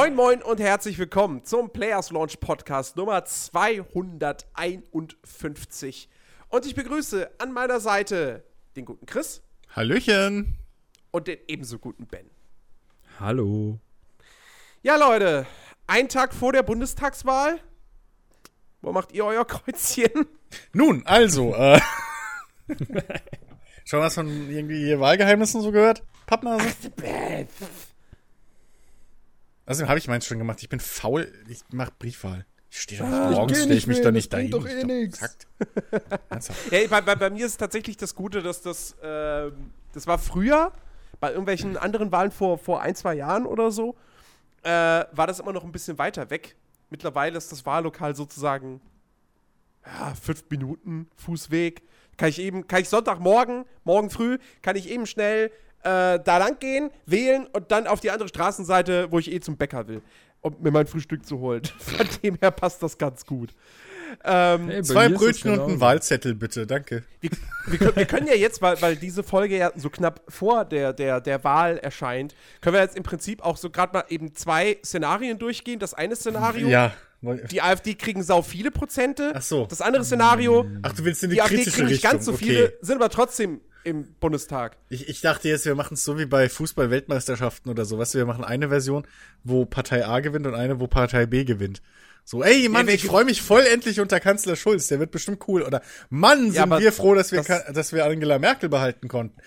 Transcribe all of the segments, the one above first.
Moin, moin und herzlich willkommen zum Players Launch Podcast Nummer 251. Und ich begrüße an meiner Seite den guten Chris Hallöchen. und den ebenso guten Ben. Hallo. Ja, Leute, ein Tag vor der Bundestagswahl. Wo macht ihr euer Kreuzchen? Nun, also, äh. Schon was von irgendwie Wahlgeheimnissen so gehört? Pappnase? Außerdem habe ich meins schon gemacht. Ich bin faul. Ich mache Briefwahl. Ich stehe doch Ah, ich morgens, nicht ich mich da das nicht dahin. doch eh. Ernsthaft. Hey, bei, bei, bei mir ist tatsächlich das Gute, dass das, ähm, das war früher, bei irgendwelchen anderen Wahlen vor, vor ein, zwei Jahren oder so, äh, war das immer noch ein bisschen weiter weg. Mittlerweile ist das Wahllokal sozusagen ja, fünf Minuten Fußweg. Kann ich eben, kann ich Sonntagmorgen, morgen früh, kann ich eben schnell äh, da lang gehen, wählen und dann auf die andere Straßenseite, wo ich eh zum Bäcker will, um mir mein Frühstück zu holen. Von dem her passt das ganz gut. Ähm, Hey, Zwei Brötchen und genauso. einen Wahlzettel, bitte. Danke. wir, wir, können, wir können ja jetzt, weil, weil diese Folge ja so knapp vor der, der, der Wahl erscheint, können wir jetzt im Prinzip auch so gerade mal eben zwei Szenarien durchgehen. Das eine Szenario, Ja. die AfD kriegen sau viele Prozente. Ach so. Das andere Szenario, Ach, du willst in die, die AfD kriegen nicht ganz so okay. viele, sind aber trotzdem im Bundestag. Ich, ich dachte jetzt, wir machen es so wie bei Fußball-Weltmeisterschaften oder so. Weißt du, wir machen eine Version, wo Partei A gewinnt und eine, wo Partei B gewinnt. So, ey, Mann, wer ich freue mich voll endlich unter Kanzler Schulz, der wird bestimmt cool. Oder, Mann, sind Ja, wir froh, dass wir, das- dass wir Angela Merkel behalten konnten.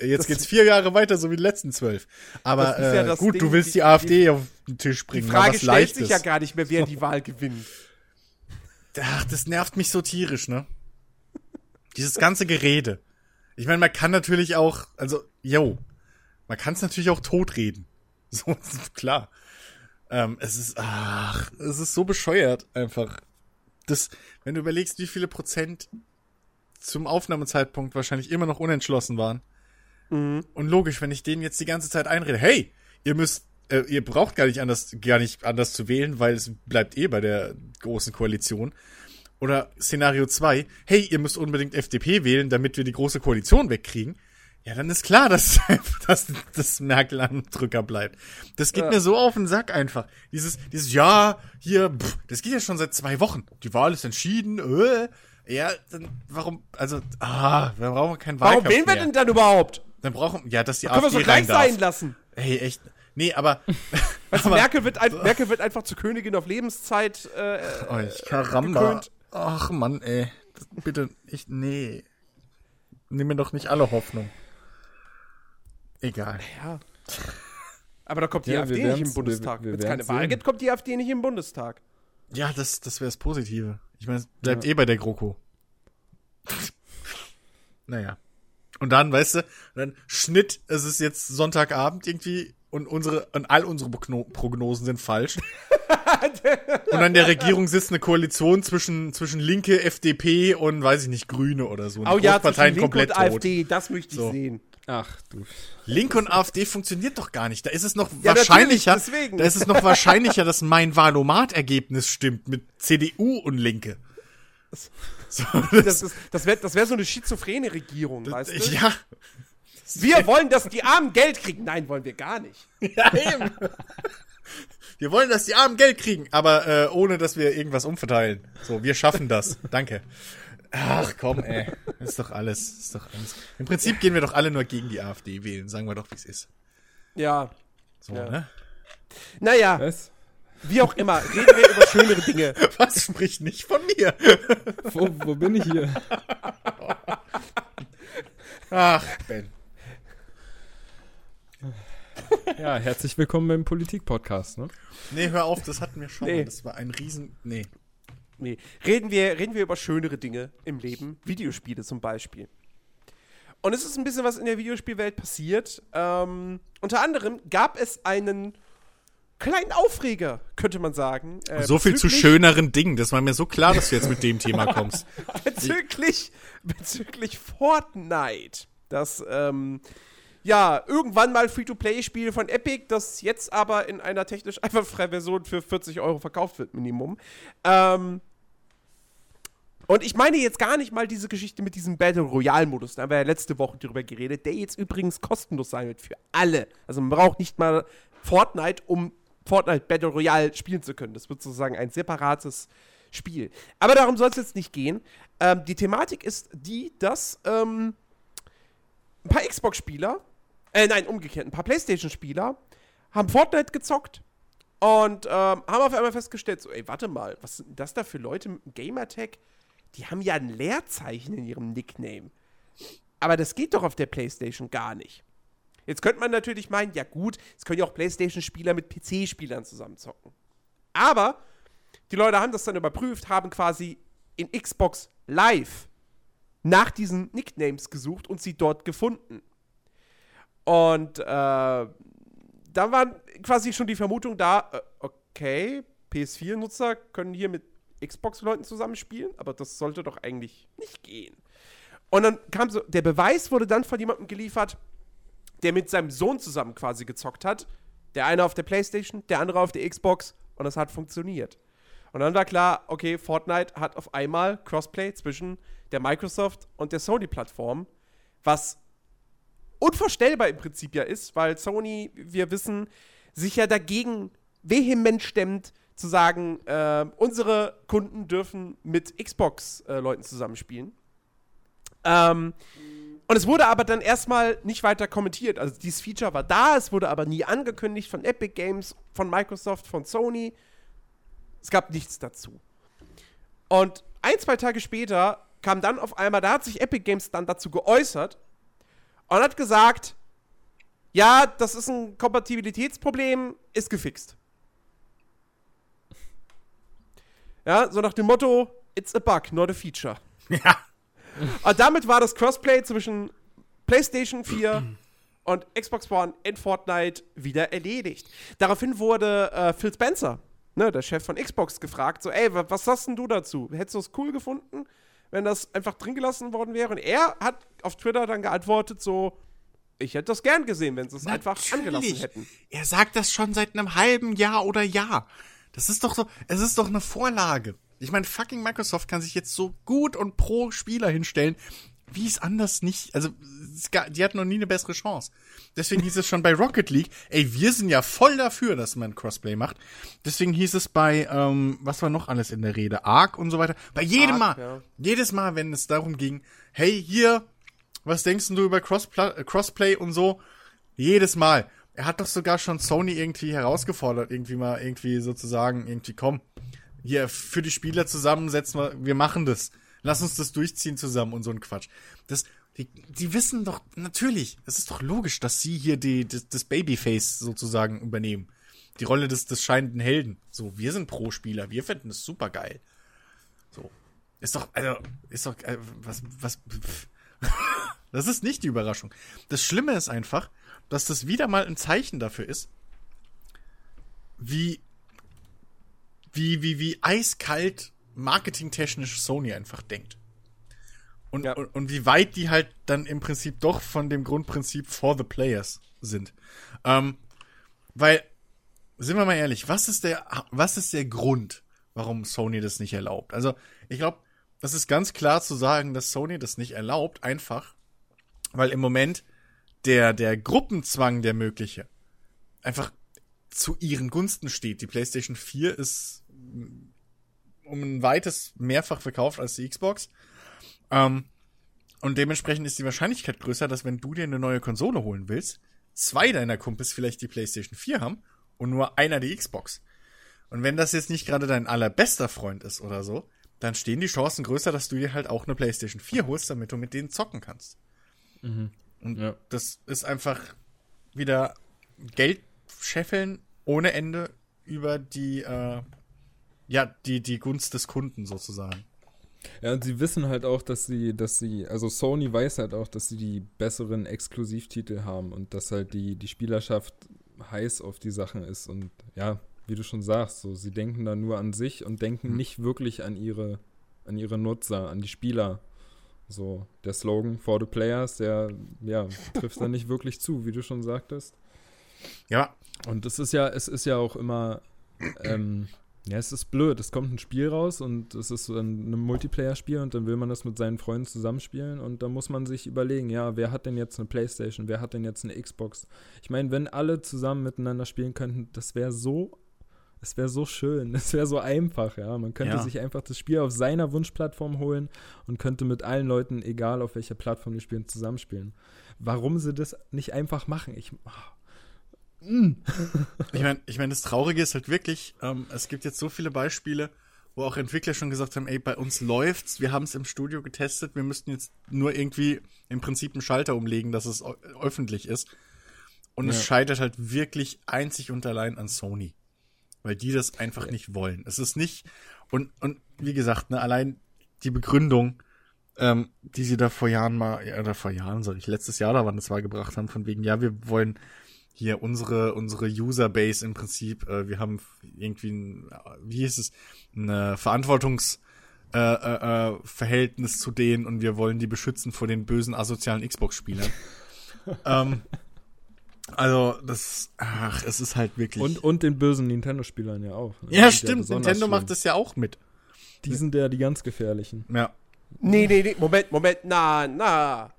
Jetzt geht's vier Jahre weiter, so wie die letzten zwölf. Aber ja äh, gut, Ding, du willst die- die, AfD auf den Tisch Die bringen. mal Frage was stellt Leichtes. sich ja gar nicht mehr, wer die Wahl gewinnt. Ach, das nervt mich so tierisch, ne? Dieses ganze Gerede. Ich meine, man kann natürlich auch, also, yo, man kann es natürlich auch totreden. So, ist klar. Ähm, es ist, ach, es ist so bescheuert einfach. Das, wenn du überlegst, wie viele Prozent zum Aufnahmezeitpunkt wahrscheinlich immer noch unentschlossen waren. Und logisch, wenn ich denen jetzt die ganze Zeit einrede, hey, ihr müsst, äh, ihr braucht gar nicht anders, gar nicht anders zu wählen, weil es bleibt eh bei der großen Koalition. Oder Szenario 2, hey, ihr müsst unbedingt FDP wählen, damit wir die große Koalition wegkriegen. Ja, dann ist klar, dass, dass, dass Merkel am Drücker bleibt. Das geht Ja. mir so auf den Sack einfach. Dieses, dieses, ja, hier, pff, das geht ja schon seit zwei Wochen. Die Wahl ist entschieden, äh. Ja, dann, warum, also, ah, wir brauchen keinen Warum Wahlkampf wählen wir denn dann überhaupt? Dann brauchen, ja, dass die Können wir AfD so gleich sein lassen. Hey, echt. Nee, aber, Weißt du, Merkel wird, ein, Merkel wird einfach zur Königin auf Lebenszeit. Äh, Oh, ich Karamba. gekrönt. Ach Mann, ey. Das, bitte, ich, nee. Nimm mir doch nicht alle Hoffnung. Egal. Ja. Aber da kommt die Ja, AfD nicht im Bundestag. Wenn es keine werden's Wahl sehen. gibt, kommt die AfD nicht im Bundestag. Ja, das, das wäre das Positive. Ich meine, es bleibt Ja. eh bei der GroKo. naja. Und dann, weißt du, dann Schnitt, es ist jetzt Sonntagabend irgendwie und unsere, und all unsere Progno Prognosen sind falsch. und an der Regierung sitzt eine Koalition zwischen, zwischen Linke, FDP und, weiß ich nicht, Grüne oder so. Oh die ja, zwischen Linke und tot. AfD, das möchte ich So. sehen. Ach du. Linke und AfD funktioniert doch gar nicht. Da ist es noch Ja, wahrscheinlicher, da ist es noch wahrscheinlicher, dass mein Valomat-Ergebnis stimmt mit CDU und Linke. So, Das, ist- das wäre das wär so eine schizophrene Regierung, weißt du? ja, Wir wollen, dass die Armen Geld kriegen. Nein, wollen wir gar nicht. ja, eben. Wir wollen, dass die Armen Geld kriegen, aber äh, ohne, dass wir irgendwas umverteilen. So, wir schaffen das. Danke. Ach komm, ey. Ist doch alles. Ist doch alles. Im Prinzip gehen wir doch alle nur gegen die AfD wählen. Sagen wir doch, wie es ist. Ja. So, Ja. ne? Naja, Was? wie auch immer, reden wir über schönere Dinge. Was spricht nicht von mir? Wo, wo bin ich hier? Ach, Ben. Ja, herzlich willkommen beim Politik-Podcast, ne? Nee, hör auf, das hatten wir schon Nee. Das war ein Riesen. Nee. Nee, reden wir, reden wir über schönere Dinge im Leben. Videospiele zum Beispiel. Und es ist ein bisschen was in der Videospielwelt passiert. Ähm, unter anderem gab es einen kleinen Aufreger, könnte man sagen. äh, So viel zu schöneren Dingen. Das war mir so klar, dass du jetzt mit dem Thema kommst. bezüglich, bezüglich Fortnite. Das, ähm, ja, irgendwann mal Free-to-Play-Spiel von Epic, das jetzt aber in einer technisch einwandfreien Version für 40 Euro verkauft wird, Minimum. Ähm, und ich meine jetzt gar nicht mal diese Geschichte mit diesem Battle Royale-Modus. Da haben wir ja letzte Woche drüber geredet, der jetzt übrigens kostenlos sein wird für alle. Also man braucht nicht mal Fortnite, um Fortnite Battle Royale spielen zu können. Das wird sozusagen ein separates Spiel. Aber darum soll es jetzt nicht gehen. Ähm, die Thematik ist die, dass ähm, ein paar Xbox-Spieler, äh, nein, umgekehrt, ein paar PlayStation-Spieler haben Fortnite gezockt und ähm, haben auf einmal festgestellt, so, ey, warte mal, was sind das da für Leute mit dem Gamertag? Die haben ja ein Leerzeichen in ihrem Nickname. Aber das geht doch auf der PlayStation gar nicht. Jetzt könnte man natürlich meinen, ja gut, es können ja auch PlayStation-Spieler mit PC-Spielern zusammenzocken. Aber die Leute haben das dann überprüft, haben quasi in Xbox Live nach diesen Nicknames gesucht und sie dort gefunden. Und äh, da war quasi schon die Vermutung da, äh, okay, PS4-Nutzer können hier mit Xbox-Leuten zusammenspielen, aber das sollte doch eigentlich nicht gehen. Und dann kam so, der Beweis wurde dann von jemandem geliefert, der mit seinem Sohn zusammen quasi gezockt hat. Der eine auf der Playstation, der andere auf der Xbox und das hat funktioniert. Und dann war klar, okay, Fortnite hat auf einmal Crossplay zwischen der Microsoft und der Sony-Plattform, was unvorstellbar im Prinzip ja ist, weil Sony, wir wissen, sich ja dagegen vehement stemmt, zu sagen, äh, unsere Kunden dürfen mit Xbox-Leuten äh, zusammenspielen. Ähm, und es wurde aber dann erstmal nicht weiter kommentiert. Also dieses Feature war da, es wurde aber nie angekündigt von Epic Games, von Microsoft, von Sony. Es gab nichts dazu. Und ein, zwei Tage später kam dann auf einmal, da hat sich Epic Games dann dazu geäußert und hat gesagt, ja, das ist ein Kompatibilitätsproblem, ist gefixt. Ja, so nach dem Motto, it's a bug, not a feature. Ja. Und damit war das Crossplay zwischen PlayStation 4 und Xbox One in Fortnite wieder erledigt. Daraufhin wurde äh, Phil Spencer, ne, der Chef von Xbox, gefragt: so, ey, was sagst denn du dazu? Hättest du es cool gefunden, wenn das einfach drin gelassen worden wäre? Und er hat auf Twitter dann geantwortet: so, ich hätte das gern gesehen, wenn sie es einfach angelassen hätten. Er sagt das schon seit einem halben Jahr oder Jahr. Das ist doch so, es ist doch eine Vorlage. Ich meine, fucking Microsoft kann sich jetzt so gut und pro Spieler hinstellen, wie es anders nicht, also die hatten noch nie eine bessere Chance. Deswegen hieß es schon bei Rocket League, ey, wir sind ja voll dafür, dass man Crossplay macht. Deswegen hieß es bei, ähm, was war noch alles in der Rede? Arc und so weiter. Bei jedem Arc, Mal, ja. jedes Mal, wenn es darum ging, hey, hier, was denkst du über Crosspla äh, Crossplay und so? Jedes Mal. Er hat doch sogar schon Sony irgendwie herausgefordert, irgendwie mal, irgendwie sozusagen, irgendwie komm hier für die Spieler zusammensetzen wir, wir machen das. Lass uns das durchziehen zusammen und so ein Quatsch. Das, die, die wissen doch, natürlich, es ist doch logisch, dass sie hier die, das, das Babyface sozusagen übernehmen. Die Rolle des, des scheinenden Helden. So, wir sind Pro-Spieler, wir finden es super geil. So. Ist doch, also, ist doch, äh, was, was, das ist nicht die Überraschung. Das Schlimme ist einfach, dass das wieder mal ein Zeichen dafür ist, wie wie, wie, wie eiskalt marketingtechnisch Sony einfach denkt. Und, ja. und, und, wie weit die halt dann im Prinzip doch von dem Grundprinzip for the players sind. Ähm, weil, sind wir mal ehrlich, was ist der, was ist der Grund, warum Sony das nicht erlaubt? Also, ich glaube, das ist ganz klar zu sagen, dass Sony das nicht erlaubt, einfach, weil im Moment der, der Gruppenzwang, der mögliche, einfach zu ihren Gunsten steht. Die PlayStation 4 ist um ein weites mehrfach verkauft als die Xbox. Ähm, und dementsprechend ist die Wahrscheinlichkeit größer, dass wenn du dir eine neue Konsole holen willst, zwei deiner Kumpels vielleicht die PlayStation 4 haben und nur einer die Xbox. Und wenn das jetzt nicht gerade dein allerbester Freund ist oder so, dann stehen die Chancen größer, dass du dir halt auch eine PlayStation 4 holst, damit du mit denen zocken kannst. Mhm. Und ja. das ist einfach wieder Geld scheffeln ohne Ende über die äh, ja, die, die Gunst des Kunden sozusagen. Ja, und sie wissen halt auch, dass sie, dass sie, also Sony weiß halt auch, dass sie die besseren Exklusivtitel haben und dass halt die, die Spielerschaft heiß auf die Sachen ist und ja, wie du schon sagst, so, sie denken da nur an sich und denken mhm. nicht wirklich an ihre, an ihre Nutzer, an die Spieler. So, der Slogan for the Players, der, ja, trifft da nicht wirklich zu, wie du schon sagtest. Ja. Und es ist ja, es ist ja auch immer, ähm, Ja, es ist blöd. Es kommt ein Spiel raus und es ist ein, ein Multiplayer-Spiel und dann will man das mit seinen Freunden zusammenspielen und da muss man sich überlegen, ja, wer hat denn jetzt eine Playstation, wer hat denn jetzt eine Xbox? Ich meine, wenn alle zusammen miteinander spielen könnten, das wäre so, es wäre so schön, es wäre so einfach, ja. Man könnte Ja. sich einfach das Spiel auf seiner Wunschplattform holen und könnte mit allen Leuten, egal auf welcher Plattform die spielen, zusammenspielen. Warum sie das nicht einfach machen? Ich, ah. Mm. Ich meine, ich mein, das Traurige ist halt wirklich, ähm, es gibt jetzt so viele Beispiele, wo auch Entwickler schon gesagt haben, ey, bei uns läuft's, wir haben es im Studio getestet, wir müssten jetzt nur irgendwie im Prinzip einen Schalter umlegen, dass es öffentlich ist. Und Ja. es scheitert halt wirklich einzig und allein an Sony. Weil die das einfach nicht wollen. Es ist nicht, und, und wie gesagt, ne, allein die Begründung, ähm, die sie da vor Jahren mal, ja, oder vor Jahren, sag ich, letztes Jahr da wann das war gebracht haben, von wegen, ja, wir wollen hier unsere unsere Userbase im Prinzip, äh, wir haben irgendwie ein, wie hieß es, ein äh, Verantwortungs äh, äh, äh, Verhältnis zu denen und wir wollen die beschützen vor den bösen asozialen Xbox-Spielern. ähm, also das, ach, es ist halt wirklich. Und, und den bösen Nintendo-Spielern ja auch. ne? ja, stimmt. besonders Nintendo schlimm. macht das ja auch mit. Die sind ja die ganz gefährlichen. Ja. Nee, nee, nee, Moment, Moment, na, na.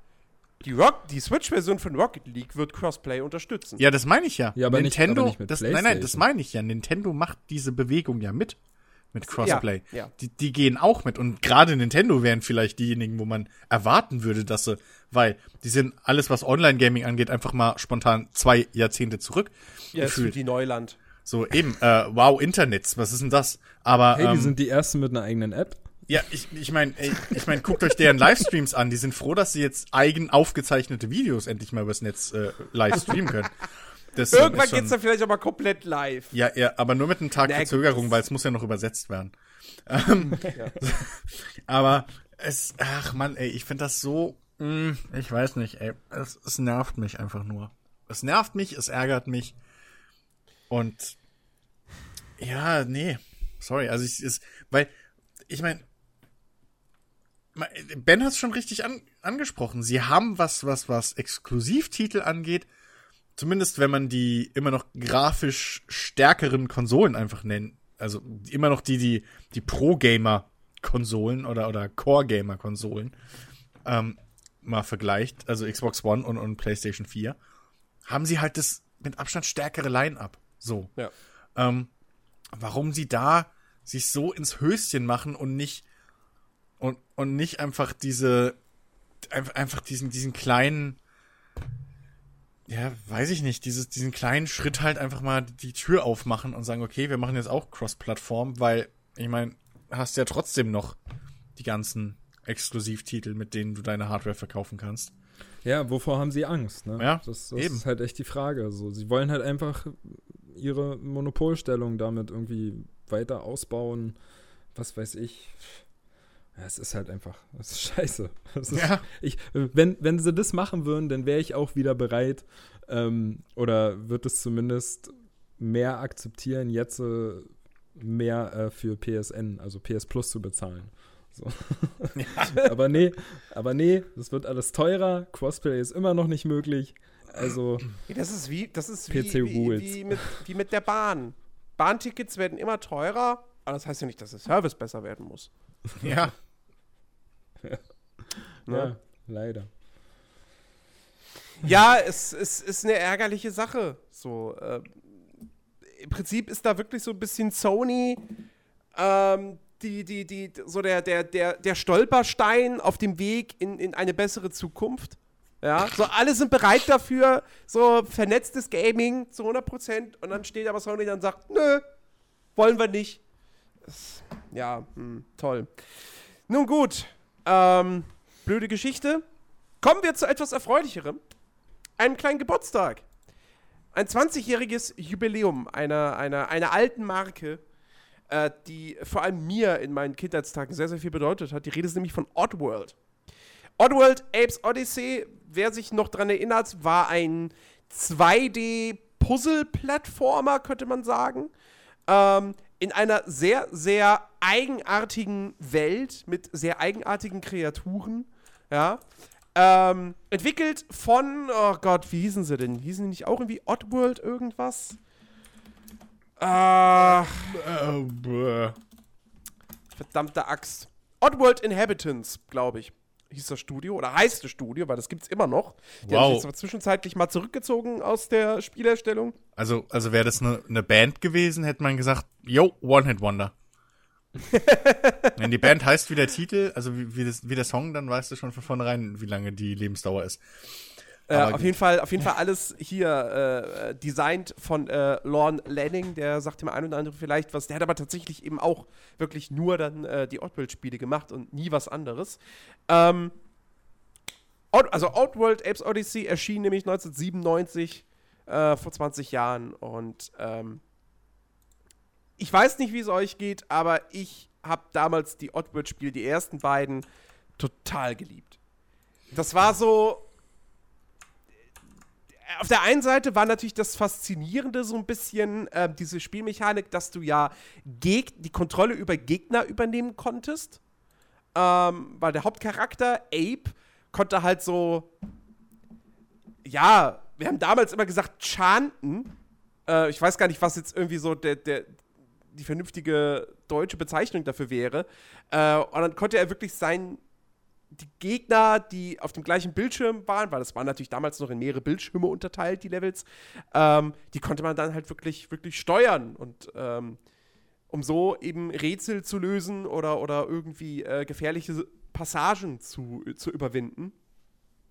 Die, Rock, die Switch-Version von Rocket League wird Crossplay unterstützen. Ja, das meine ich ja. Ja, aber nicht- Nintendo, aber nicht mit das, nein, nein, das meine ich ja. Nintendo macht diese Bewegung ja mit. Mit Crossplay. Ja, ja. Die, die gehen auch mit. Und gerade Nintendo wären vielleicht diejenigen, wo man erwarten würde, dass sie, weil die sind alles, was Online-Gaming angeht, einfach mal spontan zwei Jahrzehnte zurück. ja ist für die Neuland. So, eben, äh, wow, Internets, was ist denn das? Aber, Hey, die ähm, sind die ersten mit einer eigenen App. Ja, ich, ich meine, ich mein, guckt euch deren Livestreams an. Die sind froh, dass sie jetzt eigen aufgezeichnete Videos endlich mal übers Netz äh, live streamen können. Das, Irgendwann schon- geht's dann vielleicht aber komplett live. Ja, ja, aber nur mit einem Tag Na Verzögerung, weil es muss ja noch übersetzt werden. Ähm, aber es, ach man, ey, ich finde das so, mh, ich weiß nicht, ey, es, es nervt mich einfach nur. Es nervt mich, es ärgert mich. Und ja, nee, sorry, also ich ist, weil ich meine, Ben hat es schon richtig an, angesprochen. Sie haben was, was, was Exklusivtitel angeht, zumindest wenn man die immer noch grafisch stärkeren Konsolen einfach nennt, also immer noch die, die, die Pro-Gamer-Konsolen oder, oder Core-Gamer-Konsolen ähm, mal vergleicht, also Xbox One und, und PlayStation 4, haben sie halt das mit Abstand stärkere Line-Up. So. Ja. Ähm, warum sie da sich so ins Höschen machen und nicht und, und nicht einfach diese einfach, diesen diesen kleinen ja, weiß ich nicht, dieses, diesen kleinen Schritt halt einfach mal die Tür aufmachen und sagen, okay, wir machen jetzt auch Cross-Plattform, weil, ich meine, hast ja trotzdem noch die ganzen Exklusivtitel, mit denen du deine Hardware verkaufen kannst. Ja, wovor haben sie Angst? Ne? Ja, das, das eben. ist halt echt die Frage. So, sie wollen halt einfach ihre Monopolstellung damit irgendwie weiter ausbauen. Was weiß ich. Ja, es ist halt einfach, es ist scheiße. Es ist, Ja. ich, wenn, wenn sie das machen würden, dann wäre ich auch wieder bereit, ähm, oder wird es zumindest mehr akzeptieren, jetzt äh, mehr äh, für PSN, also PS Plus zu bezahlen. So. aber nee, aber nee, das wird alles teurer. Crossplay ist immer noch nicht möglich. Also, Ja, Das ist wie, das ist wie, wie, wie, mit, wie mit der Bahn. Bahntickets werden immer teurer, aber das heißt ja nicht, dass der Service besser werden muss. Ja. Ne? ja, leider. Ja, es, es ist eine ärgerliche Sache. So, ähm, Im Prinzip ist da wirklich so ein bisschen Sony, ähm, die, die, die, so der, der, der, der Stolperstein auf dem Weg in, in eine bessere Zukunft. Ja, so alle sind bereit dafür, so vernetztes Gaming zu 100% und dann steht aber Sony dann sagt, nö, wollen wir nicht. Ja, hm, toll. Nun gut, ähm, blöde Geschichte. Kommen wir zu etwas Erfreulicherem. Einem kleinen Geburtstag. Ein 20-jähriges Jubiläum einer, einer, einer alten Marke, äh, die vor allem mir in meinen Kindheitstagen sehr, sehr viel bedeutet hat. Die Rede ist nämlich von Oddworld. Oddworld Apes Odyssey, wer sich noch dran erinnert, war ein 2D-Puzzle-Plattformer, könnte man sagen. Ähm, in einer sehr, sehr eigenartigen Welt mit sehr eigenartigen Kreaturen. Ja. Ähm, entwickelt von, oh Gott, wie hießen sie denn? Hießen die nicht auch irgendwie Oddworld irgendwas? Ach, Äh, bäh. verdammte Axt. Oddworld Inhabitants, glaube ich, hieß das Studio. Oder heißt das Studio, weil das gibt's immer noch. Die haben Wow. sich jetzt aber zwischenzeitlich mal zurückgezogen aus der Spielerstellung. Also, also wäre das eine ne Band gewesen, hätte man gesagt, yo, One-Hit-Wonder. Wenn die Band heißt wie der Titel, also wie, wie, das, wie der Song, dann weißt du schon von vornherein, wie lange die Lebensdauer ist. Äh, auf gut. jeden Fall, auf jeden Fall alles hier äh, äh, designt von äh, Lorne Lanning, der sagt dem einen oder anderen vielleicht was. Der hat aber tatsächlich eben auch wirklich nur dann äh, die Oddworld-Spiele gemacht und nie was anderes. Ähm, Odd, also Outworld Apes Odyssey erschien nämlich 1997, äh, vor 20 Jahren. Und ähm, ich weiß nicht, wie es euch geht, aber ich habe damals die Oddworld-Spiele, die ersten beiden, total geliebt. Das war so, auf der einen Seite war natürlich das Faszinierende so ein bisschen äh, diese Spielmechanik, dass du ja Geg die Kontrolle über Gegner übernehmen konntest. Ähm, weil der Hauptcharakter, Ape, konnte halt so. Ja, wir haben damals immer gesagt, chanten. Äh, ich weiß gar nicht, was jetzt irgendwie so der, der, die vernünftige deutsche Bezeichnung dafür wäre. Äh, und dann konnte er wirklich sein, die Gegner, die auf dem gleichen Bildschirm waren, weil das waren natürlich damals noch in mehrere Bildschirme unterteilt, die Levels, ähm, die konnte man dann halt wirklich, wirklich steuern und ähm, um so eben Rätsel zu lösen oder, oder irgendwie äh, gefährliche Passagen zu, zu überwinden.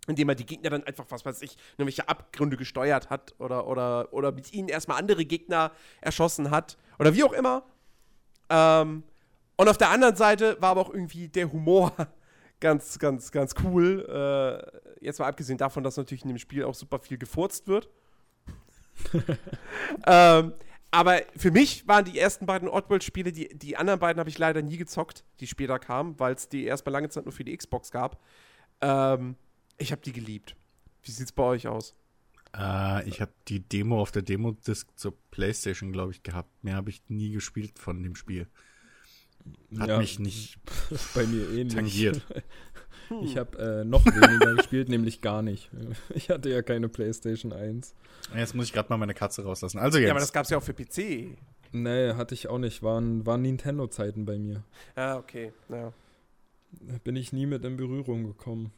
Indem man die Gegner dann einfach, was weiß ich, irgendwelche Abgründe gesteuert hat oder, oder, oder mit ihnen erstmal andere Gegner erschossen hat oder wie auch immer. Ähm, und auf der anderen Seite war aber auch irgendwie der Humor ganz, ganz, ganz cool. Äh, jetzt mal abgesehen davon, dass natürlich in dem Spiel auch super viel gefurzt wird. ähm, aber für mich waren die ersten beiden Oddworld-Spiele, die, die anderen beiden habe ich leider nie gezockt, die später kamen, weil es die erstmal lange Zeit nur für die Xbox gab. Ähm, ich habe die geliebt. Wie sieht's bei euch aus? Äh, ich habe die Demo auf der Demo-Disc zur Playstation, glaube ich, gehabt. Mehr habe ich nie gespielt von dem Spiel. Hat Ja. mich nicht Bei mir ähnlich. tangiert. Ich habe äh, noch weniger gespielt, nämlich gar nicht. Ich hatte ja keine PlayStation 1. Jetzt muss ich gerade mal meine Katze rauslassen. Also jetzt. Ja, aber das gab's ja auch für PC. Nee, hatte ich auch nicht. Waren, waren Nintendo-Zeiten bei mir. Ja, okay. Ja. Da bin ich nie mit in Berührung gekommen.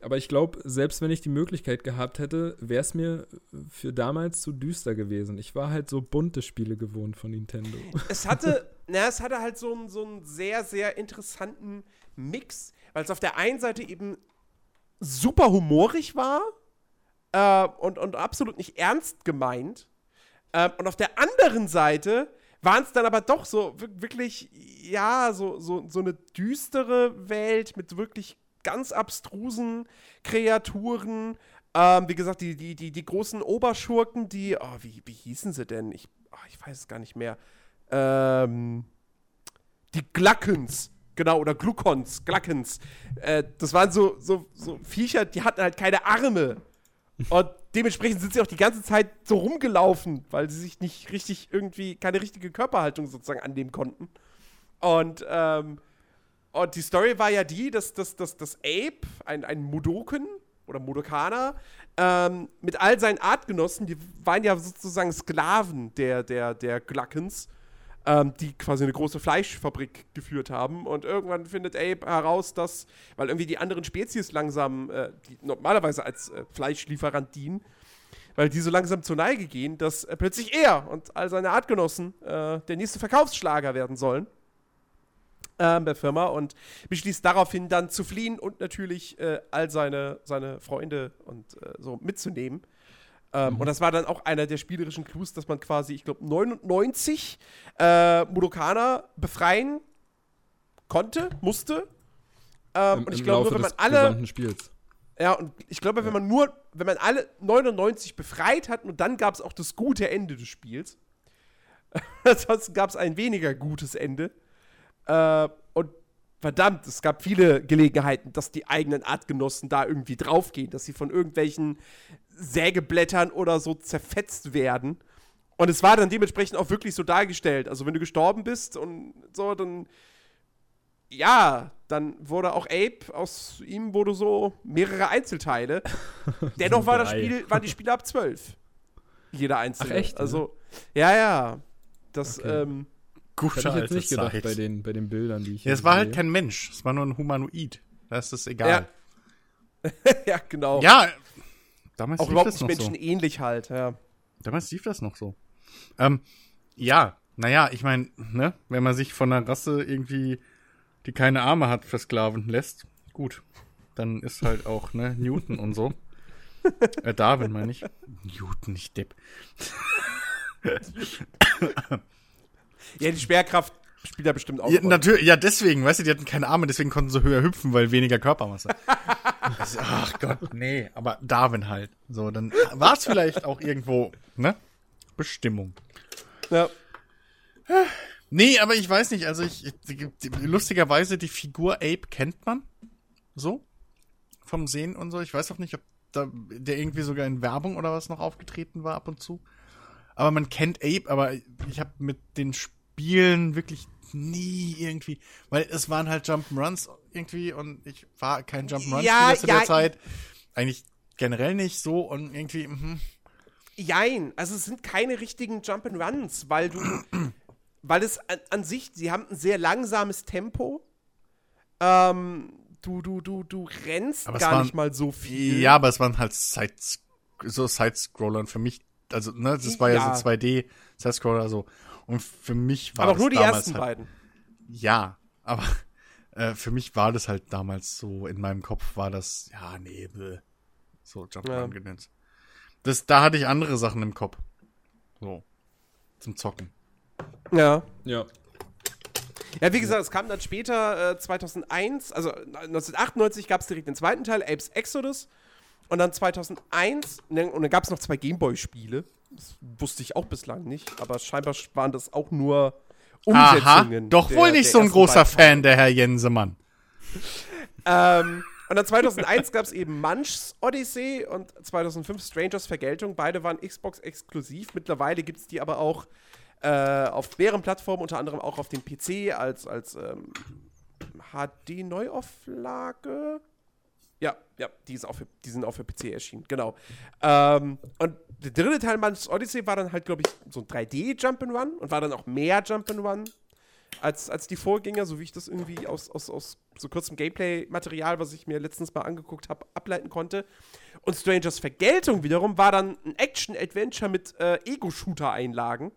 Aber ich glaube, selbst wenn ich die Möglichkeit gehabt hätte, wäre es mir für damals zu düster gewesen. Ich war halt so bunte Spiele gewohnt von Nintendo. es hatte, na, es hatte halt so einen, so einen sehr, sehr interessanten Mix, weil es auf der einen Seite eben super humorig war äh, und, und absolut nicht ernst gemeint. Ähm, und auf der anderen Seite waren es dann aber doch so wir- wirklich, ja, so, so, so eine düstere Welt mit wirklich ganz abstrusen Kreaturen. Ähm, wie gesagt, die, die, die, die großen Oberschurken, die, oh, wie, wie hießen sie denn? Ich, oh, ich weiß es gar nicht mehr. Ähm, die Glackens, genau, oder Gluckons, Glackens. Äh, das waren so, so, so Viecher, die hatten halt keine Arme. Und dementsprechend sind sie auch die ganze Zeit so rumgelaufen, weil sie sich nicht richtig irgendwie, keine richtige Körperhaltung sozusagen annehmen konnten. Und, ähm, und die Story war ja die, dass, dass, dass, dass Ape, ein, ein Mudoken oder Mudokaner, ähm, mit all seinen Artgenossen, die waren ja sozusagen Sklaven der, der, der Glackens, ähm, die quasi eine große Fleischfabrik geführt haben. Und irgendwann findet Abe heraus, dass, weil irgendwie die anderen Spezies langsam, äh, die normalerweise als äh, Fleischlieferant dienen, weil die so langsam zur Neige gehen, dass äh, plötzlich er und all seine Artgenossen äh, der nächste Verkaufsschlager werden sollen ähm, der Firma und beschließt daraufhin dann zu fliehen und natürlich äh, all seine, seine Freunde und äh, so mitzunehmen. Ähm, Und das war dann auch einer der spielerischen Clues, dass man quasi, ich glaube, 99 äh, Mudokaner befreien konnte, musste. Ähm, Im, und ich glaube, wenn man des alle gesamten Spiels. ja, und ich glaube, wenn man nur, wenn man alle 99 befreit hat und dann gab es auch das gute Ende des Spiels. Ansonsten gab es ein weniger gutes Ende. Äh, und verdammt, es gab viele Gelegenheiten, dass die eigenen Artgenossen da irgendwie draufgehen, dass sie von irgendwelchen Sägeblättern oder so zerfetzt werden. Und es war dann dementsprechend auch wirklich so dargestellt. Also, wenn du gestorben bist und so, dann ja, dann wurde auch Ape, aus ihm wurde so mehrere Einzelteile. Dennoch war das. Spiel, waren die Spiele ab 12. Jeder einzelne. Ach, echt, ja? Also, ja, ja. Das, Okay. ähm, Gute Hätte ich jetzt nicht gedacht Zeit. bei den, bei den Bildern, die ich ja, es war halt sehe. kein Mensch. Es war nur ein Humanoid. Da ist es egal. ja, genau. Ja, damals Auch lief überhaupt das nicht noch so. menschenähnlich halt, ja. Damals lief das noch so. Ähm, ja, naja, ich meine, ne, wenn man sich von einer Rasse irgendwie, die keine Arme hat, versklaven lässt, gut. Dann ist halt auch, ne, Newton und so. Äh, Darwin meine ich. Newton, nicht Depp. Ja, die Schwerkraft spielt da bestimmt auch. Ja, natürlich, ja, deswegen, weißt du, die hatten keine Arme, deswegen konnten sie höher hüpfen, weil weniger Körpermasse. Also, ach Gott, nee, aber Darwin halt. So, dann war es vielleicht auch irgendwo, ne? Bestimmung. ja. Nee, aber ich weiß nicht, also ich, lustigerweise, die Figur Ape kennt man. So. Vom Sehen und so. Ich weiß auch nicht, ob da, der irgendwie sogar in Werbung oder was noch aufgetreten war ab und zu. Aber man kennt Ape, aber ich habe mit den Spielen wirklich nie irgendwie, weil es waren halt Jump'n'Runs irgendwie und ich war kein Jump'n'Run-Spieler Ja, zu ja, der Zeit. Eigentlich generell nicht so und irgendwie, mhm. Jein, also es sind keine richtigen Jump'n'Runs, weil du, weil es an, an sich, sie haben ein sehr langsames Tempo. Ähm, du, du, du, du rennst Aber gar waren- nicht mal so viel. Ja, aber es waren halt Side so Side-Scrollern für mich. Also, ne, das war ja, Ja. so 2D Side-Scroller so. Und für mich war aber auch das nur die damals ersten halt, beiden. Ja, aber äh, für mich war das halt damals so, in meinem Kopf war das, ja, nee, bäh. so Jump'n'Run Ja. genannt. Das, da hatte ich andere Sachen im Kopf. So. Zum Zocken. Ja. Ja. Ja, wie gesagt, es kam dann später, äh, 2001, also 1998 gab es direkt den zweiten Teil, Apes Exodus. Und dann 2001, ne, und dann gab es noch zwei Gameboy-Spiele. Das wusste ich auch bislang nicht, aber scheinbar waren das auch nur Aha, Umsetzungen. doch der- wohl nicht so ein großer Teile. Fan, der Herr Jensemann. Ähm, und dann 2001 gab es eben Munchs Odyssey und 2005 Strangers Vergeltung. Beide waren Xbox exklusiv. Mittlerweile gibt es die aber auch äh, auf mehreren Plattformen, unter anderem auch auf dem PC als, als ähm, HD-Neuauflage. Ja, ja, die, ist auch für, die sind auch für PC erschienen, genau. Ähm, und der dritte Teil Munchs Odyssey war dann halt, glaube ich, so ein 3D-Jump'n'Run und war dann auch mehr Jump'n'Run als, als die Vorgänger, so wie ich das irgendwie aus, aus, aus so kurzem Gameplay-Material, was ich mir letztens mal angeguckt habe, ableiten konnte. Und Strangers Vergeltung wiederum war dann ein Action-Adventure mit äh, Ego-Shooter-Einlagen,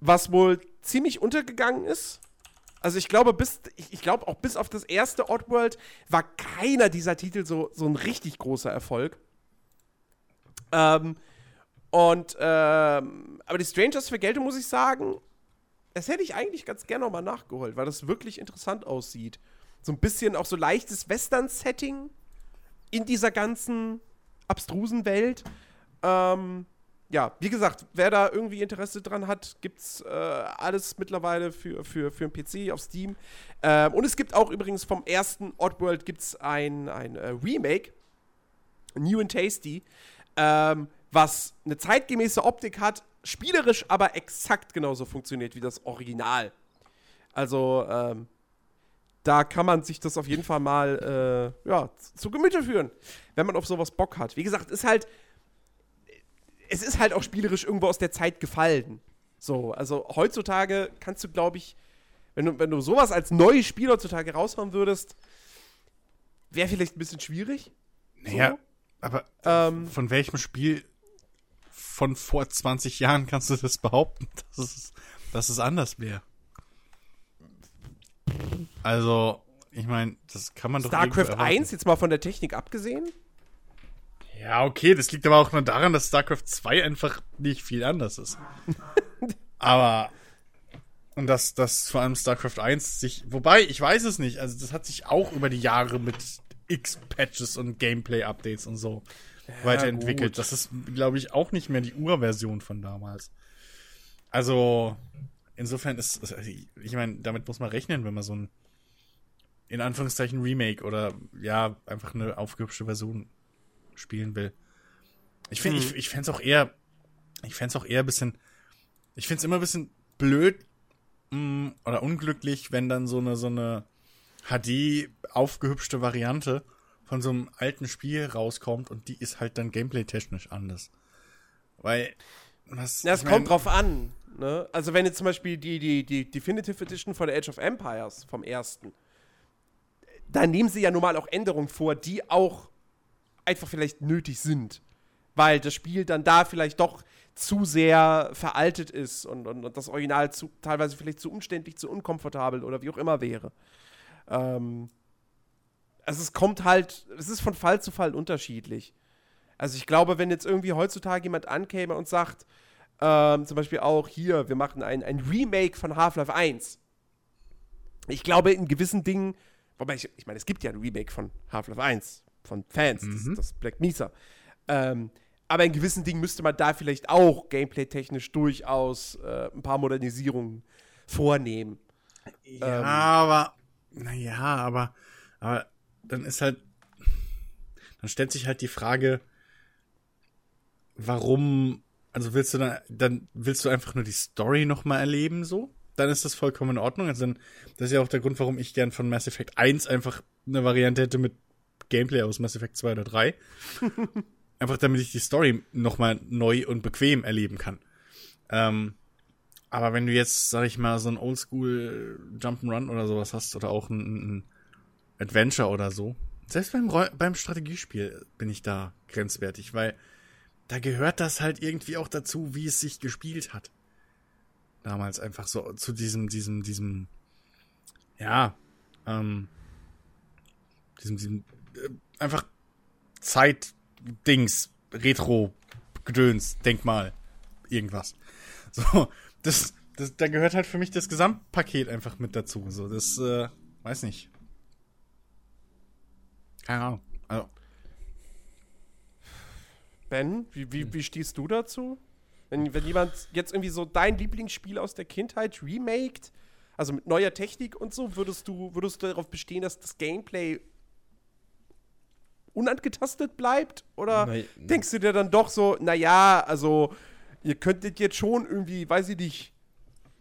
was wohl ziemlich untergegangen ist. Also ich glaube, bis, ich, ich glaube auch bis auf das erste Oddworld war keiner dieser Titel so, so ein richtig großer Erfolg. Ähm, und, ähm, aber die Strangers Vergeltung, muss ich sagen, das hätte ich eigentlich ganz gerne nochmal nachgeholt, weil das wirklich interessant aussieht. So ein bisschen auch so leichtes Western-Setting in dieser ganzen abstrusen Welt. Ähm, ja, wie gesagt, wer da irgendwie Interesse dran hat, gibt's äh, alles mittlerweile für, für, für den PC auf Steam. Ähm, und es gibt auch übrigens vom ersten Oddworld gibt's ein, ein äh, Remake, New and Tasty, ähm, was eine zeitgemäße Optik hat, spielerisch aber exakt genauso funktioniert wie das Original. Also, ähm, da kann man sich das auf jeden Fall mal äh, ja, zu Gemüte führen, wenn man auf sowas Bock hat. Wie gesagt, ist halt, es ist halt auch spielerisch irgendwo aus der Zeit gefallen. So, also heutzutage kannst du, glaube ich, wenn du, wenn du sowas als neues Spiel heutzutage raushauen würdest, wäre vielleicht ein bisschen schwierig. Naja, aber Ähm, von welchem Spiel von vor 20 Jahren kannst du das behaupten, dass es, dass es anders wäre? Also, ich meine, das kann man doch StarCraft irgendwo erwarten. 1, jetzt mal von der Technik abgesehen. Ja, okay, das liegt aber auch nur daran, dass StarCraft 2 einfach nicht viel anders ist. aber und dass das vor allem StarCraft 1 sich, wobei ich weiß es nicht, also das hat sich auch über die Jahre mit X Patches und Gameplay Updates und so weiterentwickelt. gut. Das ist glaube ich auch nicht mehr die Urversion von damals. Also insofern ist also ich meine, damit muss man rechnen, wenn man so ein in Anführungszeichen Remake oder ja, einfach eine aufgehübschte Version spielen will. Ich finde, ich, ich fände es auch eher, ich fände auch eher ein bisschen, ich finde es immer ein bisschen blöd mh, oder unglücklich, wenn dann so eine, so eine HD aufgehübschte Variante von so einem alten Spiel rauskommt und die ist halt dann gameplay-technisch anders. Weil, was, Ja, es ich kommt mein- drauf an. Ne? Also wenn jetzt zum Beispiel die, die, die Definitive Edition von Age of Empires vom ersten, da nehmen sie ja nun mal auch Änderungen vor, die auch einfach vielleicht nötig sind. Weil das Spiel dann da vielleicht doch zu sehr veraltet ist und, und, und das Original zu, teilweise vielleicht zu umständlich, zu unkomfortabel oder wie auch immer wäre. Ähm, also es kommt halt, es ist von Fall zu Fall unterschiedlich. Also ich glaube, wenn jetzt irgendwie heutzutage jemand ankäme und sagt, ähm, zum Beispiel auch hier, wir machen ein, ein Remake von Half-Life 1. Ich glaube, in gewissen Dingen, wobei ich, ich meine, es gibt ja ein Remake von Half-Life 1 von Fans, Mhm. das, das Black Mesa. Ähm, aber in gewissen Dingen müsste man da vielleicht auch gameplay-technisch durchaus äh, ein paar Modernisierungen vornehmen. Ja, Ähm. aber, naja, aber, aber dann ist halt, dann stellt sich halt die Frage, warum, also willst du dann, dann willst du einfach nur die Story nochmal erleben, so? Dann ist das vollkommen in Ordnung. Also dann, das ist ja auch der Grund, warum ich gern von Mass Effect 1 einfach eine Variante hätte mit Gameplay aus Mass Effect 2 oder 3. einfach damit ich die Story nochmal neu und bequem erleben kann. Ähm, aber wenn du jetzt, sag ich mal, so ein Oldschool Jump'n'Run oder sowas hast oder auch ein, ein Adventure oder so, selbst beim, beim Strategiespiel bin ich da grenzwertig, weil da gehört das halt irgendwie auch dazu, wie es sich gespielt hat. Damals einfach so zu diesem, diesem, diesem, ja, ähm, diesem, diesem, einfach Zeitdings, Retro-Gedöns, Denkmal, irgendwas. So, das, das, da gehört halt für mich das Gesamtpaket einfach mit dazu. So, das, äh, weiß nicht. Keine Ahnung. Also, Ben, wie, wie, wie stehst du dazu? Wenn, wenn jemand jetzt irgendwie so dein Lieblingsspiel aus der Kindheit remaked, also mit neuer Technik und so, würdest du, würdest du darauf bestehen, dass das Gameplay unangetastet bleibt? Oder Nein. denkst du dir dann doch so, naja, also ihr könntet jetzt schon irgendwie, weiß ich nicht,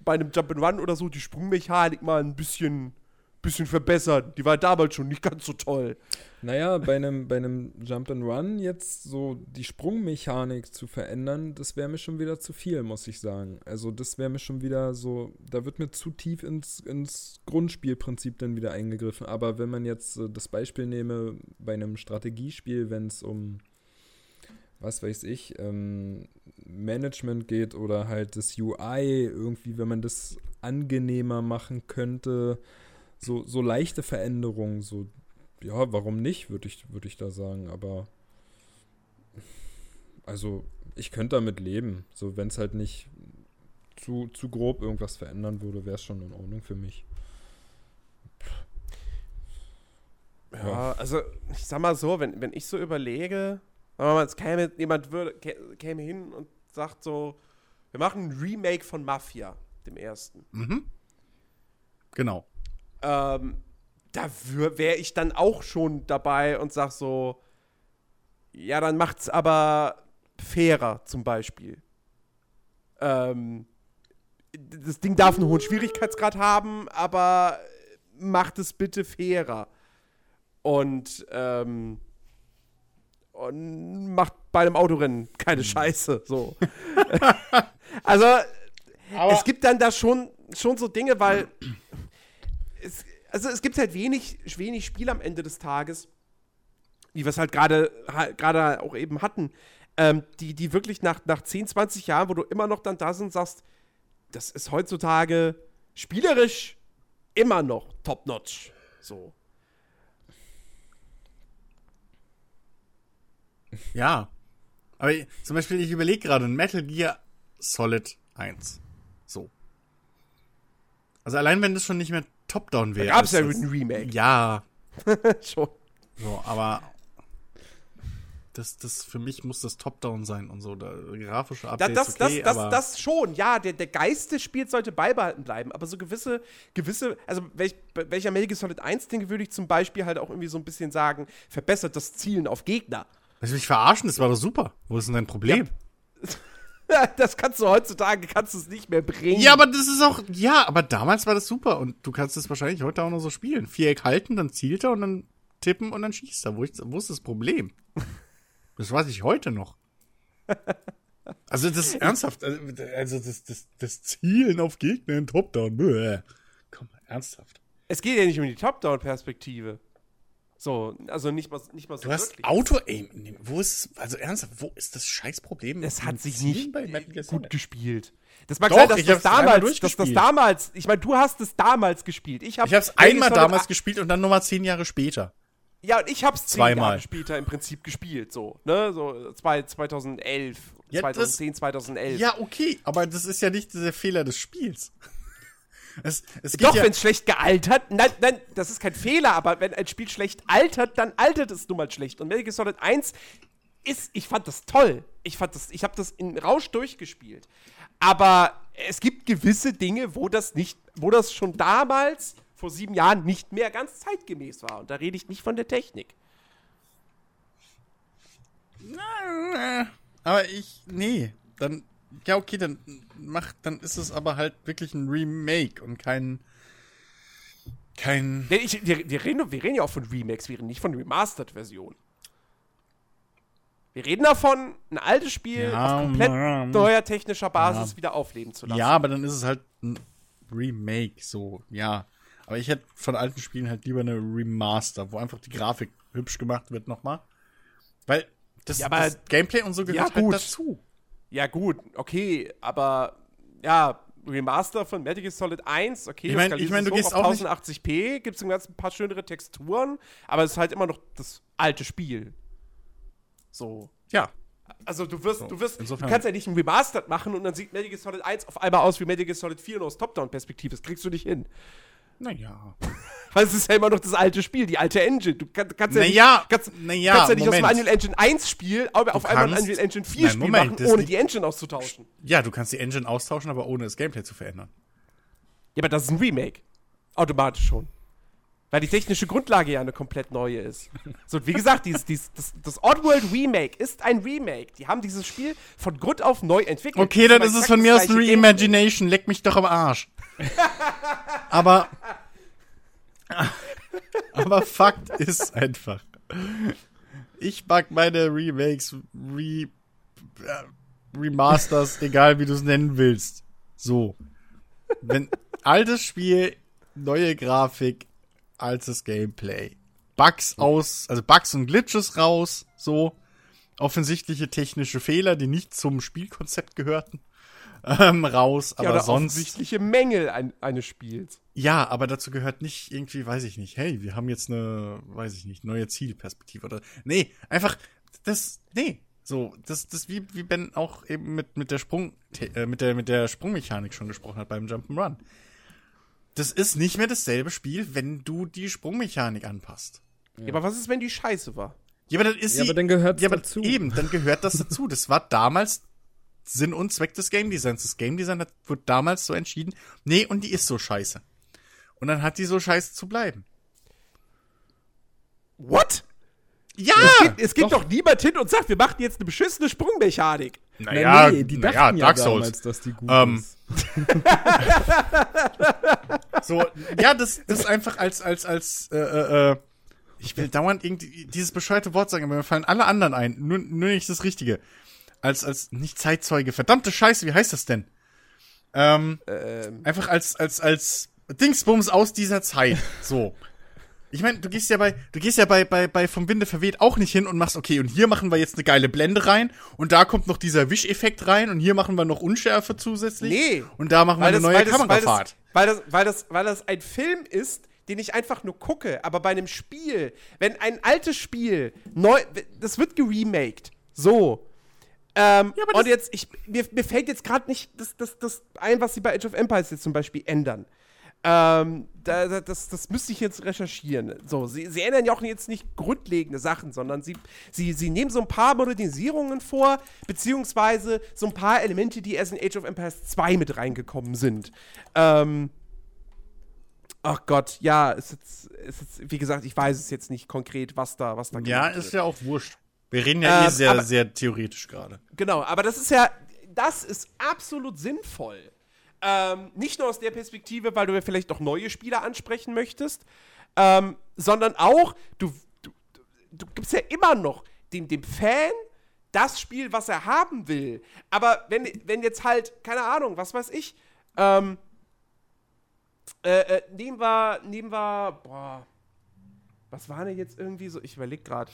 bei einem Jump'n'Run oder so die Sprungmechanik mal ein bisschen, bisschen verbessern. Die war damals schon nicht ganz so toll. Naja, bei einem, bei einem Jump'n'Run jetzt so die Sprungmechanik zu verändern, das wäre mir schon wieder zu viel, muss ich sagen. Also das wäre mir schon wieder so, da wird mir zu tief ins, ins Grundspielprinzip dann wieder eingegriffen. Aber wenn man jetzt äh, das Beispiel nehme, bei einem Strategiespiel, wenn es um, was weiß ich, ähm, Management geht oder halt das UI irgendwie, wenn man das angenehmer machen könnte, so, so leichte Veränderungen, so ja, warum nicht, würde ich, würd ich da sagen. Aber also, ich könnte damit leben. So, wenn es halt nicht zu, zu grob irgendwas verändern würde, wäre es schon in Ordnung für mich. Ja, also ich sag mal so, wenn, wenn ich so überlege, mal, es käme jemand würde, kä- käme hin und sagt so, wir machen ein Remake von Mafia, dem ersten. mhm. Genau. Ähm, da wäre ich dann auch schon dabei und sag so, ja, dann macht's aber fairer zum Beispiel. Ähm, das Ding darf einen hohen Schwierigkeitsgrad haben, aber macht es bitte fairer. Und, ähm, und macht bei einem Autorennen keine Scheiße. So. also, es gibt dann da schon, schon so Dinge, weil es, also es gibt halt wenig, wenig Spiel am Ende des Tages, wie wir es halt gerade gerade auch eben hatten, ähm, die, die wirklich nach, nach 10, 20 Jahren, wo du immer noch dann da sind sagst, das ist heutzutage spielerisch immer noch top-notch. So. Ja. Aber ich- zum Beispiel, ich überlege gerade ein Metal Gear Solid 1. So. Also allein wenn das schon nicht mehr Top-Down Da wäre. gab es ja das- ein Remake. Ja, Schon. so, aber das, das für mich muss das Top-Down sein und so. Da, grafische Da, Updates das, okay, das, das, das schon, ja, der, der Geist des Spiels sollte beibehalten bleiben, aber so gewisse, gewisse, also welch, bei welcher Metal Gear Solid 1 Ding würde ich zum Beispiel halt auch irgendwie so ein bisschen sagen, verbessert das Zielen auf Gegner. Willst du mich verarschen? Das war doch super. Wo ist denn dein Problem? das kannst du heutzutage, kannst du es nicht mehr bringen. Ja, aber das ist auch, ja, aber damals war das super und du kannst es wahrscheinlich heute auch noch so spielen. Viereck halten, dann zielt er und dann tippen und dann schießt er. Wo, ich, wo ist das Problem? Das weiß ich heute noch. Also das ist ernsthaft. Also also das, das, das Zielen auf Gegner in Top-Down. Komm mal, ernsthaft. Es geht ja nicht um die Top-Down-Perspektive. So, also nicht mal, nicht mal so Du hast wirklich. Auto-Aim. Wo ist, also ernsthaft, wo ist das Scheißproblem? Es hat sich nicht gut gespielt. Das mag Doch, sein, dass ich das damals, dass das damals, ich meine, du hast es damals gespielt. Ich, hab Ich hab's Metal einmal damals gespielt und dann nochmal zehn Jahre später. Ja, und ich hab's zehn Zweimal. Jahre später im Prinzip gespielt, so, ne, so zwei, 2011, Ja, das- 2010, 2011. Ja, okay, aber das ist ja nicht der Fehler des Spiels. Es, es Doch, ja, wenn es schlecht gealtert, nein, nein, das ist kein Fehler, aber wenn ein Spiel schlecht altert, dann altert es nun mal schlecht. Und Metal Gear Solid 1 ist, ich fand das toll. Ich fand das, ich habe das in Rausch durchgespielt. Aber es gibt gewisse Dinge, wo das nicht, wo das schon damals, vor sieben Jahren, nicht mehr ganz zeitgemäß war. Und da rede ich nicht von der Technik. aber ich, nee, dann, ja, okay, dann mach, dann ist es aber halt wirklich ein Remake und kein, kein, Denn ich, wir, wir, reden, wir reden ja auch von Remakes, wir reden nicht von Remastered-Versionen. Wir reden davon, ein altes Spiel Ja, auf komplett Mann. neuer technischer Basis Ja. wieder aufleben zu lassen. ja, aber dann ist es halt ein Remake, so, ja. Aber ich hätte von alten Spielen halt lieber eine Remaster, wo einfach die Grafik hübsch gemacht wird nochmal. Weil das, Ja, aber- das Gameplay und so gehört Ja, halt gut. dazu. Ja, gut, okay, aber ja, Remaster von Metal Gear Solid 1, okay, Ich mein- das ich mein, du gehst auf auch nicht- 1080p, gibt es ein ganz ein paar schönere Texturen, aber es ist halt immer noch das alte Spiel. So. Ja. Also du wirst, du wirst, insofern- du kannst ja nicht ein Remastered machen und dann sieht Metal Gear Solid 1 auf einmal aus wie Metal Gear Solid 4 nur aus Top-Down-Perspektive. Das kriegst du nicht hin. Naja. Weil es ist ja immer noch das alte Spiel, die alte Engine. Du kann, kannst ja Naja, nicht, kannst, naja, kannst ja nicht aus dem Moment. Unreal Engine 1 Spiel aber auf einmal ein kannst- Unreal Engine 4 Nein, Spiel Moment, machen, ohne die Engine auszutauschen. Ja, du kannst die Engine austauschen, aber ohne das Gameplay zu verändern. Ja, aber das ist ein Remake. Automatisch schon. Weil die technische Grundlage ja eine komplett neue ist. So, wie gesagt, dieses, dieses, das, das Oddworld Remake ist ein Remake. Die haben dieses Spiel von Grund auf neu entwickelt. Okay, dann ist es von mir aus das ein gleiche Game. Reimagination. Leck mich doch am Arsch. aber. aber Fakt ist einfach. Ich mag meine Remakes, Re, äh, Remasters, egal wie du es nennen willst. So. Wenn altes Spiel, neue Grafik, altes Gameplay. Bugs aus, also Bugs und Glitches raus, so. Offensichtliche technische Fehler, die nicht zum Spielkonzept gehörten, ähm, raus. Ja, Aber sonst. offensichtliche Mängel ein, eines Spiels. Ja, aber dazu gehört nicht irgendwie, weiß ich nicht, hey, wir haben jetzt eine, weiß ich nicht, neue Zielperspektive oder. Nee, einfach, das, nee. So, das, das wie, wie Ben auch eben mit, mit der Sprung, äh, mit der, mit der Sprungmechanik schon gesprochen hat beim Jump'n'Run. Das ist nicht mehr dasselbe Spiel, wenn du die Sprungmechanik anpasst. Ja. aber was ist, wenn die scheiße war? Ja, aber dann ist Ja, sie. aber dann gehört's ja, aber dazu. Eben, dann gehört das dazu. Das war damals Sinn und Zweck des Game Designs. Das Game Design hat, wurde damals so entschieden, nee, und die ist so scheiße. Und dann hat die so scheiße zu bleiben. What? Ja! Es geht, es geht doch. doch. niemand hin und sagt, wir machen jetzt eine beschissene Sprungmechanik. Naja, nee, die dachten naja, ja Dark damals, Souls. dass die gut Ähm, ist. So, ja, das, das ist einfach als, als, als, äh, äh, äh, ich will dauernd irgendwie dieses bescheuerte Wort sagen, aber mir fallen alle anderen ein. Nur, nur nicht das Richtige. Als, als, nicht Zeitzeuge. Verdammte Scheiße, wie heißt das denn? Ähm, Ähm, einfach als, als, als Dingsbums aus dieser Zeit. So. Ich meine, du gehst ja bei, du gehst ja bei, bei, bei vom Winde verweht auch nicht hin und machst, okay, und hier machen wir jetzt eine geile Blende rein und da kommt noch dieser Wischeffekt rein und hier machen wir noch Unschärfe zusätzlich. Nee. Und da machen wir eine neue weil das, Kamerafahrt. weil, das, weil, das, weil das ein Film ist, den ich einfach nur gucke. Aber bei einem Spiel, wenn ein altes Spiel neu, das wird geremaked. So. Ähm, Ja, aber und das- jetzt, ich, mir, mir fällt jetzt gerade nicht das, das, das ein, was sie bei Age of Empires jetzt zum Beispiel ändern. Ähm, da, da, das, das müsste ich jetzt recherchieren. So, sie, sie ändern ja auch jetzt nicht grundlegende Sachen, sondern sie, sie, sie nehmen so ein paar Modernisierungen vor, beziehungsweise so ein paar Elemente, die erst in Age of Empires 2 mit reingekommen sind. Ähm, ach Gott, ja, ist jetzt, ist jetzt, wie gesagt, ich weiß es jetzt nicht konkret, was da, was da Ja, ist ja auch wurscht. Wir reden ja eh Ähm, sehr, aber- sehr theoretisch gerade. Genau, aber das ist ja, das ist absolut sinnvoll. Ähm, nicht nur aus der Perspektive, weil du ja vielleicht auch neue Spieler ansprechen möchtest, ähm, sondern auch, du, du, du, gibst ja immer noch dem, dem Fan das Spiel, was er haben will. Aber wenn, wenn jetzt halt, keine Ahnung, was weiß ich, ähm, äh, äh, nehmen wir, nehmen wir, boah, was war denn jetzt irgendwie so, ich überlege gerade,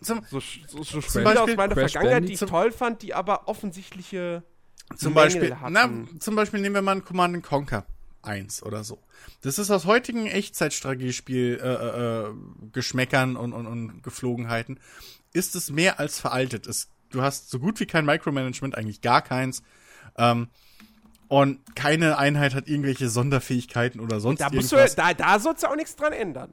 so, so, so Spiele aus meiner Crash Vergangenheit, die ich toll fand, die aber offensichtliche zum Mängel Beispiel, hatten. na, zum Beispiel nehmen wir mal ein Command Conquer 1 oder so. Das ist aus heutigen Echtzeitstrategiespiel äh, äh, äh, Geschmäckern und, und, und Geflogenheiten, ist es mehr als veraltet. Es, du hast so gut wie kein Micromanagement, eigentlich gar keins. Ähm, und keine Einheit hat irgendwelche Sonderfähigkeiten oder sonst Da, musst du, irgendwas. da, da sollst du auch nichts dran ändern.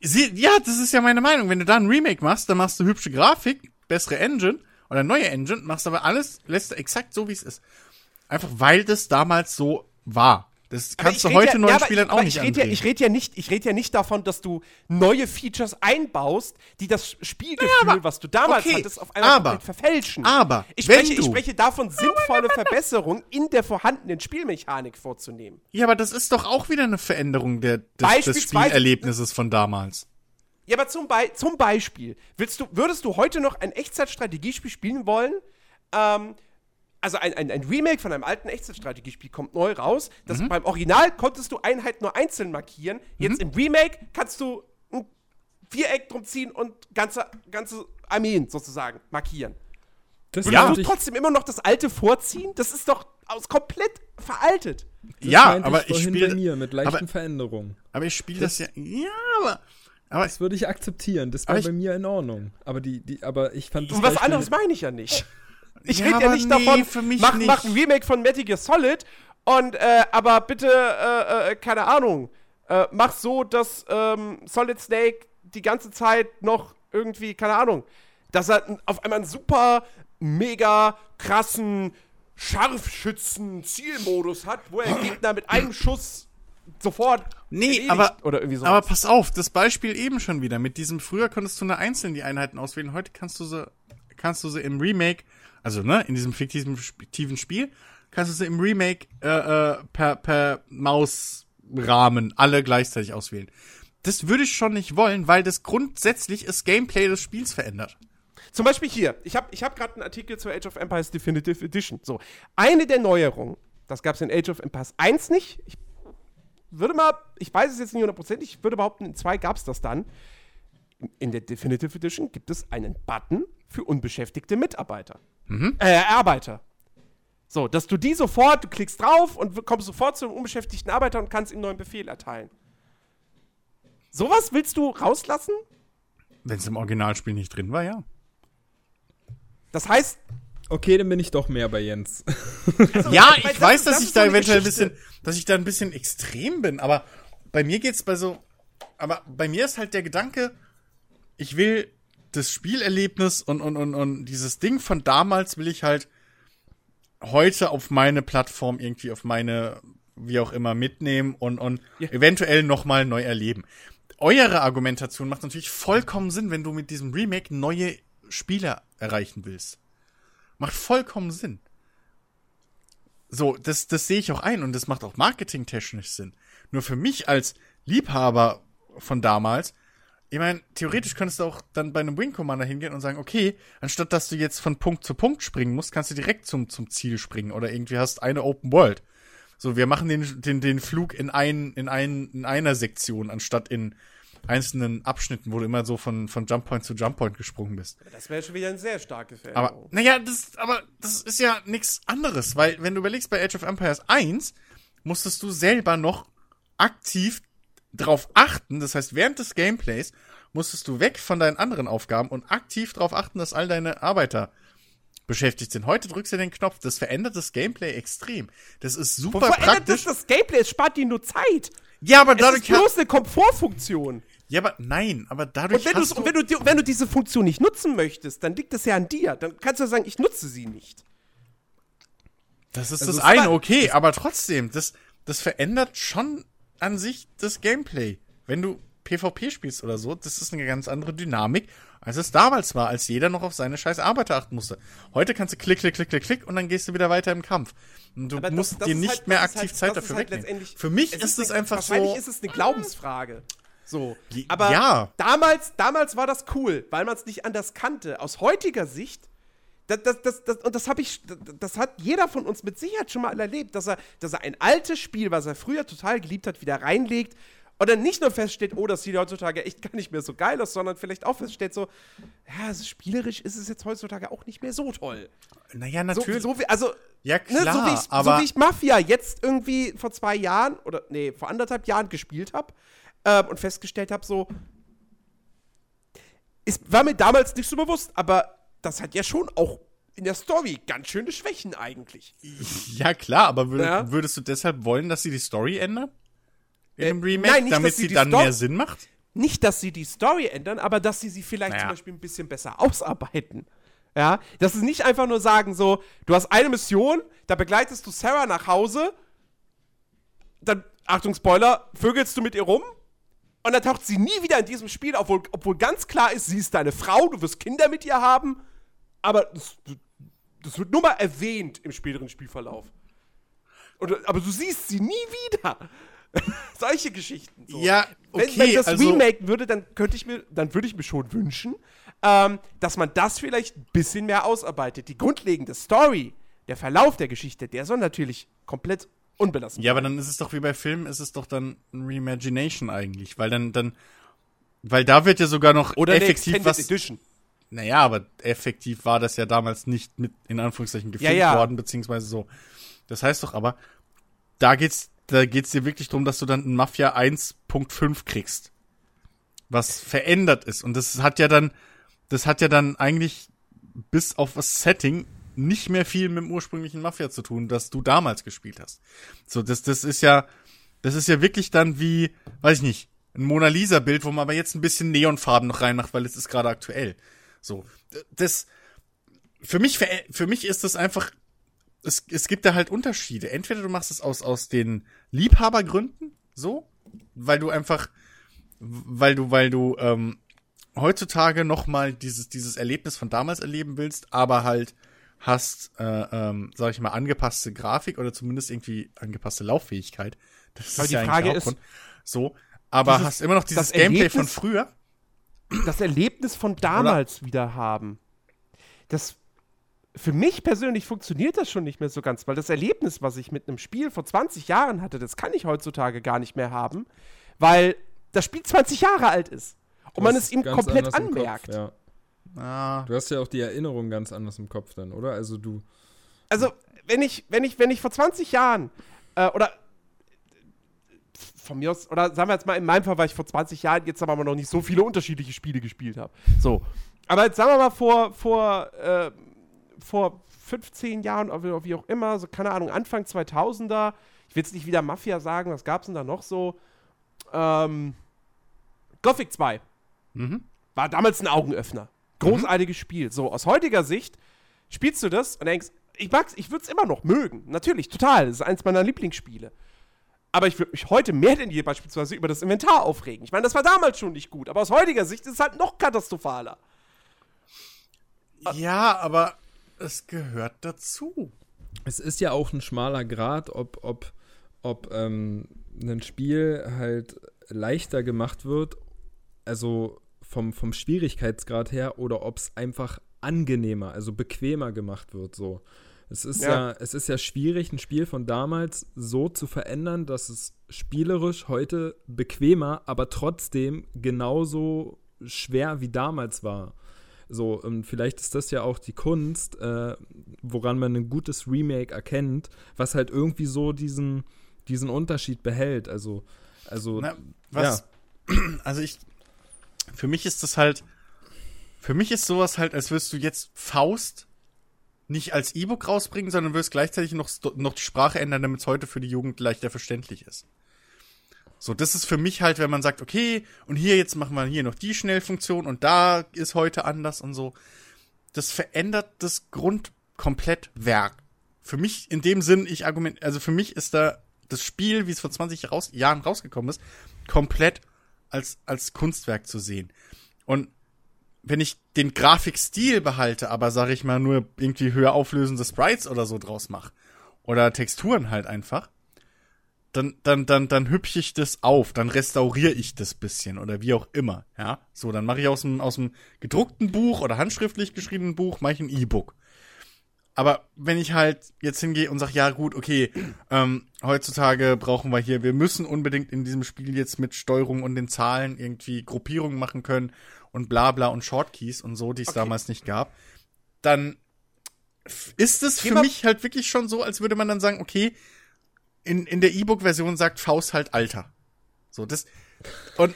Sie, ja, das ist ja meine Meinung. Wenn du da ein Remake machst, dann machst du hübsche Grafik, bessere Engine oder neue Engine, machst aber alles, lässt du exakt so, wie es ist. Einfach weil das damals so war. Das Aber kannst ich du heute ja, neuen ja, aber- Spielern auch aber nicht ich red ja, ich rede ja nicht, ich rede ja nicht davon, dass du neue Features einbaust, die das Spielgefühl, aber- was du damals okay, hattest, auf einmal aber- verfälschen. aber ich spreche, ich du- spreche davon, sinnvolle Verbesserungen in der vorhandenen Spielmechanik vorzunehmen. ja, aber das ist doch auch wieder eine Veränderung der, des, des Spielerlebnisses von damals. Ja, aber zum, Bei zum Beispiel, willst du, würdest du heute noch ein Echtzeitstrategiespiel spielen wollen? Ähm, also ein, ein, ein Remake von einem alten Echtzeitstrategiespiel kommt neu raus. Das Mhm. Beim Original konntest du Einheiten nur einzeln markieren. Jetzt im Remake kannst du ein Viereck drum ziehen und ganze, ganze Armeen sozusagen markieren. Das Ja. Würdest ich- du trotzdem immer noch das alte vorziehen? Das ist doch aus komplett veraltet. das ja, aber ich vorhin spiele, mir mit leichten aber, Veränderungen. aber ich spiele das, ja, ja, aber, aber Das würde ich akzeptieren. Das ich- bei mir in Ordnung. Aber die, die, aber ich fand das Und was Beispiel- anderes meine ich ja nicht. Ich Ja, rede ja nicht nee, davon, für mich mach, nicht. mach ein Remake von Metal Gear Solid und, äh, aber bitte, äh, äh, keine Ahnung, äh, mach so, dass ähm, Solid Snake die ganze Zeit noch irgendwie, keine Ahnung, dass er auf einmal einen super, mega krassen Scharfschützen-Zielmodus hat, wo er Gegner mit einem Schuss sofort Nee, erledigt aber, oder irgendwie sowas. aber pass auf, das Beispiel eben schon wieder. Mit diesem, früher konntest du nur einzeln die Einheiten auswählen, heute kannst du sie, kannst du sie im Remake, also ne, in diesem fiktiven, fiktiven Spiel, kannst du sie im Remake äh, äh, per, per Mausrahmen alle gleichzeitig auswählen. Das würde ich schon nicht wollen, weil das grundsätzlich das Gameplay des Spiels verändert. Zum Beispiel hier, ich habe ich hab gerade einen Artikel zur Age of Empires Definitive Edition. So, eine der Neuerungen, das gab es in Age of Empires 1 nicht. Ich würde mal, ich weiß es jetzt nicht hundertprozentig, ich würde behaupten, in 2 gab es das dann. In der Definitive Edition gibt es einen Button für unbeschäftigte Mitarbeiter. Äh, Arbeiter. So, dass du die sofort, du klickst drauf und kommst sofort zu einem unbeschäftigten Arbeiter und kannst ihm einen neuen Befehl erteilen. Sowas willst du rauslassen? Wenn es im Originalspiel nicht drin war, ja. Das heißt, Okay, dann bin ich doch mehr bei Jens. Ja, weil ich weiß, dass das ich da so eventuell ein bisschen, dass ich da ein bisschen extrem bin, aber bei mir geht's bei so, aber bei mir ist halt der Gedanke, ich will das Spielerlebnis und, und, und, und dieses Ding von damals will ich halt heute auf meine Plattform irgendwie, auf meine, wie auch immer, mitnehmen und, und Ja. eventuell nochmal neu erleben. Eure Argumentation macht natürlich vollkommen Sinn, wenn du mit diesem Remake neue Spieler erreichen willst. Macht vollkommen Sinn. So, das, das sehe ich auch ein und das macht auch marketingtechnisch Sinn. Nur für mich als Liebhaber von damals, ich meine, theoretisch könntest du auch dann bei einem Wing Commander hingehen und sagen, okay, anstatt dass du jetzt von Punkt zu Punkt springen musst, kannst du direkt zum, zum Ziel springen oder irgendwie hast eine Open World. So, wir machen den, den, den Flug in, ein, in, ein, in einer Sektion, anstatt in einzelnen Abschnitten, wo du immer so von, von Jump Point zu Jump Point gesprungen bist. das wäre schon wieder eine sehr starke Veränderung. Aber, naja, das, aber das ist ja nichts anderes, weil wenn du überlegst, bei Age of Empires 1 musstest du selber noch aktiv drauf achten, das heißt, während des Gameplays musstest du weg von deinen anderen Aufgaben und aktiv darauf achten, dass all deine Arbeiter beschäftigt sind. Heute drückst du den Knopf, das verändert das Gameplay extrem. Das ist super Wovor ändert praktisch. das das Gameplay? Es spart dir nur Zeit. ja, aber Es dadurch ist bloß eine Komfortfunktion. Ja, aber nein, aber dadurch Und wenn, und wenn, du, wenn du diese Funktion nicht nutzen möchtest, dann liegt es ja an dir. Dann kannst du sagen, ich nutze sie nicht. Das ist Also das eine, okay, aber trotzdem, das, das verändert schon an sich das Gameplay. Wenn du PvP spielst oder so, das ist eine ganz andere Dynamik, als es damals war, als jeder noch auf seine scheiß Arbeiter achten musste. Heute kannst du klick, klick, klick, klick, klick und dann gehst du wieder weiter im Kampf. Und du das- musst das dir nicht halt- mehr das aktiv halt- Zeit das dafür halt wegnehmen. Für mich ist es einfach wahrscheinlich so. ist es eine Glaubensfrage. So. Aber ja. damals, damals war das cool, weil man es nicht anders kannte. Aus heutiger Sicht Das, das, das, das, und das habe ich, das, hat jeder von uns mit Sicherheit schon mal erlebt, dass er, dass er ein altes Spiel, was er früher total geliebt hat, wieder reinlegt und dann nicht nur feststellt, oh, das sieht heutzutage echt gar nicht mehr so geil aus, sondern vielleicht auch feststellt, so, ja, also spielerisch ist es jetzt heutzutage auch nicht mehr so toll. Naja, So, natürlich. so wie, also, ja, ne, klar, so, wie ich, aber so wie ich Mafia jetzt irgendwie vor zwei Jahren oder nee, vor anderthalb Jahren gespielt habe ähm, und festgestellt habe, so, ist, war mir damals nicht so bewusst, aber das hat ja schon auch in der Story ganz schöne Schwächen eigentlich. ja, klar, aber würd, Ja. würdest du deshalb wollen, dass sie die Story ändern? In dem Äh, Remake, nein, nicht, damit sie sie dann Sto- mehr Sinn macht? Nicht, dass sie die Story ändern, aber dass sie sie vielleicht Naja. zum Beispiel ein bisschen besser ausarbeiten. Ja, dass sie nicht einfach nur sagen, so, du hast eine Mission, da begleitest du Sarah nach Hause, dann, Achtung, Spoiler, vögelst du mit ihr rum und dann taucht sie nie wieder in diesem Spiel, obwohl, obwohl ganz klar ist, sie ist deine Frau, du wirst Kinder mit ihr haben, aber das, das wird nur mal erwähnt im späteren Spielverlauf. Und, aber du siehst sie nie wieder. Solche Geschichten. So. Ja, Wenn, okay, wenn das also- Remake würde, dann könnte ich mir, dann würde ich mir schon wünschen, ähm, dass man das vielleicht ein bisschen mehr ausarbeitet. Die grundlegende Story, der Verlauf der Geschichte, der soll natürlich komplett unbelassen Ja, aber dann ist es doch wie bei Filmen, ist es doch dann ein Reimagination eigentlich, weil dann, dann, weil da wird ja sogar noch Oder effektiv was. Edition. Naja, aber effektiv war das ja damals nicht mit, in Anführungszeichen, gefilmt Ja, ja. worden, beziehungsweise so. Das heißt doch aber, da geht's, da geht's dir wirklich drum, dass du dann ein Mafia 1.5 kriegst. Was verändert ist. Und das hat ja dann, das hat ja dann eigentlich bis auf das Setting nicht mehr viel mit dem ursprünglichen Mafia zu tun, das du damals gespielt hast. So, das, das ist ja, das ist ja wirklich dann wie, weiß ich nicht, ein Mona Lisa Bild, wo man aber jetzt ein bisschen Neonfarben noch reinmacht, weil es ist gerade aktuell. So, das, für mich, für mich ist das einfach, es, es gibt da halt Unterschiede. Entweder du machst es aus, aus den Liebhabergründen, so, weil du einfach, weil du, weil du, ähm, heutzutage noch mal dieses, dieses Erlebnis von damals erleben willst, aber halt hast, äh, ähm, sag ich mal, angepasste Grafik oder zumindest irgendwie angepasste Lauffähigkeit. Das Aber ist die ja Frage ist, so, aber dieses- hast immer noch dieses das Gameplay von Erlebnis- früher. das Erlebnis von damals wieder haben. Das für mich persönlich funktioniert das schon nicht mehr so ganz, weil das Erlebnis, was ich mit einem Spiel vor 20 Jahren hatte, das kann ich heutzutage gar nicht mehr haben, weil das Spiel 20 Jahre alt ist und man Das es ihm komplett anders im Kopf, anmerkt. ja. Ah, Du hast ja auch die Erinnerung ganz anders im Kopf dann, oder? Also du. Also, wenn ich, wenn ich, wenn ich vor 20 Jahren äh, oder von mir aus, oder sagen wir jetzt mal, in meinem Fall war ich vor 20 Jahren, jetzt aber noch nicht so viele unterschiedliche Spiele gespielt habe. So. Aber jetzt sagen wir mal vor, vor, äh, vor 15 Jahren oder wie auch immer, so keine Ahnung, Anfang 2000er, ich will jetzt nicht wieder Mafia sagen, was gab's denn da noch so? Ähm, Gothic 2 mhm. war damals ein Augenöffner. Großartiges Spiel. So, aus heutiger Sicht spielst du das und denkst, ich mag's, ich würde es immer noch mögen. Natürlich, total. Das ist eins meiner Lieblingsspiele. Aber ich würde mich heute mehr denn je beispielsweise über das Inventar aufregen. Ich meine, das war damals schon nicht gut, aber aus heutiger Sicht ist es halt noch katastrophaler. Ja, aber es gehört dazu. Es ist ja auch ein schmaler Grad, ob, ob, ob ähm, ein Spiel halt leichter gemacht wird, also vom, vom Schwierigkeitsgrad her, oder ob es einfach angenehmer, also bequemer gemacht wird. So. Es ist ja. Ja. es ist ja schwierig, ein Spiel von damals so zu verändern, dass es spielerisch heute bequemer, aber trotzdem genauso schwer wie damals war. So, und vielleicht ist das ja auch die Kunst, äh, woran man ein gutes Remake erkennt, was halt irgendwie so diesen, diesen Unterschied behält. Also, also Na, was? Also ich, für mich ist das halt, für mich ist sowas halt, als würdest du jetzt Faust nicht als E-Book rausbringen, sondern würdest gleichzeitig noch, noch die Sprache ändern, damit es heute für die Jugend leichter verständlich ist. So, das ist für mich halt, wenn man sagt, okay, und hier jetzt machen wir hier noch die Schnellfunktion und da ist heute anders und so. Das verändert das Grundkomplettwerk. Für mich in dem Sinn, ich argument, also für mich ist da das Spiel, wie es vor 20 raus, Jahren rausgekommen ist, komplett als, als Kunstwerk zu sehen. Und wenn ich den Grafikstil behalte, aber sag ich mal nur irgendwie höher auflösende Sprites oder so draus mache, oder Texturen halt einfach, dann, dann, dann, dann hübsche ich das auf, dann restauriere ich das bisschen oder wie auch immer, ja. So, dann mache ich aus dem, aus dem gedruckten Buch oder handschriftlich geschriebenen Buch, mache ich ein E-Book. Aber wenn ich halt jetzt hingehe und sage, ja gut, okay, ähm, heutzutage brauchen wir hier, wir müssen unbedingt in diesem Spiel jetzt mit Steuerung und den Zahlen irgendwie Gruppierungen machen können und bla bla und Shortkeys und so, die es Okay. damals nicht gab, dann ist es für mich halt wirklich schon so, als würde man dann sagen, okay, in, in der E-Book-Version sagt Faust halt Alter. So, das, und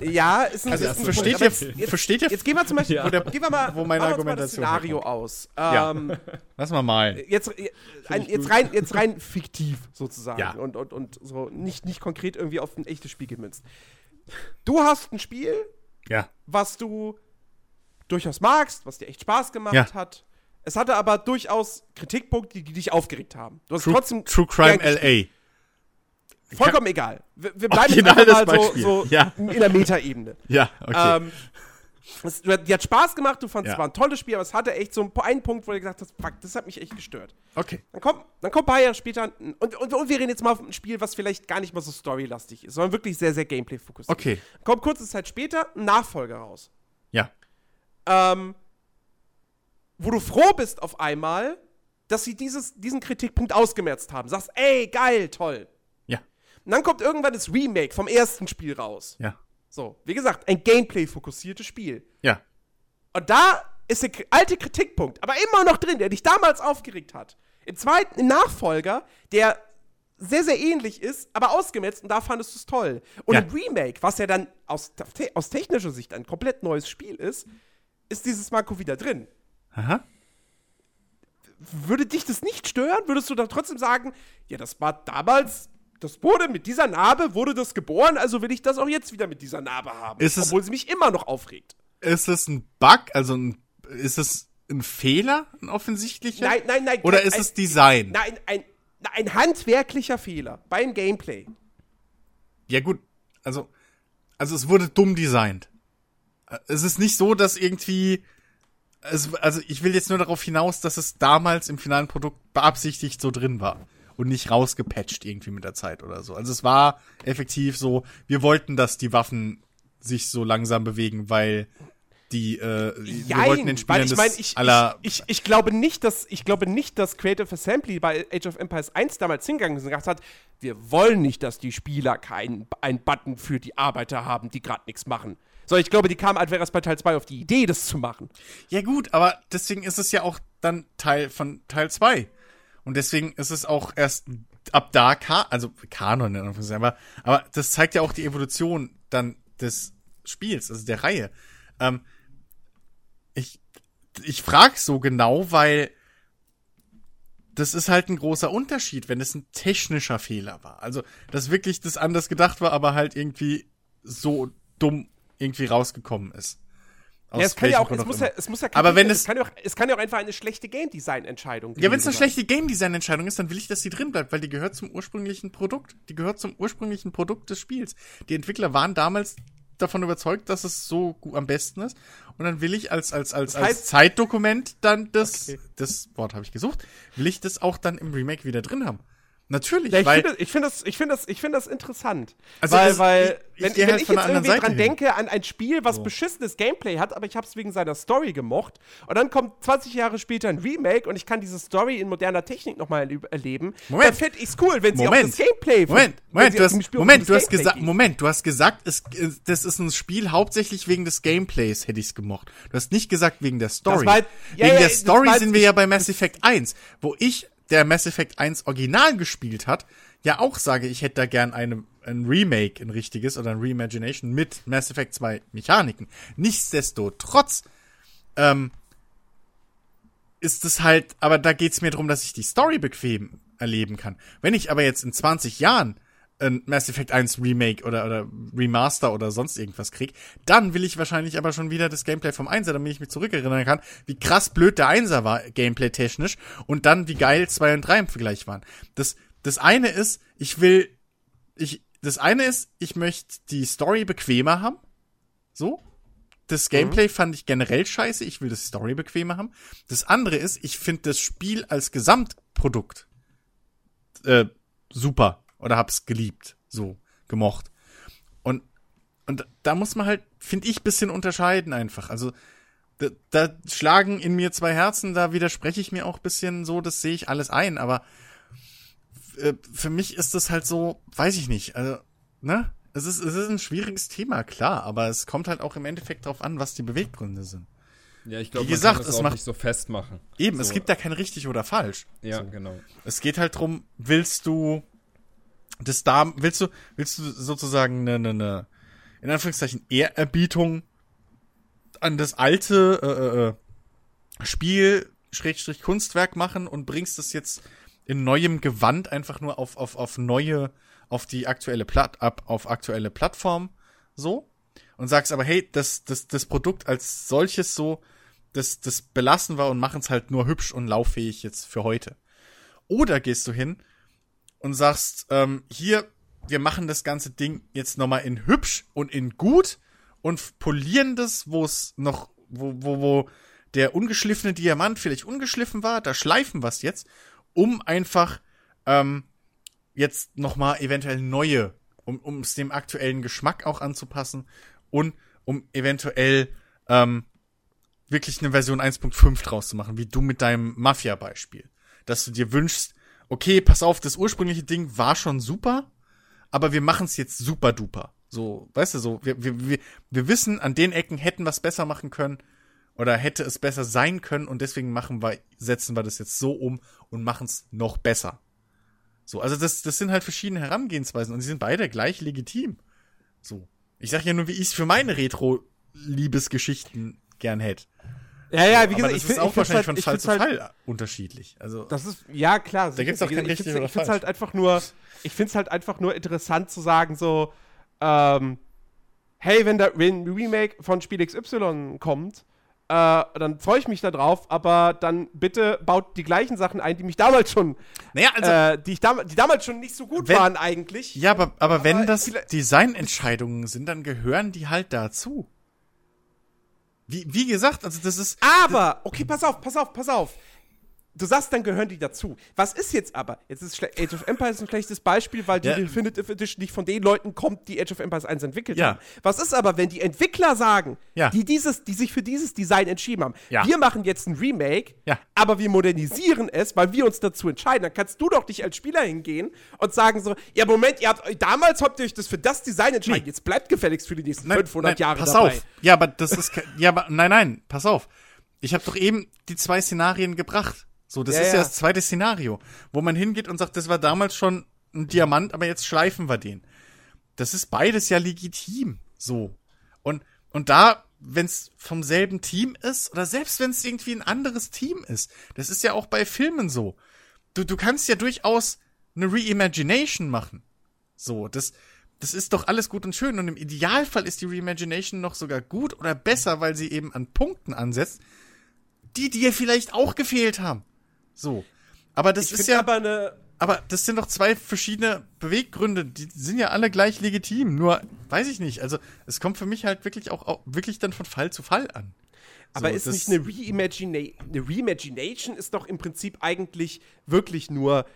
Ja, ist ein, Also, ist ein versteht Punkt. ihr- Aber jetzt, versteht ihr- Jetzt gehen wir zum Beispiel, Ja. wo der- gehen wir mal, wo meine uns mal das Argumentation Szenario aus. Ja. Ähm, lass mal mal. jetzt, äh, ein, jetzt, rein, jetzt rein fiktiv sozusagen Ja. und, und, und so nicht, nicht konkret irgendwie auf ein echtes Spiel gemünzt. Du hast ein Spiel, Ja. was du durchaus magst, was dir echt Spaß gemacht Ja. hat. Es hatte aber durchaus Kritikpunkte, die, die dich aufgeregt haben. Du hast True, trotzdem True Crime. LA. Vollkommen egal. Wir, wir bleiben Original jetzt einfach mal so, so Ja. in der Metaebene. Ja, okay. Ähm, es, die hat Spaß gemacht, du fandest Ja. es war ein tolles Spiel, aber es hatte echt so einen, Punkt, wo du gesagt hast, fuck, das hat mich echt gestört. okay. Dann kommt, dann kommt ein paar Jahre später und, und, und wir reden jetzt mal auf ein Spiel, was vielleicht gar nicht mal so storylastig ist, sondern wirklich sehr, sehr Gameplay-fokussiert. Okay. Kommt kurze Zeit später ein Nachfolger raus. Ja. Ähm, wo du froh bist auf einmal, dass sie dieses, diesen Kritikpunkt ausgemerzt haben. Sagst, ey, geil, toll. Und dann kommt irgendwann das Remake vom ersten Spiel raus. Ja. So, wie gesagt, ein Gameplay-fokussiertes Spiel. Ja. Und da ist der alte Kritikpunkt, aber immer noch drin, der dich damals aufgeregt hat. Im zweiten, im Nachfolger, der sehr, sehr ähnlich ist, aber ausgemerzt und da fandest du es toll. Und Ja. im Remake, was ja dann aus, te aus technischer Sicht ein komplett neues Spiel ist, ist dieses Marco wieder drin. Aha. Würde dich das nicht stören? Würdest du dann trotzdem sagen, ja, das war damals, das wurde mit dieser Narbe, wurde das geboren, also will ich das auch jetzt wieder mit dieser Narbe haben. Ist es- obwohl sie mich immer noch aufregt. Ist es ein Bug? Also ein, ist es ein Fehler, ein offensichtlicher? Nein, nein, nein. Oder ist ein, es Design? Nein, ein, ein handwerklicher Fehler beim Gameplay. Ja gut, also also es wurde dumm designt. Es ist nicht so, dass irgendwie es, also ich will jetzt nur darauf hinaus, dass es damals im finalen Produkt beabsichtigt so drin war und nicht rausgepatcht irgendwie mit der Zeit oder so. Also es war effektiv so, wir wollten, dass die Waffen sich so langsam bewegen, weil die äh, wir wollten den Spielern ich das meine, ich, aller ich, ich, ich glaube nicht, dass ich glaube nicht, dass Creative Assembly bei Age of Empires 1 damals hingegangen ist und gesagt hat, wir wollen nicht, dass die Spieler keinen einen Button für die Arbeiter haben, die gerade nichts machen. So, ich glaube, die kamen halt erst bei Teil 2 auf die Idee, das zu machen. Ja gut, aber deswegen ist es ja auch dann Teil von Teil 2. Und deswegen ist es auch erst ab da, Ka also Kanon in Anführungszeichen, aber, aber das zeigt ja auch die Evolution dann des Spiels, also der Reihe. Ähm, ich ich frag so genau, weil das ist halt ein großer Unterschied, wenn es ein technischer Fehler war. Also, dass wirklich das anders gedacht war, aber halt irgendwie so dumm irgendwie rausgekommen ist. Ja, es kann ja auch, es muss ja, es muss ja Aber wenn es es- kann ja auch, es kann ja auch einfach eine schlechte Game Design Entscheidung Ja, wenn es eine schlechte Game Design Entscheidung ist, dann will ich, dass sie drin bleibt, weil die gehört zum ursprünglichen Produkt. Die gehört zum ursprünglichen Produkt des Spiels. Die Entwickler waren damals davon überzeugt, dass es so gu- am besten ist. Und dann will ich als, als, als, Das als Zeitdokument dann das, Okay. das Wort habe ich gesucht, will ich das auch dann im Remake wieder drin haben. Natürlich, Ja, ich finde ich find das, ich find das, ich find das interessant. Also weil, es- weil ich- ich wenn, gehe wenn halt ich von jetzt irgendwie Seite dran hin. denke an ein Spiel, was beschissenes Gameplay hat, aber ich habe es wegen seiner Story gemocht, und dann kommt 20 Jahre später ein Remake und ich kann diese Story in moderner Technik nochmal erleben, Moment. dann fände ich's cool, wenn sie auch Moment. das Gameplay Moment, Moment, sie du hast, Moment, du das hast gesagt. Moment, du hast gesagt, es, das ist ein Spiel hauptsächlich wegen des Gameplays, hätte ich es gemocht. Du hast nicht gesagt wegen der Story. war- ja, wegen ja, der das Story sind wir ja bei Mass Effect 1, wo ich, der Mass Effect 1 Original gespielt hat, ja auch sage, ich hätte da gern eine, ein Remake, ein richtiges oder ein Reimagination mit Mass Effect 2 Mechaniken. Nichtsdestotrotz, ähm, ist es halt, aber da geht's mir darum, dass ich die Story bequem erleben kann. Wenn ich aber jetzt in 20 Jahren ein Mass Effect 1 Remake oder, oder Remaster oder sonst irgendwas krieg, dann will ich wahrscheinlich aber schon wieder das Gameplay vom 1er, damit ich mich zurückerinnern kann, wie krass blöd der 1er war, gameplay-technisch, und dann wie geil 2 und 3 im Vergleich waren. Das, das eine ist, ich will, ich, das eine ist, ich möchte die Story bequemer haben. So. Das Gameplay fand ich generell scheiße. Ich will das Story bequemer haben. Das andere ist, ich finde das Spiel als Gesamtprodukt äh, super oder hab's geliebt, so gemocht. Und und da muss man halt, finde ich, bisschen unterscheiden einfach. Also da, da schlagen in mir zwei Herzen, da widerspreche ich mir auch bisschen so, das sehe ich alles ein, aber äh, für mich ist das halt so, weiß ich nicht, also, ne? Es ist, es ist ein schwieriges Thema, klar, aber es kommt halt auch im Endeffekt darauf an, was die Beweggründe sind. Ja, ich glaube, Wie gesagt, es macht- nicht so festmachen. Eben, so, es gibt da kein richtig oder falsch. Ja, so. genau. Es geht halt drum, willst du das da, willst du, willst du sozusagen eine, eine, eine in Anführungszeichen Ehrerbietung an das alte äh, äh, Spiel Schrägstrich Kunstwerk machen und bringst es jetzt in neuem Gewand einfach nur auf, auf, auf neue, auf die aktuelle Platt, ab, auf aktuelle Plattform so und sagst aber, hey, das, das, das Produkt als solches so, das, das belassen wir und machen es halt nur hübsch und lauffähig jetzt für heute. Oder gehst du hin und sagst, ähm, hier, wir machen das ganze Ding jetzt nochmal in hübsch und in gut und polieren das, wo es noch, wo, wo, wo der ungeschliffene Diamant vielleicht ungeschliffen war, da schleifen wir es jetzt, um einfach ähm, jetzt nochmal eventuell neue, um es dem aktuellen Geschmack auch anzupassen und um eventuell ähm, wirklich eine Version 1.5 draus zu machen, wie du mit deinem Mafia-Beispiel. Dass du dir wünschst, okay, pass auf, das ursprüngliche Ding war schon super, aber wir machen es jetzt super duper. So, weißt du, so, wir, wir, wir, wir wissen, an den Ecken hätten wir es besser machen können oder hätte es besser sein können und deswegen machen wir, setzen wir das jetzt so um und machen es noch besser. So, also das, das sind halt verschiedene Herangehensweisen und sie sind beide gleich legitim. So. Ich sag ja nur, wie ich es für meine Retro-Liebesgeschichten gern hätte. Ja, ja, wie gesagt, das ich finde auch ich wahrscheinlich halt, von Fall zu halt, Fall unterschiedlich. Also, Das ist, ja klar. Da gibt's auch kein ich richtig oder Ich finde es halt einfach nur, ich finde es halt einfach nur interessant zu sagen, so, ähm, hey, wenn da wenn ein Remake von Spiel XY kommt, äh, dann freue ich mich da drauf, aber dann bitte baut die gleichen Sachen ein, die mich damals schon, naja, also, äh, die, ich dam die damals schon nicht so gut Wenn- waren eigentlich. ja, aber, aber wenn aber das vielleicht- Designentscheidungen sind, dann gehören die halt dazu. Wie, wie gesagt, also das ist, Aber, okay, pass auf, pass auf, pass auf. Du sagst, dann gehören die dazu. Was ist jetzt aber? Jetzt ist Age of Empires ein schlechtes Beispiel, weil die Ja. Definitive Edition nicht von den Leuten kommt, die Age of Empires 1 entwickelt Ja. haben. Was ist aber, wenn die Entwickler sagen, Ja. die, dieses, die sich für dieses Design entschieden haben, wir machen jetzt ein Remake, aber wir modernisieren es, weil wir uns dazu entscheiden, dann kannst du doch nicht als Spieler hingehen und sagen so, ja Moment, ihr habt, damals habt ihr euch das für das Design entschieden, Nee. jetzt bleibt gefälligst für die nächsten nein, 500 nein, Jahre pass dabei. auf. Ja, aber das ist, ja, aber, nein, nein, pass auf. Ich habe doch eben die zwei Szenarien gebracht. So, das Ja, ist ja ja. das zweite Szenario, wo man hingeht und sagt, das war damals schon ein Diamant, aber jetzt schleifen wir den. Das ist beides ja legitim. So. Und, und da, wenn es vom selben Team ist, oder selbst wenn es irgendwie ein anderes Team ist, das ist ja auch bei Filmen so. Du, du kannst ja durchaus eine Reimagination machen. So, das, das ist doch alles gut und schön. Und im Idealfall ist die Reimagination noch sogar gut oder besser, weil sie eben an Punkten ansetzt, die dir vielleicht auch gefehlt haben. So. Aber das Ich ist ja, aber eine, aber das sind doch zwei verschiedene Beweggründe, die sind ja alle gleich legitim. Nur, weiß ich nicht. Also, es kommt für mich halt wirklich auch, auch wirklich dann von Fall zu Fall an. Aber So, ist nicht eine Reimagination, eine Reimagination ist doch im Prinzip eigentlich wirklich nur,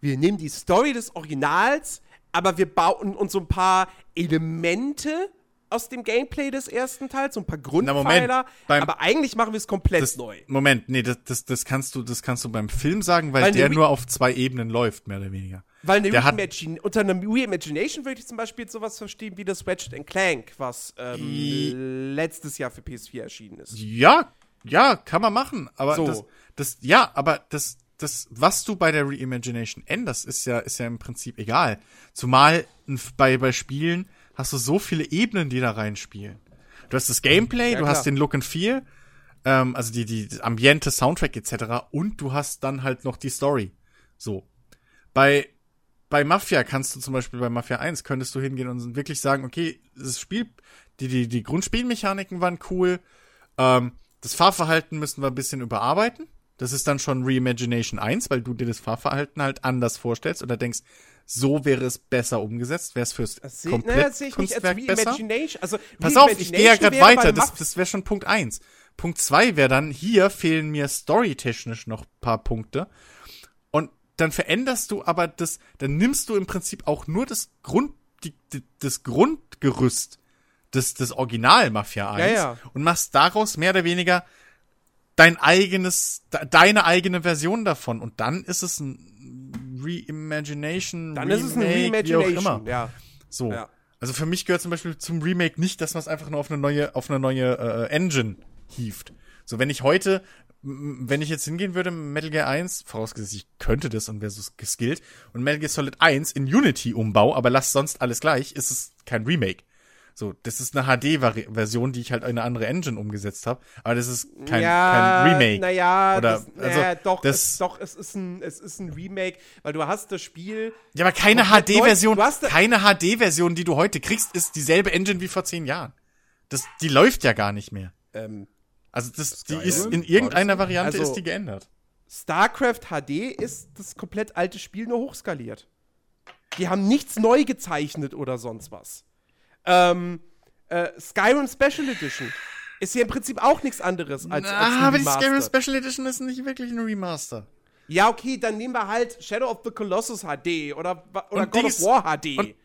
wir nehmen die Story des Originals, aber wir bauen uns so ein paar Elemente aus dem Gameplay des ersten Teils, so ein paar Grundpfeiler, beim- aber eigentlich machen wir es komplett Das, neu. Moment, nee, das, das, das kannst du, das kannst du beim Film sagen, weil, Weil der Re- nur auf zwei Ebenen läuft, mehr oder weniger. Weil eine Der hat- Reimagin unter einer Reimagination würde ich zum Beispiel sowas verstehen wie das Ratchet Clank, was ähm, letztes Jahr für PS4 erschienen ist. Ja, ja, kann man machen. Aber So. das, das, ja, aber das, das, was du bei der Reimagination änderst, ist ja, ist ja im Prinzip egal. Zumal bei, bei Spielen hast du so viele Ebenen, die da reinspielen. Du hast das Gameplay, Ja, du klar. hast den Look and Feel, ähm, also die, die Ambiente, Soundtrack etc. Und du hast dann halt noch die Story. So. Bei, bei Mafia kannst du zum Beispiel bei Mafia 1 könntest du hingehen und wirklich sagen, okay, das Spiel, die, die, die Grundspielmechaniken waren cool, ähm, das Fahrverhalten müssen wir ein bisschen überarbeiten. Das ist dann schon Reimagination 1, weil du dir das Fahrverhalten halt anders vorstellst oder denkst, so wäre es besser umgesetzt, wäre es fürs naja, komplett sehe ich nicht als Kunstwerk besser. Also, Pass auf, ich gehe ja gerade weiter. Das, das wäre schon Punkt eins. Punkt zwei wäre dann, hier fehlen mir storytechnisch noch paar Punkte. Und dann veränderst du aber das, dann nimmst du im Prinzip auch nur das Grund, die, die, das Grundgerüst des, des Original Mafia 1 Ja, ja. und machst daraus mehr oder weniger dein eigenes, de- deine eigene Version davon. Und dann ist es ein Reimagination, Dann ist es Remake, auch Reimagination. immer. Ja. So. Ja. Also für mich gehört zum Beispiel zum Remake nicht, dass man es einfach nur auf eine neue, auf eine neue äh, Engine hieft. So, wenn ich heute, wenn ich jetzt hingehen würde, Metal Gear 1, vorausgesetzt, ich könnte das und wäre so geskillt, und Metal Gear Solid 1 in Unity umbau, aber lass sonst alles gleich, ist es kein Remake. So, das ist eine HD-Version, die ich halt in eine andere Engine umgesetzt habe, aber das ist kein, kein Remake. Naja, Oder- das, also, naja, doch, das- es, doch, es ist, ein, es ist ein Remake, weil du hast das Spiel. Ja, aber keine HD-Version, keine HD-Version, die du heute kriegst, ist dieselbe Engine wie vor zehn Jahren. Das, die läuft ja gar nicht mehr. Ähm, Also das, die Skyrim? ist in irgendeiner Variante Also- ist die geändert. StarCraft HD ist das komplett alte Spiel nur hochskaliert. Die haben nichts neu gezeichnet oder sonst was. Ähm, äh, Skyrim Special Edition ist hier im Prinzip auch nichts anderes als, als ein Ah, aber die. Skyrim Special Edition ist nicht wirklich ein Remaster. Ja, okay, dann nehmen wir halt Shadow of the Colossus HD oder, oder Und God dies- of War HD.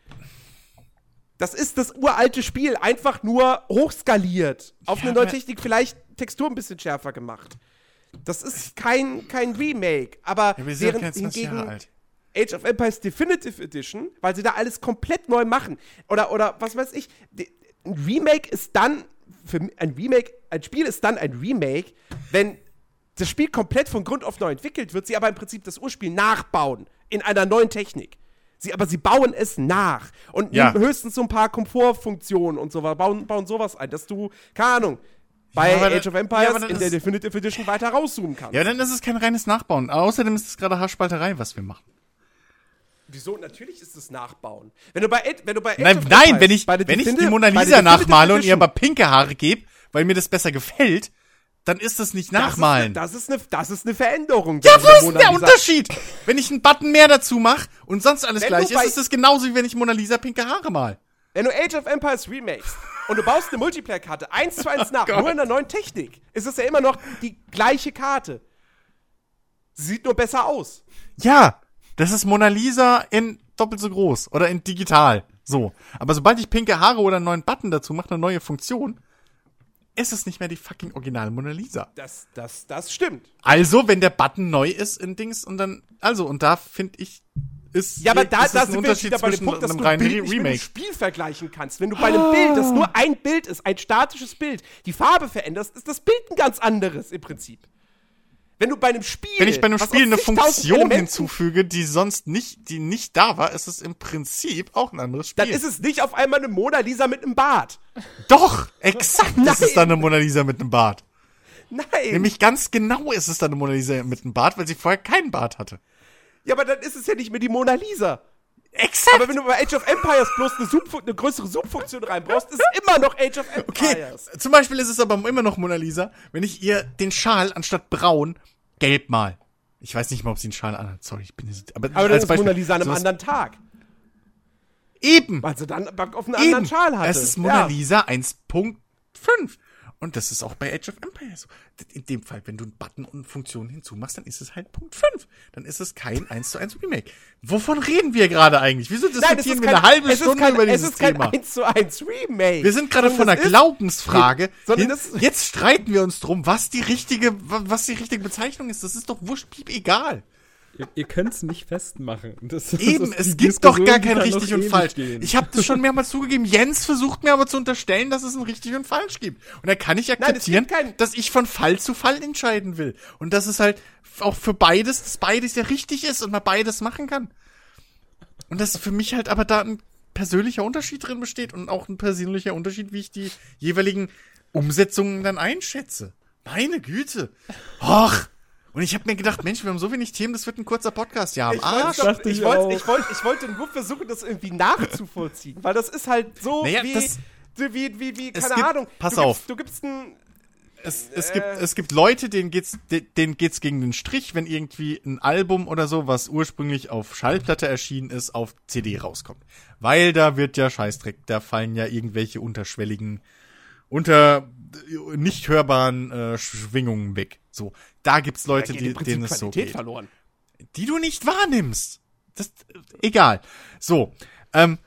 das ist das uralte Spiel, einfach nur hochskaliert. Auf Ja, eine neue Technik, vielleicht Textur ein bisschen schärfer gemacht. Das ist kein, kein Remake, aber Ja, wir sind während 20 Jahre hingegen alt. Age of Empires Definitive Edition, weil sie da alles komplett neu machen. Oder, oder was weiß ich, ein Remake ist dann, für ein Remake, ein Spiel ist dann ein Remake, wenn das Spiel komplett von Grund auf neu entwickelt wird, sie aber im Prinzip das Urspiel nachbauen in einer neuen Technik. Sie, aber sie bauen es nach und Ja. nehmen höchstens so ein paar Komfortfunktionen und so, bauen, bauen sowas ein, dass du, keine Ahnung, bei aber Age of Empires ja, in der Definitive Edition weiter rauszoomen kannst. Ja, dann ist es kein reines Nachbauen. Außerdem ist es gerade Haarspalterei, was wir machen. Wieso? Natürlich ist es Nachbauen. Wenn du bei, Ed- wenn du bei Age Nein, nein, Empires wenn ich, wenn ich die Mona Lisa nachmale und ihr aber pinke Haare gebe, weil mir das besser gefällt, dann ist das nicht nachmalen. Das ist, eine, das, ist eine, das ist eine Veränderung. ja, wo der ist denn der Unterschied? Wenn ich einen Button mehr dazu mache und sonst alles Wenn gleich ist, ist es genauso wie wenn ich Mona Lisa pinke Haare mal. Wenn du Age of Empires remakest und du baust eine Multiplayer-Karte eins zu eins nach, Gott. nur in der neuen Technik, ist es ja immer noch die gleiche Karte. Sie sieht nur besser aus. Ja, das ist Mona Lisa in doppelt so groß oder in digital. So. Aber sobald ich pinke Haare oder einen neuen Button dazu mache, eine neue Funktion, ist es nicht mehr die fucking originale Mona Lisa. Das, das, das stimmt. Also, wenn der Button neu ist in Dings und dann, also, und da finde ich, ist, Ja, aber da, ist da sind wir wieder bei dem Punkt, dass du ein Bild nicht mit einem. Spiel vergleichen kannst. Wenn du bei einem Bild, das nur ein Bild ist, ein statisches Bild, die Farbe veränderst, ist das Bild ein ganz anderes im Prinzip. Wenn du bei einem Spiel. Wenn ich bei einem Spiel eine Funktion Elementen- hinzufüge, die sonst nicht, die nicht da war, ist es im Prinzip auch ein anderes Spiel. Dann ist es nicht auf einmal eine Mona Lisa mit einem Bart. Doch, exakt ist es Nein. dann eine Mona Lisa mit einem Bart. Nein. Nämlich ganz genau ist es dann eine Mona Lisa mit einem Bart, weil sie vorher keinen Bart hatte. ja, aber dann ist es ja nicht mehr die Mona Lisa. Exakt. Aber wenn du bei Age of Empires bloß eine, Subfu eine größere Subfunktion reinbrauchst, ist es immer noch Age of Okay, Empires. zum Beispiel ist es aber immer noch Mona Lisa, wenn ich ihr den Schal anstatt braun gelb mal. Ich weiß nicht mal, ob sie einen Schal anhat. Sorry, ich bin jetzt, aber, Aber dann ist Beispiel. Mona Lisa an einem Sowas- anderen Tag. Eben. Weil sie dann auf einen anderen Eben. Schal hatte. Es ist Mona Ja. Lisa 1.5. Und das ist auch bei Age of Empires so. In dem Fall, wenn du einen Button und Funktionen hinzumachst, dann ist es halt Punkt 5. Dann ist es kein 1 zu 1 Remake. Wovon reden wir gerade eigentlich? Wieso es diskutieren wir eine halbe es Stunde kein, über es dieses ist kein Thema? 1 zu 1 Remake. Wir sind gerade von einer es Glaubensfrage. sondern hin- jetzt streiten wir uns drum, was die richtige, wa- was die richtige Bezeichnung ist. Das ist doch wurscht, piep, egal. Ihr, ihr könnt es nicht festmachen. Das, Eben, das- es gibt doch Diskussion, gar die kein richtig und falsch. gehen. Ich habe das schon mehrmals zugegeben. Jens versucht mir aber zu unterstellen, dass es ein richtig und falsch gibt. Und da kann ich akzeptieren, kein- dass ich von Fall zu Fall entscheiden will. Und dass es halt auch für beides, dass beides ja richtig ist und man beides machen kann. Und dass für mich halt aber da ein persönlicher Unterschied drin besteht und auch ein persönlicher Unterschied, wie ich die jeweiligen Umsetzungen dann einschätze. Meine Güte. Och. Und ich habe mir gedacht, Mensch, wir haben so wenig Themen, das wird ein kurzer Podcast. Ja, Ich, Arsch. ich, ich wollte, ich, wollte, ich wollte nur versuchen, das irgendwie nachzuvollziehen. Weil das ist halt so Naja, wie, das- wie, wie, wie, Es keine gibt- Ahnung. pass du auf. Gibst, du gibst ein. es, es gibt es gibt Leute, denen geht's de- denen geht's gegen den Strich, wenn irgendwie ein Album oder so, was ursprünglich auf Schallplatte erschienen ist, auf CD rauskommt. Weil da wird ja Scheißdreck, da fallen ja irgendwelche unterschwelligen unter äh, nicht hörbaren äh, Schwingungen weg. So, da gibt's Leute, die, denen es so geht. verloren. die du nicht wahrnimmst. Das, egal. So, ähm,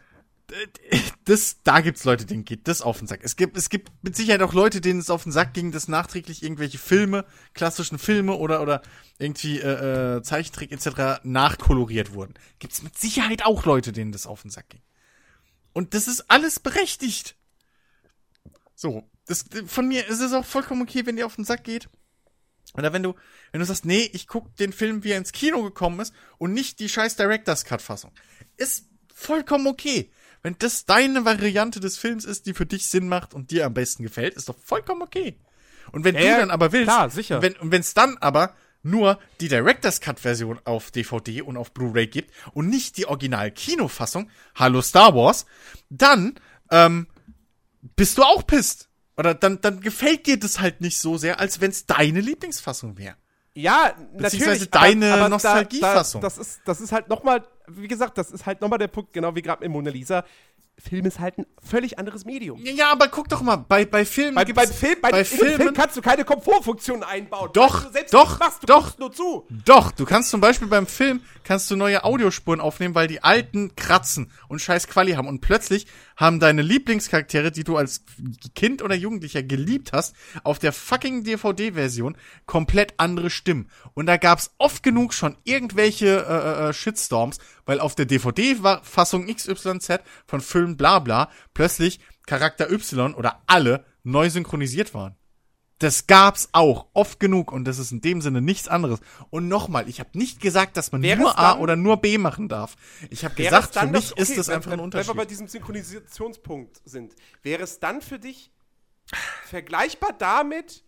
das, da gibt's Leute, denen geht das auf den Sack. Es gibt, es gibt mit Sicherheit auch Leute, denen es auf den Sack ging, dass nachträglich irgendwelche Filme, klassischen Filme oder, oder irgendwie äh, äh, Zeichentrick etc. nachkoloriert wurden. Gibt's mit Sicherheit auch Leute, denen das auf den Sack ging. Und das ist alles berechtigt. So, das, von mir ist es auch vollkommen okay, wenn dir auf den Sack geht. Oder wenn du, wenn du sagst, nee, ich guck den Film, wie er ins Kino gekommen ist und nicht die scheiß Director's Cut Fassung. Ist vollkommen okay. Wenn das deine Variante des Films ist, die für dich Sinn macht und dir am besten gefällt, ist doch vollkommen okay. Und wenn Ja, du dann aber willst, klar, sicher. wenn und wenn's dann aber nur die Director's Cut Version auf DVD und auf Blu-ray gibt und nicht die Original Kinofassung, hallo Star Wars, dann ähm, bist du auch pisst. Oder dann, dann gefällt dir das halt nicht so sehr, als wenn's deine Lieblingsfassung wäre. Ja, Beziehungsweise natürlich. deine Nostalgiefassung. Da, da, das ist, das ist halt nochmal, wie gesagt, das ist halt nochmal der Punkt, genau wie gerade mit Mona Lisa. Film ist halt ein völlig anderes Medium. Ja, ja, aber guck doch mal, bei, bei Filmen. Bei, bei, Film, bei, bei dem Film Filmen. kannst du keine Komfortfunktionen einbauen. Doch, Weil du doch, machst, du doch. nur zu. Doch, du kannst zum Beispiel beim Film kannst du neue Audiospuren aufnehmen, weil die alten kratzen und scheiß Quali haben und plötzlich haben deine Lieblingscharaktere, die du als Kind oder Jugendlicher geliebt hast, auf der fucking DVD-Version komplett andere Stimmen. Und da gab's oft genug schon irgendwelche äh, äh, Shitstorms, weil auf der DVD-Fassung XYZ von Film bla bla plötzlich Charakter Y oder alle neu synchronisiert waren. Das gab's auch oft genug und das ist in dem Sinne nichts anderes. Und nochmal, ich habe nicht gesagt, dass man Wäre nur A dann- oder nur B machen darf. Ich habe gesagt, für mich das- ist okay, das wenn- einfach ein wenn- Unterschied. Wenn wir bei diesem Synchronisationspunkt sind, wäre es dann für dich vergleichbar damit,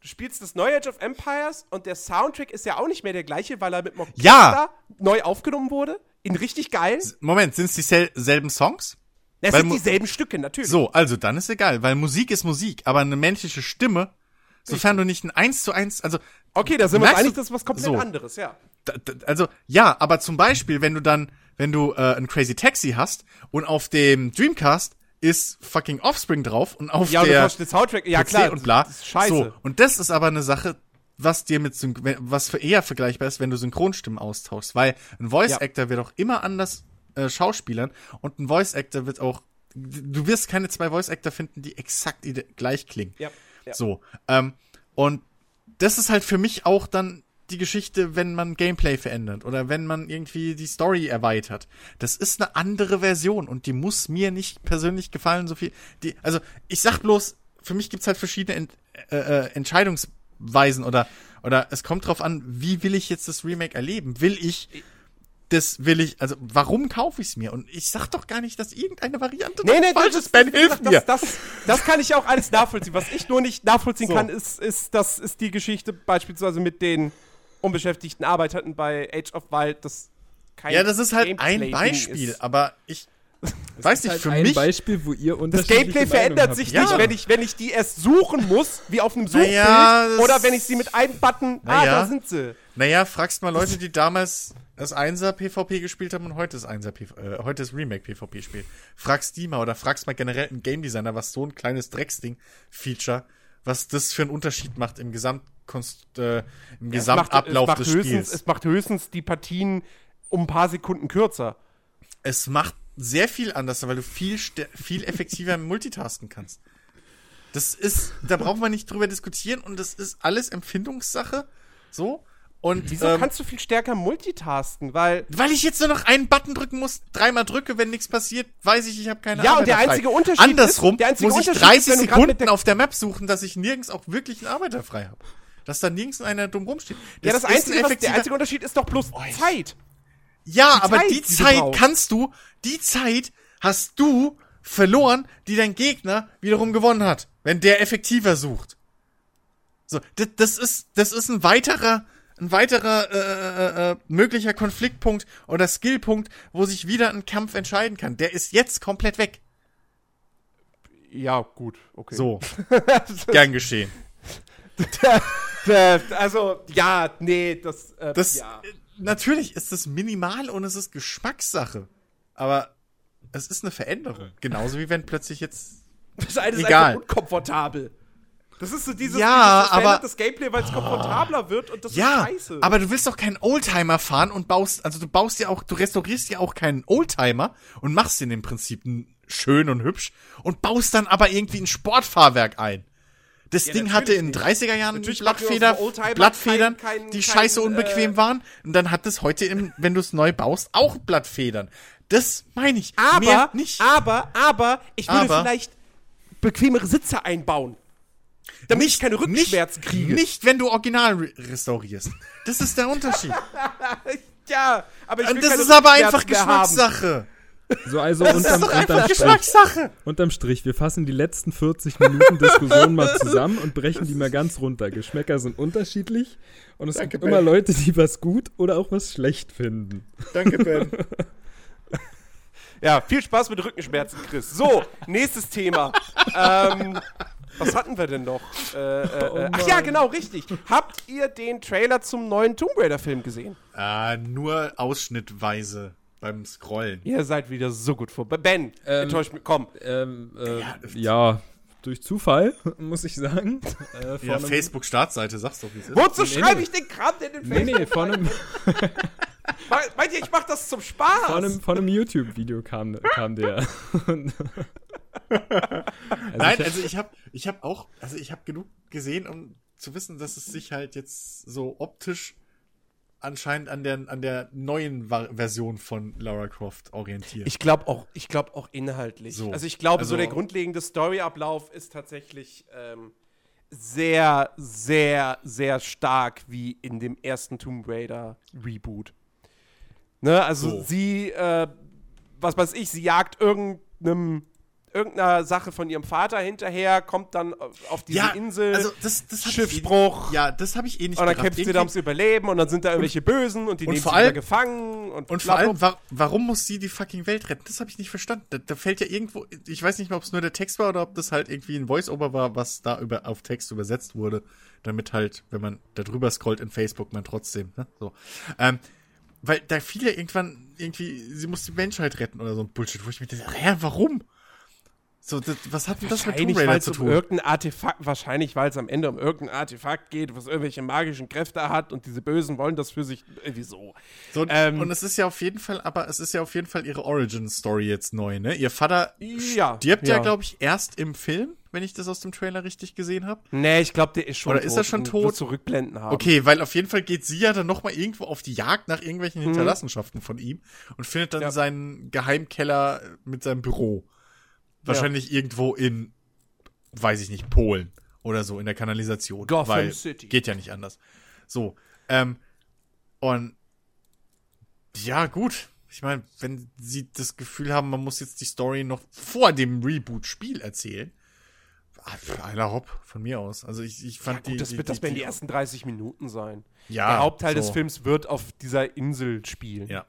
du spielst das neue Age of Empires und der Soundtrack ist ja auch nicht mehr der gleiche, weil er mit Orchester Ja. neu aufgenommen wurde? In richtig geil? Moment, sind es dieselben Songs? Es weil sind dieselben Stücke, natürlich. So, also dann ist egal, weil Musik ist Musik, aber eine menschliche Stimme, sofern du nicht ein eins zu eins, also Okay, da sind wir uns Merkst einig, du- das ist was komplett so. anderes, ja. da, da, also ja, aber zum Beispiel, wenn du dann, wenn du äh, ein Crazy Taxi hast und auf dem Dreamcast ist fucking Offspring drauf und auf Ja, und du der kaufst den Soundtrack, ja PC klar, und bla. scheiße. So, und das ist aber eine Sache, was dir mit Syn was für eher vergleichbar ist, wenn du Synchronstimmen austauschst, weil ein Voice Ja. Actor wird auch immer anders äh, Schauspielern und ein Voice Actor wird auch du wirst keine zwei Voice Actor finden, die exakt gleich klingen. Ja, ja. So, ähm, und das ist halt für mich auch dann die Geschichte, wenn man Gameplay verändert oder wenn man irgendwie die Story erweitert. Das ist eine andere Version und die muss mir nicht persönlich gefallen, so viel. Die, also ich sag bloß, für mich gibt's halt verschiedene Ent, äh, äh, Entscheidungsweisen oder oder es kommt drauf an, wie will ich jetzt das Remake erleben? Will ich das will ich, also warum kaufe ich's mir? Und ich sag doch gar nicht, dass irgendeine Variante Nee, nee, falsch das, ist. Ben, hilf gesagt, mir. Das, das, das kann ich auch alles nachvollziehen. Was ich nur nicht nachvollziehen So. kann, ist, ist, das ist die Geschichte beispielsweise mit den unbeschäftigten Arbeitern bei Age of Wild, das kein Ja, das ist halt ein Beispiel, ist. aber ich weiß nicht, halt für mich. Beispiel, wo ihr Das Gameplay verändert sich Ja. nicht, wenn ich, wenn ich die erst suchen muss, wie auf einem Suchbild, Naja, das- oder wenn ich sie mit einem Button, ah, Naja. da sind sie. Naja, fragst mal Leute, die damals das 1er PvP gespielt haben und heute das 1er PvP, äh, heute das Remake PvP spielen. Fragst die mal oder fragst mal generell einen Game Designer, was so ein kleines Drecksding Feature, was das für einen Unterschied macht im Gesamtkonst, äh, im Gesamtablauf es macht, des es macht höchstens, Spiels. Es macht höchstens die Partien um ein paar Sekunden kürzer. es macht sehr viel anders, weil du viel, viel effektiver multitasken kannst. Das ist, da braucht man nicht drüber diskutieren und das ist alles Empfindungssache. So. Und Wieso ähm, kannst du viel stärker multitasken? Weil weil ich jetzt nur noch einen Button drücken muss, dreimal drücke, wenn nichts passiert, weiß ich, ich habe keine Ja, und der Arbeiter frei. einzige Unterschied Andersrum ist- der einzige muss ich Unterschied ist, 30 wenn du grad mit Sekunden der- auf der Map suchen, dass ich nirgends auch wirklich einen Arbeiter frei habe. Dass da nirgends einer dumm rumsteht. ja, das ist ein einzige, was, der einzige Unterschied ist doch bloß Zeit. Ja, Die aber Zeit, die die du Zeit brauchst. kannst du, die Zeit hast du verloren, die dein Gegner wiederum gewonnen hat, wenn der effektiver sucht. So, das, das ist, das ist ein weiterer, ein weiterer äh, äh, äh, möglicher Konfliktpunkt oder Skillpunkt, wo sich wieder ein Kampf entscheiden kann. Der ist jetzt komplett weg. Ja, gut, okay. So, gern geschehen. Äh, also, ja, nee, das, äh, Das, ja. äh, natürlich ist es minimal und es ist Geschmackssache. Aber es ist eine Veränderung. Genauso wie wenn plötzlich jetzt Das eine ist egal. einfach unkomfortabel. Das ist so dieses, Ja, dieses aber- das Gameplay, weil es komfortabler wird und das Ja, ist scheiße. aber du willst doch keinen Oldtimer fahren und baust, also du baust ja auch, du restaurierst ja auch keinen Oldtimer und machst den im Prinzip schön und hübsch und baust dann aber irgendwie ein Sportfahrwerk ein. Das Ja, Ding hatte in den natürlich 30er Jahren Natürlich Blattfeder, Blattfedern, kein- kein- die kein, scheiße unbequem äh, waren. Und dann hat es heute, im, wenn du es neu baust, auch Blattfedern. Das meine ich. Aber, nicht. aber, aber, ich würde Aber- vielleicht bequemere Sitze einbauen. Damit ich keine Rückenschmerzen nicht, kriege. Nicht, wenn du original re restaurierst. Das ist der Unterschied. Ja, aber ich will Und das ist aber einfach. Geschmackssache. So, also Das unterm, ist doch einfach unterm, Strich, Geschmackssache. unterm Strich, wir fassen die letzten 40 Minuten Diskussion mal zusammen und brechen die mal ganz runter. Geschmäcker sind unterschiedlich und es Danke, gibt immer Ben. Leute, die was gut oder auch was schlecht finden. Danke, Ben. Ja, viel Spaß mit Rückenschmerzen, Chris. So, nächstes Thema. ähm, was hatten wir denn noch? Äh, äh, Oh äh, ach ja, genau, richtig. Habt ihr den Trailer zum neuen Tomb Raider-Film gesehen? äh, nur ausschnittweise beim Scrollen. Ihr seid wieder so gut vor. Ben, Ähm, enttäuscht mich. Komm. Ähm, äh, ja, durch Zufall, muss ich sagen. Äh, vor Ja, Facebook-Startseite, sag's doch, wie es ist. Wozu nee, schreibe nee. ich den Kram denn in Nee, Facebook? nee, vor einem, Meint ihr, ich mach das zum Spaß? vor einem, einem YouTube-Video kam, kam der. Also Nein, ich, also ich habe ich hab auch, also ich habe genug gesehen, um zu wissen, dass es sich halt jetzt so optisch anscheinend an der, an der neuen Version von Lara Croft orientiert. Ich glaube auch, ich glaube auch inhaltlich. So. Also ich glaube, so Also- der grundlegende Storyablauf ist tatsächlich ähm, sehr, sehr, sehr stark wie in dem ersten Tomb Raider Reboot. Ne, also So. sie, äh, was weiß ich, sie jagt irgendeinem irgendeiner Sache von ihrem Vater hinterher, kommt dann auf diese Insel, also das, das ich eh Ja, das habe ich eh nicht und dann kämpft sie da ums Überleben und dann sind da irgendwelche Bösen und die und nehmen vor sie allem- gefangen und, Und vor allem, wa warum muss sie die fucking Welt retten? Das habe ich nicht verstanden. Da, da fällt ja irgendwo, ich weiß nicht mehr, ob es nur der Text war oder ob das halt irgendwie ein Voice-Over war, was da über, auf Text übersetzt wurde, damit halt, wenn man da drüber scrollt in Facebook, man trotzdem, ne, so. Ähm, weil da fiel ja irgendwann irgendwie, sie muss die Menschheit retten oder so ein Bullshit, wo ich mir dachte, hä, warum? So, das, was hat denn das mit Tomb Raider zu um tun? irgendein Artefakt, wahrscheinlich, weil es am Ende um irgendein Artefakt geht, was irgendwelche magischen Kräfte hat und diese Bösen wollen das für sich irgendwie so. So, Ähm, und es ist ja auf jeden Fall, aber es ist ja auf jeden Fall ihre Origin-Story jetzt neu, ne? Ihr Vater Ja, stirbt ja, ja. glaube ich, erst im Film, wenn ich das aus dem Trailer richtig gesehen habe. Nee, ich glaube, der ist schon Oder ist er schon tot? Zurückblenden haben. Okay, weil auf jeden Fall geht sie ja dann noch mal irgendwo auf die Jagd nach irgendwelchen Hinterlassenschaften von ihm und findet dann Ja. seinen Geheimkeller mit seinem Büro. Wahrscheinlich irgendwo in, weiß ich nicht, Polen oder so in der Kanalisation. Gotham weil City. Geht ja nicht anders. So, ähm, und ja, gut. Ich meine, wenn sie das Gefühl haben, man muss jetzt die Story noch vor dem Reboot-Spiel erzählen, ah, einer Hopp, von mir aus. Also ich, ich fand Gut, die, das die, wird das die, werden die ersten 30 Minuten sein. ja, Der Hauptteil des so. Films wird auf dieser Insel spielen. Ja.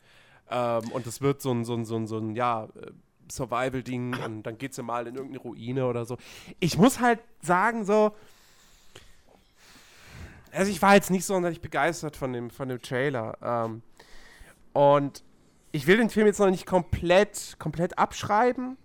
Ähm, und es wird so ein, so ein, so ein, so ein ja, äh, Survival-Ding und dann geht sie mal in irgendeine Ruine oder so. Ich muss halt sagen, so. Also, ich war jetzt nicht sonderlich begeistert von dem, von dem Trailer. Ähm, und ich will den Film jetzt noch nicht komplett, komplett abschreiben.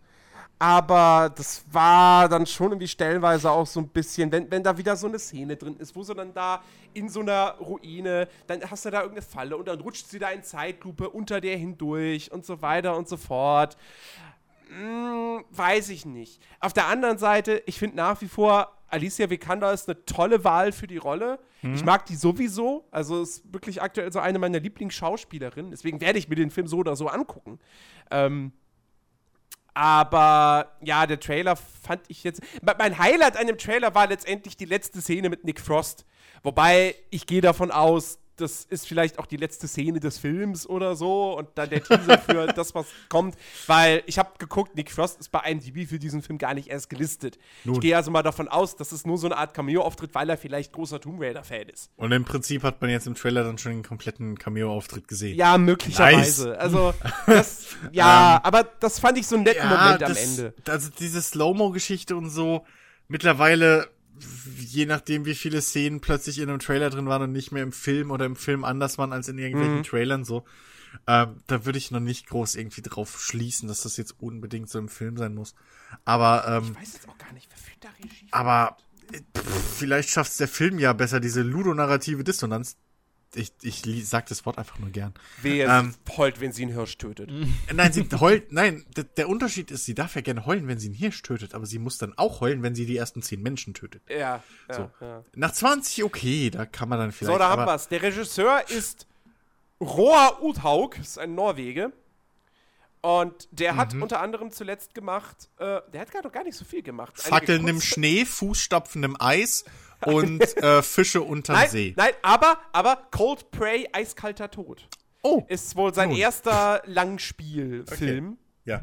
Aber das war dann schon irgendwie stellenweise auch so ein bisschen, wenn, wenn da wieder so eine Szene drin ist, wo sie dann da in so einer Ruine, dann hast du da irgendeine Falle und dann rutscht sie da in Zeitlupe unter der hindurch und so weiter und so fort. Hm, weiß ich nicht. Auf der anderen Seite, ich finde nach wie vor, Alicia Vikander ist eine tolle Wahl für die Rolle. Ich mag die sowieso. Also ist wirklich aktuell so eine meiner Lieblingsschauspielerinnen. Deswegen werde ich mir den Film so oder so angucken. Ähm, aber ja, der Trailer fand ich jetzt. Me- Mein Highlight an dem Trailer war letztendlich die letzte Szene mit Nick Frost. Wobei ich gehe davon aus, das ist vielleicht auch die letzte Szene des Films oder so und dann der Teaser für das, was kommt. Weil ich habe geguckt, Nick Frost ist bei IMDb für diesen Film gar nicht erst gelistet. Ich gehe also mal davon aus, das ist nur so eine Art Cameo-Auftritt, weil er vielleicht großer Tomb Raider-Fan ist. Und im Prinzip hat man jetzt im Trailer dann schon den kompletten Cameo-Auftritt gesehen. Ja, möglicherweise. Nice. Also, das, ja, aber das fand ich so einen netten Moment am das, Ende. Also diese Slow-Mo-Geschichte und so, mittlerweile, je nachdem, wie viele Szenen plötzlich in einem Trailer drin waren und nicht mehr im Film oder im Film anders waren als in irgendwelchen Mhm. Trailern so, ähm, da würde ich noch nicht groß irgendwie drauf schließen, dass das jetzt unbedingt so im Film sein muss. Aber, ähm, Ich weiß jetzt auch gar nicht, wer da Regie? aber äh, pff, vielleicht schafft's der Film ja besser, diese ludonarrative Dissonanz ich, ich sag das Wort einfach nur gern. Wer Ähm. heult, wenn sie einen Hirsch tötet. Äh, Nein, sie heult, nein, der Unterschied ist, sie darf ja gerne heulen, wenn sie einen Hirsch tötet, aber sie muss dann auch heulen, wenn sie die ersten zehn Menschen tötet. Ja, ja, So. ja. Nach 20, okay, da kann man dann vielleicht. So, da haben wir's. Der Regisseur ist Roar Uthaug, ist ein Norwege. Und der hat Mhm. unter anderem zuletzt gemacht, äh, der hat gerade noch gar nicht so viel gemacht. Fackeln im Schnee, Fußstapfen im Eis und äh, Fische unterm Nein, See. nein, aber, aber Cold Prey, Eiskalter Tod. Oh, Ist wohl sein Nun. erster Langspielfilm, ja.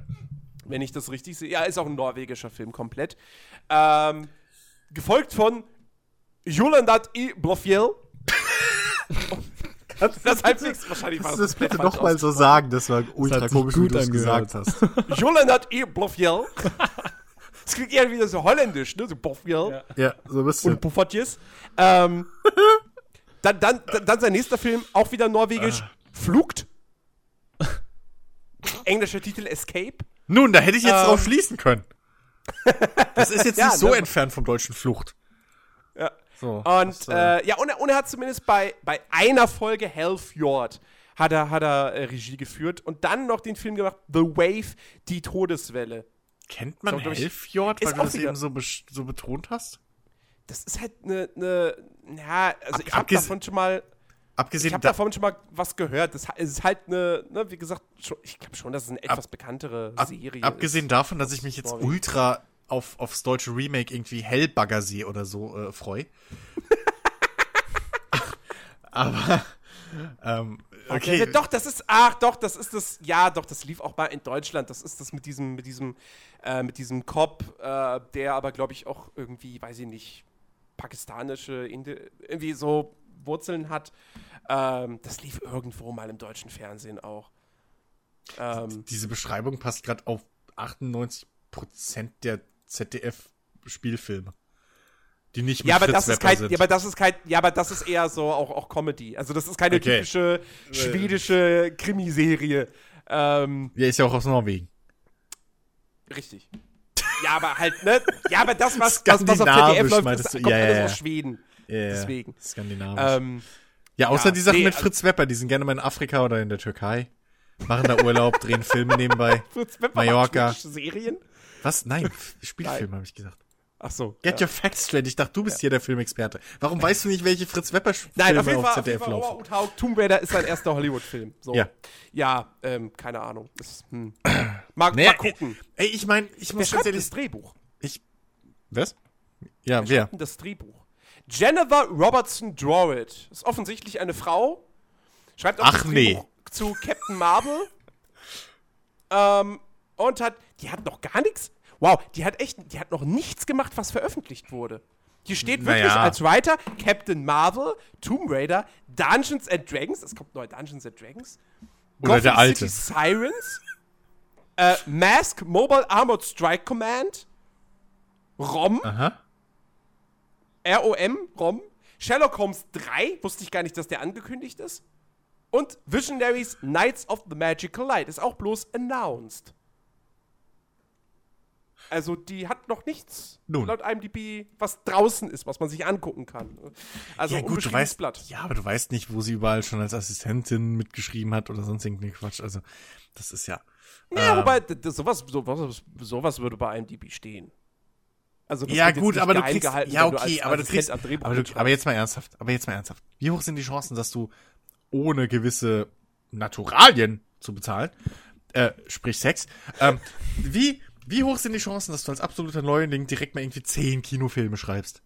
wenn ich das richtig sehe. Ja, ist auch ein norwegischer Film komplett. Ähm, gefolgt von Julendat i Blofjell. das heißt nichts. Wahrscheinlich war Kannst du das komplett bitte nochmal so sagen? Das war ultra sich komisch, wie gut du es gesagt hast. Jolenat e Blofjell. Das klingt eher wieder so holländisch, ne? So Blofjell. Ja. Ja, so bist du. Und Puffertjes. Ähm, dann, dann, dann, sein nächster Film, auch wieder norwegisch. Ah. Flucht. Englischer Titel Escape. Nun, da hätte ich jetzt Ähm. drauf schließen können. Das ist jetzt Ja, nicht so ne? entfernt vom deutschen Flucht. Ja. So. Und das, äh, ja, und er, und er hat zumindest bei, bei einer Folge Hellfjord hat er, hat er äh, Regie geführt und dann noch den Film gemacht, The Wave, die Todeswelle. Kennt man so, ich, Hellfjord, weil du das wieder- eben so, so betont hast? Das ist halt eine, ne, ja, also Ab- ich habe davon schon mal, ich Abgesehen habe da, davon schon mal was gehört. Das ist halt eine, ne, wie gesagt, schon, ich glaube schon, dass es eine etwas bekanntere ab, Serie abgesehen ist. davon, dass ich mich jetzt Norwegen. ultra auf, aufs deutsche Remake irgendwie Hellbaggersee oder so äh, freue. Aber, ähm, okay. Ja, doch, das ist, ach doch, das ist das, ja, doch, das lief auch mal in Deutschland. Das ist das mit diesem, mit diesem, äh, mit diesem Cop, äh, der aber, glaube ich, auch irgendwie, weiß ich nicht, pakistanische, Indi irgendwie so Wurzeln hat. Ähm, das lief irgendwo mal im deutschen Fernsehen auch. Ähm, Diese Beschreibung passt gerade auf 98% der ZDF-Spielfilme. Die nicht mit ja, aber Fritz das ist kein, sind. ja, aber das ist kein, ja, aber das ist eher so auch, auch Comedy. Also das ist keine Okay. typische schwedische Krimiserie. Ähm, ja, ist ja auch aus Norwegen. Richtig. Ja, aber halt, ne? Ja, aber das, was, was, was auf Skandinavisch ZDF läuft, meintest das du? kommt Ja, ja, alles ja. aus Schweden. Ja, ja, Deswegen. Skandinavisch. Ähm, ja, außer ja, die Sachen nee, mit also- Fritz Wepper, die sind gerne mal in Afrika oder in der Türkei. Machen da Urlaub, drehen Filme nebenbei. Fritz Wepper Mallorca. Serien? Was? Nein, Spielfilme, habe ich gesagt. Ach so. Get your facts straight. Ich dachte, du bist hier der Filmexperte. Warum weißt du nicht, welche Fritz Wepper Nein, auf jeden Fall, auf jeden ZDF Fall laufen? Howard Hawk, Tomb Raider ist sein erster Hollywood-Film. So. Ja. Ja, ähm, keine Ahnung. Das, hm. mal, Naja, mal gucken. Ey, ich meine, ich muss ganz ehrlich. das Drehbuch? Ich. Was? Ja, Wer wer? schreibt das Drehbuch? Jennifer Robertson Dorrit. Ist offensichtlich eine Frau. Schreibt auch Ach, das nee. Drehbuch zu Captain Marvel. ähm, und hat, die hat noch gar nichts. Wow, die hat echt, die hat noch nichts gemacht, was veröffentlicht wurde. Die steht wirklich Naja. als Writer Captain Marvel, Tomb Raider, Dungeons and Dragons. Es kommt neu Dungeons and Dragons. Oder der alte. City Sirens. Äh, Mask Mobile Armored Strike Command. ROM. Aha. ROM, ROM. Sherlock Holmes 3, wusste ich gar nicht, dass der angekündigt ist. Und Visionaries Knights of the Magical Light ist auch bloß announced. Also die hat noch nichts Nun. laut IMDb, was draußen ist, was man sich angucken kann. Also Ja, gut, du weißt. Blatt. Ja, aber du weißt nicht, wo sie überall schon als Assistentin mitgeschrieben hat oder sonst irgendeinen Quatsch. Also, das ist ja. Ja, ähm, wobei, d- d- sowas, sowas, sowas würde bei IMDb stehen. Also das ja, gut, aber du kriegst. Ja, wenn du okay, als aber du kriegst. Aber, du, aber jetzt mal ernsthaft. Aber jetzt mal ernsthaft. Wie hoch sind die Chancen, dass du ohne gewisse Naturalien zu bezahlen, äh, sprich Sex, ähm, wie, wie hoch sind die Chancen, dass du als absoluter Neuling direkt mal irgendwie zehn Kinofilme schreibst?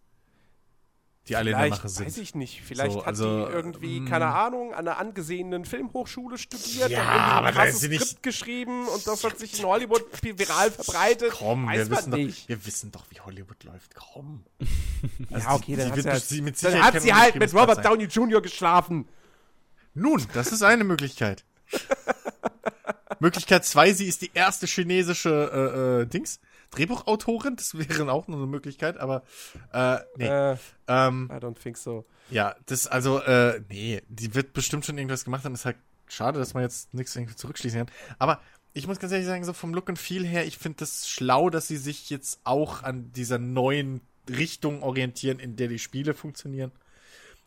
Die alle in der Vielleicht, Mache sind. weiß ich nicht. Vielleicht So, hat also, die irgendwie, ähm, keine Ahnung, an einer angesehenen Filmhochschule studiert, Ja, irgendwie aber ein sie nicht- Skript geschrieben und das hat sich in Hollywood viral verbreitet. Komm, weiß wir wissen, doch, nicht. wir wissen doch, wie Hollywood läuft. Komm. Also Ja, okay, die- dann, die hat wird sie, halt, dann hat sie halt mit Robert. Downey Jr. geschlafen. Nun, das ist eine Möglichkeit. Möglichkeit zwei, sie ist die erste chinesische äh, äh, Dings. Drehbuchautorin, das wäre auch noch eine Möglichkeit, aber äh, nee. Äh, ähm, I don't think so. ja, das also, äh, nee, die wird bestimmt schon irgendwas gemacht haben. Ist halt schade, dass man jetzt nichts irgendwie zurückschließen kann. Aber ich muss ganz ehrlich sagen, so vom Look and Feel her, ich finde das schlau, dass sie sich jetzt auch an dieser neuen Richtung orientieren, in der die Spiele funktionieren.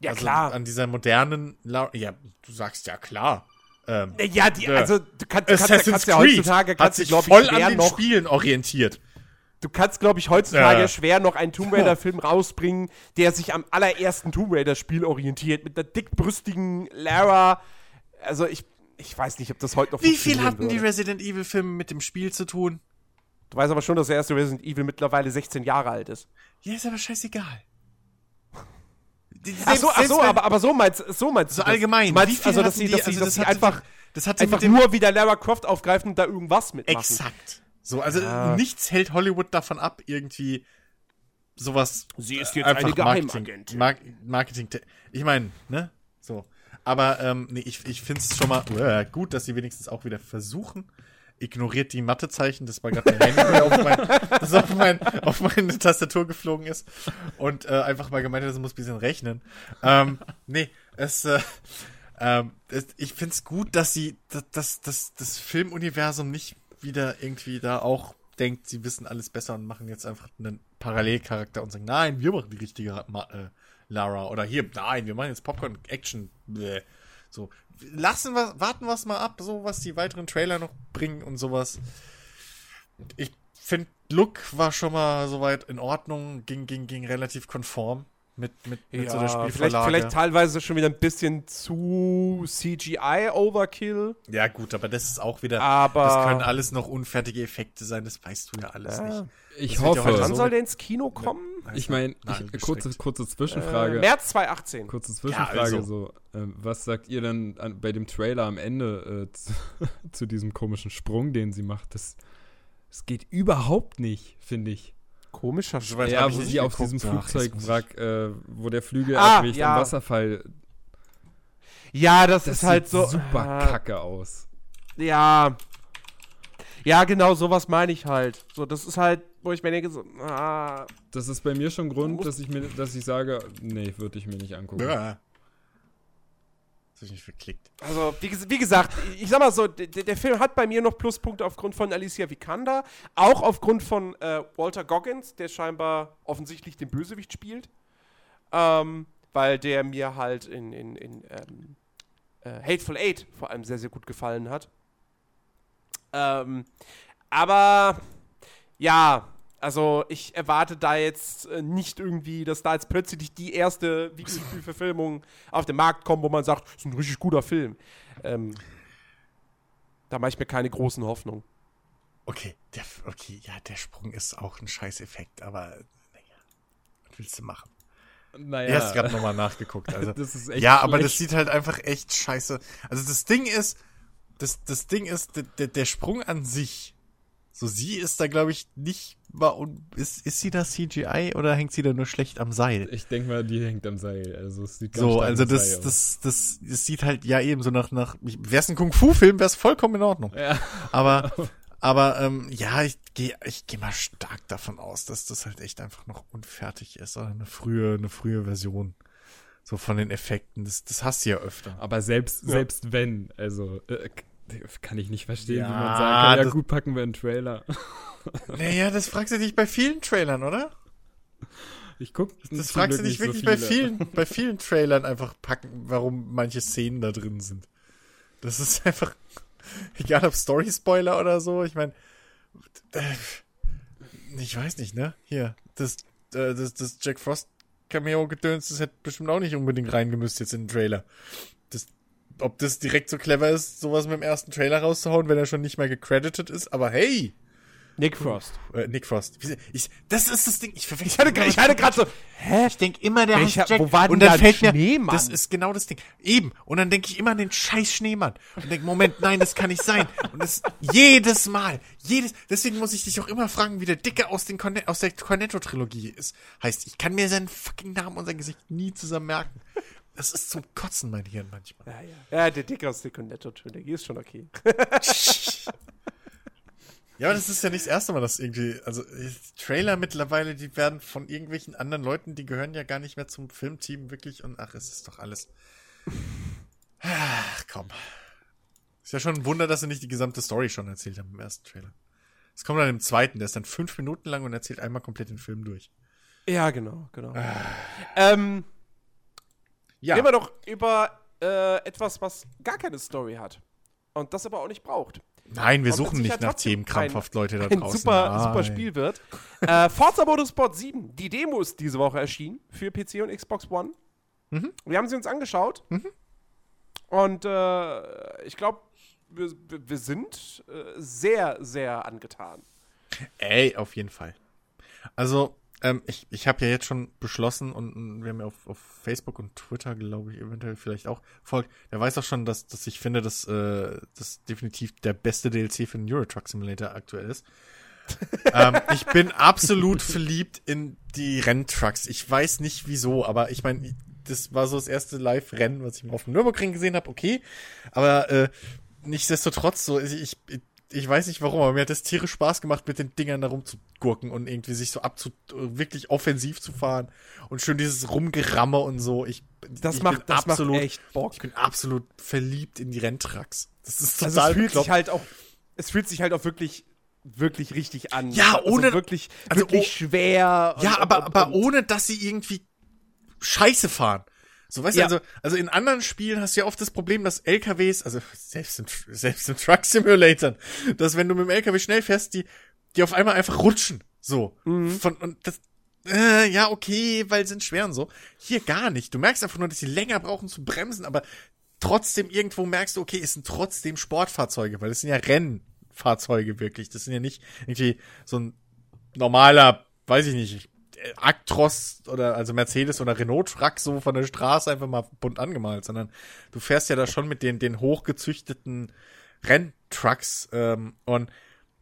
Ja, also klar. An dieser modernen, La ja, du sagst ja klar. Ähm, Ja, die, also du kannst, kannst, Assassin's kannst ja heutzutage hat kannst du, sich glaub voll ich, an schwer den noch, Spielen orientiert. du kannst, glaube ich, heutzutage Ja. schwer noch einen Tomb Raider-Film rausbringen, der sich am allerersten Tomb Raider-Spiel orientiert, mit einer dickbrüstigen Lara. Also ich, ich weiß nicht, ob das heute noch Wie viel hatten die würde. Resident Evil Filme mit dem Spiel zu tun? Du weißt aber schon, dass der erste Resident Evil mittlerweile 16 Jahre alt ist. Ja, ist aber scheißegal. Ach so, ach so aber, aber so meinst, so meinst so du allgemein. Meinst, also, dass sie, die- dass sie, also dass das sie einfach, das hatte einfach nur wieder Lara Croft aufgreifen und da irgendwas mitmachen. Exakt. So, also Ja. nichts hält Hollywood davon ab, irgendwie sowas. Sie ist äh, jetzt eine Marketing, Geheimagentin. Mar Marketing. Ich meine, ne? So. Aber ähm, nee, ich, ich finde es schon mal äh, gut, dass sie wenigstens auch wieder versuchen. Ignoriert die Mathezeichen, das war gerade mein Handy, auf mein, das auf, mein, auf meine Tastatur geflogen ist. Und äh, einfach mal gemeint hat, das muss ein bisschen rechnen. Ähm, nee, es, äh, ähm, es, ich finde es gut, dass sie dass, dass, dass das Filmuniversum nicht wieder irgendwie da auch denkt, sie wissen alles besser und machen jetzt einfach einen Parallelcharakter und sagen, nein, wir machen die richtige Ma äh, Lara. Oder hier, nein, wir machen jetzt Popcorn Action. So, lassen wir, warten wir es mal ab, so was die weiteren Trailer noch bringen und sowas. Ich finde, Look war schon mal soweit in Ordnung, ging, ging, ging relativ konform mit, mit, mit so der Ja, vielleicht, vielleicht teilweise schon wieder ein bisschen zu CGI-Overkill. Ja, gut, aber das ist auch wieder. Aber- Das können alles noch unfertige Effekte sein, das weißt du ja alles Ja. nicht. Ich Das wird ja Wann so soll der ins Kino kommen? Ich meine, kurze, kurze Äh, Zwischenfrage. März 2018. Kurze Zwischenfrage also. so. Ähm, was sagt ihr denn an, bei dem Trailer am Ende äh, zu, zu diesem komischen Sprung, den sie macht? Das, das geht überhaupt nicht, finde ich. Komischer So weit Ja, wo sie auf geguckt. diesem Flugzeugwrack, äh, wo der Flügel Ah, abbricht ja. am Wasserfall, Ja, das, das ist halt sieht so. super ah, kacke aus. Ja. Ja, genau, sowas meine ich halt. So, das ist halt, wo ich mir denke, so, ah, Das ist bei mir schon Grund, dass ich mir, dass ich sage, nee, würde ich mir nicht angucken. Ja. Das hab ich nicht verklickt. Also, wie, wie gesagt, ich sag mal so, der, der Film hat bei mir noch Pluspunkte aufgrund von Alicia Vikander, auch aufgrund von äh, Walter Goggins, der scheinbar offensichtlich den Bösewicht spielt. Ähm, weil der mir halt in, in, in ähm, äh, Hateful Eight vor allem sehr, sehr gut gefallen hat. Ähm, aber ja, also ich erwarte da jetzt äh, nicht irgendwie, dass da jetzt plötzlich die erste Videospielverfilmung auf den Markt kommt, wo man sagt, ist ein richtig guter Film. Ähm, da mache ich mir keine großen Hoffnungen. Okay, der, okay, ja, der Sprung ist auch ein Scheißeffekt, aber naja, was willst du machen? Naja, Er hast gerade nochmal nachgeguckt. Also, das ist echt ja, aber das sieht halt einfach echt scheiße. Also das Ding ist, das, das Ding ist, der, der, der Sprung an sich. So, sie ist da, glaube ich, nicht Ist, ist sie da CGI oder hängt sie da nur schlecht am Seil? Ich denke mal, die hängt am Seil. Also es sieht ganz So, also das, Seil aus. das, das, das sieht halt ja eben so nach, nach, wäre es ein Kung-Fu-Film, wäre es vollkommen in Ordnung. Ja. Aber, aber, ähm, ja, ich gehe, ich gehe mal stark davon aus, dass das halt echt einfach noch unfertig ist oder eine frühe, eine frühe Version. So von den Effekten. Das, das hast du ja öfter. Aber selbst, Ja. selbst wenn, also äh, kann ich nicht verstehen, Ja, wie man sagen kann, ja gut, packen wir einen Trailer. Naja, das fragst du dich bei vielen Trailern, oder? Ich guck Das fragst du dich wirklich bei vielen, bei vielen Trailern einfach packen, warum manche Szenen da drin sind. Das ist einfach, egal ob Story-Spoiler oder so, ich meine, äh, ich weiß nicht, ne? Hier, das, äh, das, das Jack Frost Cameo-Gedöns, das hätte bestimmt auch nicht unbedingt reingemüsst jetzt in den Trailer. Ob das direkt so clever ist, sowas mit dem ersten Trailer rauszuhauen, wenn er schon nicht mehr gecredited ist, aber hey! Nick Frost. Äh, Nick Frost. Ich, das ist das Ding. Ich, Ich hatte, gra- ich hatte gerade so, hä? ich denke immer, der Welcher- heißt Jack. wo war denn und dann da fällt mir, Schneemann? das ist genau das Ding. Eben. Und dann denke ich immer an den scheiß Schneemann. Und denke, Moment, nein, das kann nicht sein. Und das jedes Mal, jedes, deswegen muss ich dich auch immer fragen, wie der Dicke aus, den Corne aus der Cornetto-Trilogie ist. Heißt, ich kann mir seinen fucking Namen und sein Gesicht nie zusammen merken. Das ist zum Kotzen, mein Hirn manchmal. Ja, ja. ja, der Dick aus der Cornetto-Trilogie ist schon okay. Ja, aber das ist ja nicht das erste Mal, dass irgendwie, also äh, Trailer mittlerweile, die werden von irgendwelchen anderen Leuten, die gehören ja gar nicht mehr zum Filmteam wirklich und ach, es ist doch alles. Ach, komm. Ist ja schon ein Wunder, dass sie nicht die gesamte Story schon erzählt haben im ersten Trailer. Es kommt dann im zweiten, der ist dann fünf Minuten lang und erzählt einmal komplett den Film durch. Ja, genau, genau. Ähm, Ja. Reden wir doch über äh, etwas, was gar keine Story hat. Und das aber auch nicht braucht. Nein, wir Und suchen nicht Sicherheit nach Themen krampfhaft, Leute da Ein draußen. super, Nein. super Spiel wird. äh, Forza Motorsport 7. Die Demo ist diese Woche erschienen für PC und Xbox One. Mhm. Wir haben sie uns angeschaut. Und äh, ich glaube, wir, wir wir sind äh, sehr, sehr angetan. Ey, auf jeden Fall. Also, ähm, ich, ich habe ja jetzt schon beschlossen und, wir haben ja auf, auf Facebook und Twitter, glaube ich, eventuell vielleicht auch folgt. Der weiß auch schon, dass, dass ich finde, dass äh, das definitiv der beste DLC für den Euro Truck Simulator aktuell ist. ähm, ich bin absolut verliebt in die Renntrucks. Ich weiß nicht wieso, aber ich meine, das war so das erste Live-Rennen, was ich mal auf dem Nürburgring gesehen habe, okay. Aber äh, nichtsdestotrotz, so, ich, ich, ich weiß nicht warum, aber mir hat das tierisch Spaß gemacht, mit den Dingern da rumzugurken und irgendwie sich so abzu, wirklich offensiv zu fahren und schön dieses Rumgeramme und so. Ich, Das, ich macht, bin das absolut, macht echt Bock. ich bin absolut verliebt in die Renntrucks. Das ist Also total es fühlt bekloppt. sich halt auch, es fühlt sich halt auch wirklich, wirklich richtig an. Ja, ohne- also wirklich, also wirklich oh- schwer. und- Ja, aber, und- aber ohne, dass sie irgendwie Scheiße fahren. So, weißt Ja. du, also, also in anderen Spielen hast du ja oft das Problem, dass LKWs, also selbst im, selbst im Truck Simulator, dass wenn du mit dem LKW schnell fährst, die, die auf einmal einfach rutschen. So. Von, und das, äh, ja, okay, weil sind schwer und so. Hier gar nicht. Du merkst einfach nur, dass sie länger brauchen zu bremsen, aber trotzdem irgendwo merkst du, okay, es sind trotzdem Sportfahrzeuge, weil es sind ja Rennfahrzeuge wirklich. Das sind ja nicht irgendwie so ein normaler, weiß ich nicht, Actros oder also Mercedes oder Renault Truck so von der Straße einfach mal bunt angemalt, sondern du fährst ja da schon mit den den hochgezüchteten Renntrucks ähm, und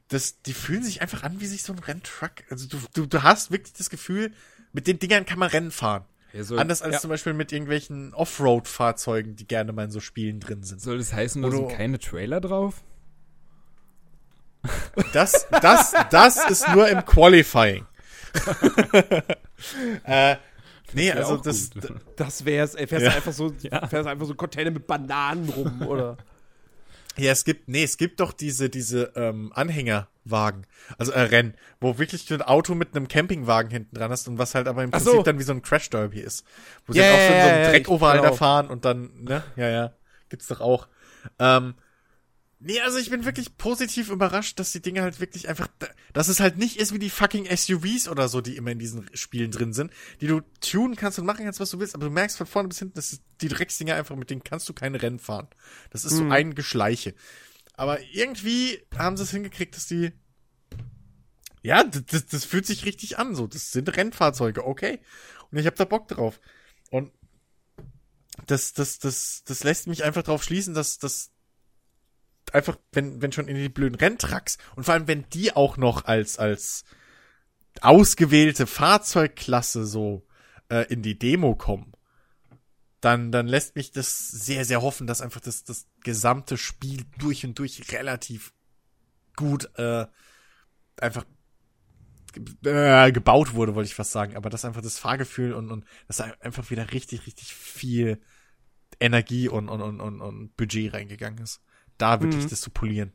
das die fühlen sich einfach an wie sich so ein Renntruck. Also du du du hast wirklich das Gefühl, mit den Dingern kann man Rennen fahren. Ja, soll, Anders als ja. zum Beispiel mit irgendwelchen Offroad-Fahrzeugen, die gerne mal in so Spielen drin sind. soll das heißen, da sind keine Trailer drauf? Das, das, das ist nur im Qualifying. äh, nee, also das, gut. Das wär's, ey. Fährst Ja. du einfach so, Ja. fährst einfach so Container mit Bananen rum, oder? ja, es gibt, nee, es gibt doch diese, diese ähm, Anhängerwagen, also äh, Rennen, wo wirklich du ein Auto mit einem Campingwagen hinten dran hast und was halt aber im Prinzip so. dann wie so ein Crash Derby ist. Wo Ja, sie halt auch so in so einem ja, Dreckoval da fahren und dann, ne, ja, ja, gibt's doch auch. Ähm, Nee, also ich bin wirklich positiv überrascht, dass die Dinge halt wirklich einfach, dass es halt nicht ist wie die fucking SUVs oder so, die immer in diesen Spielen drin sind, die du tunen kannst und machen kannst, was du willst, aber du merkst von vorne bis hinten, dass die Drecksdinger einfach, mit denen kannst du keine Rennen fahren. Das ist so ein Geschleiche. Aber irgendwie haben sie es hingekriegt, dass die, ja, das, das, das fühlt sich richtig an, so, das sind Rennfahrzeuge, okay. Und ich habe da Bock drauf. Und das, das, das, das lässt mich einfach drauf schließen, dass, dass einfach, wenn, wenn schon in die blöden Renntrucks und vor allem, wenn die auch noch als, als ausgewählte Fahrzeugklasse so äh, in die Demo kommen, dann, dann lässt mich das sehr, sehr hoffen, dass einfach das, das gesamte Spiel durch und durch relativ gut äh, einfach äh, gebaut wurde, wollte ich fast sagen, aber dass einfach das Fahrgefühl und, und dass da einfach wieder richtig, richtig viel Energie und, und, und, und, und Budget reingegangen ist. Da wirklich Mhm. das zu polieren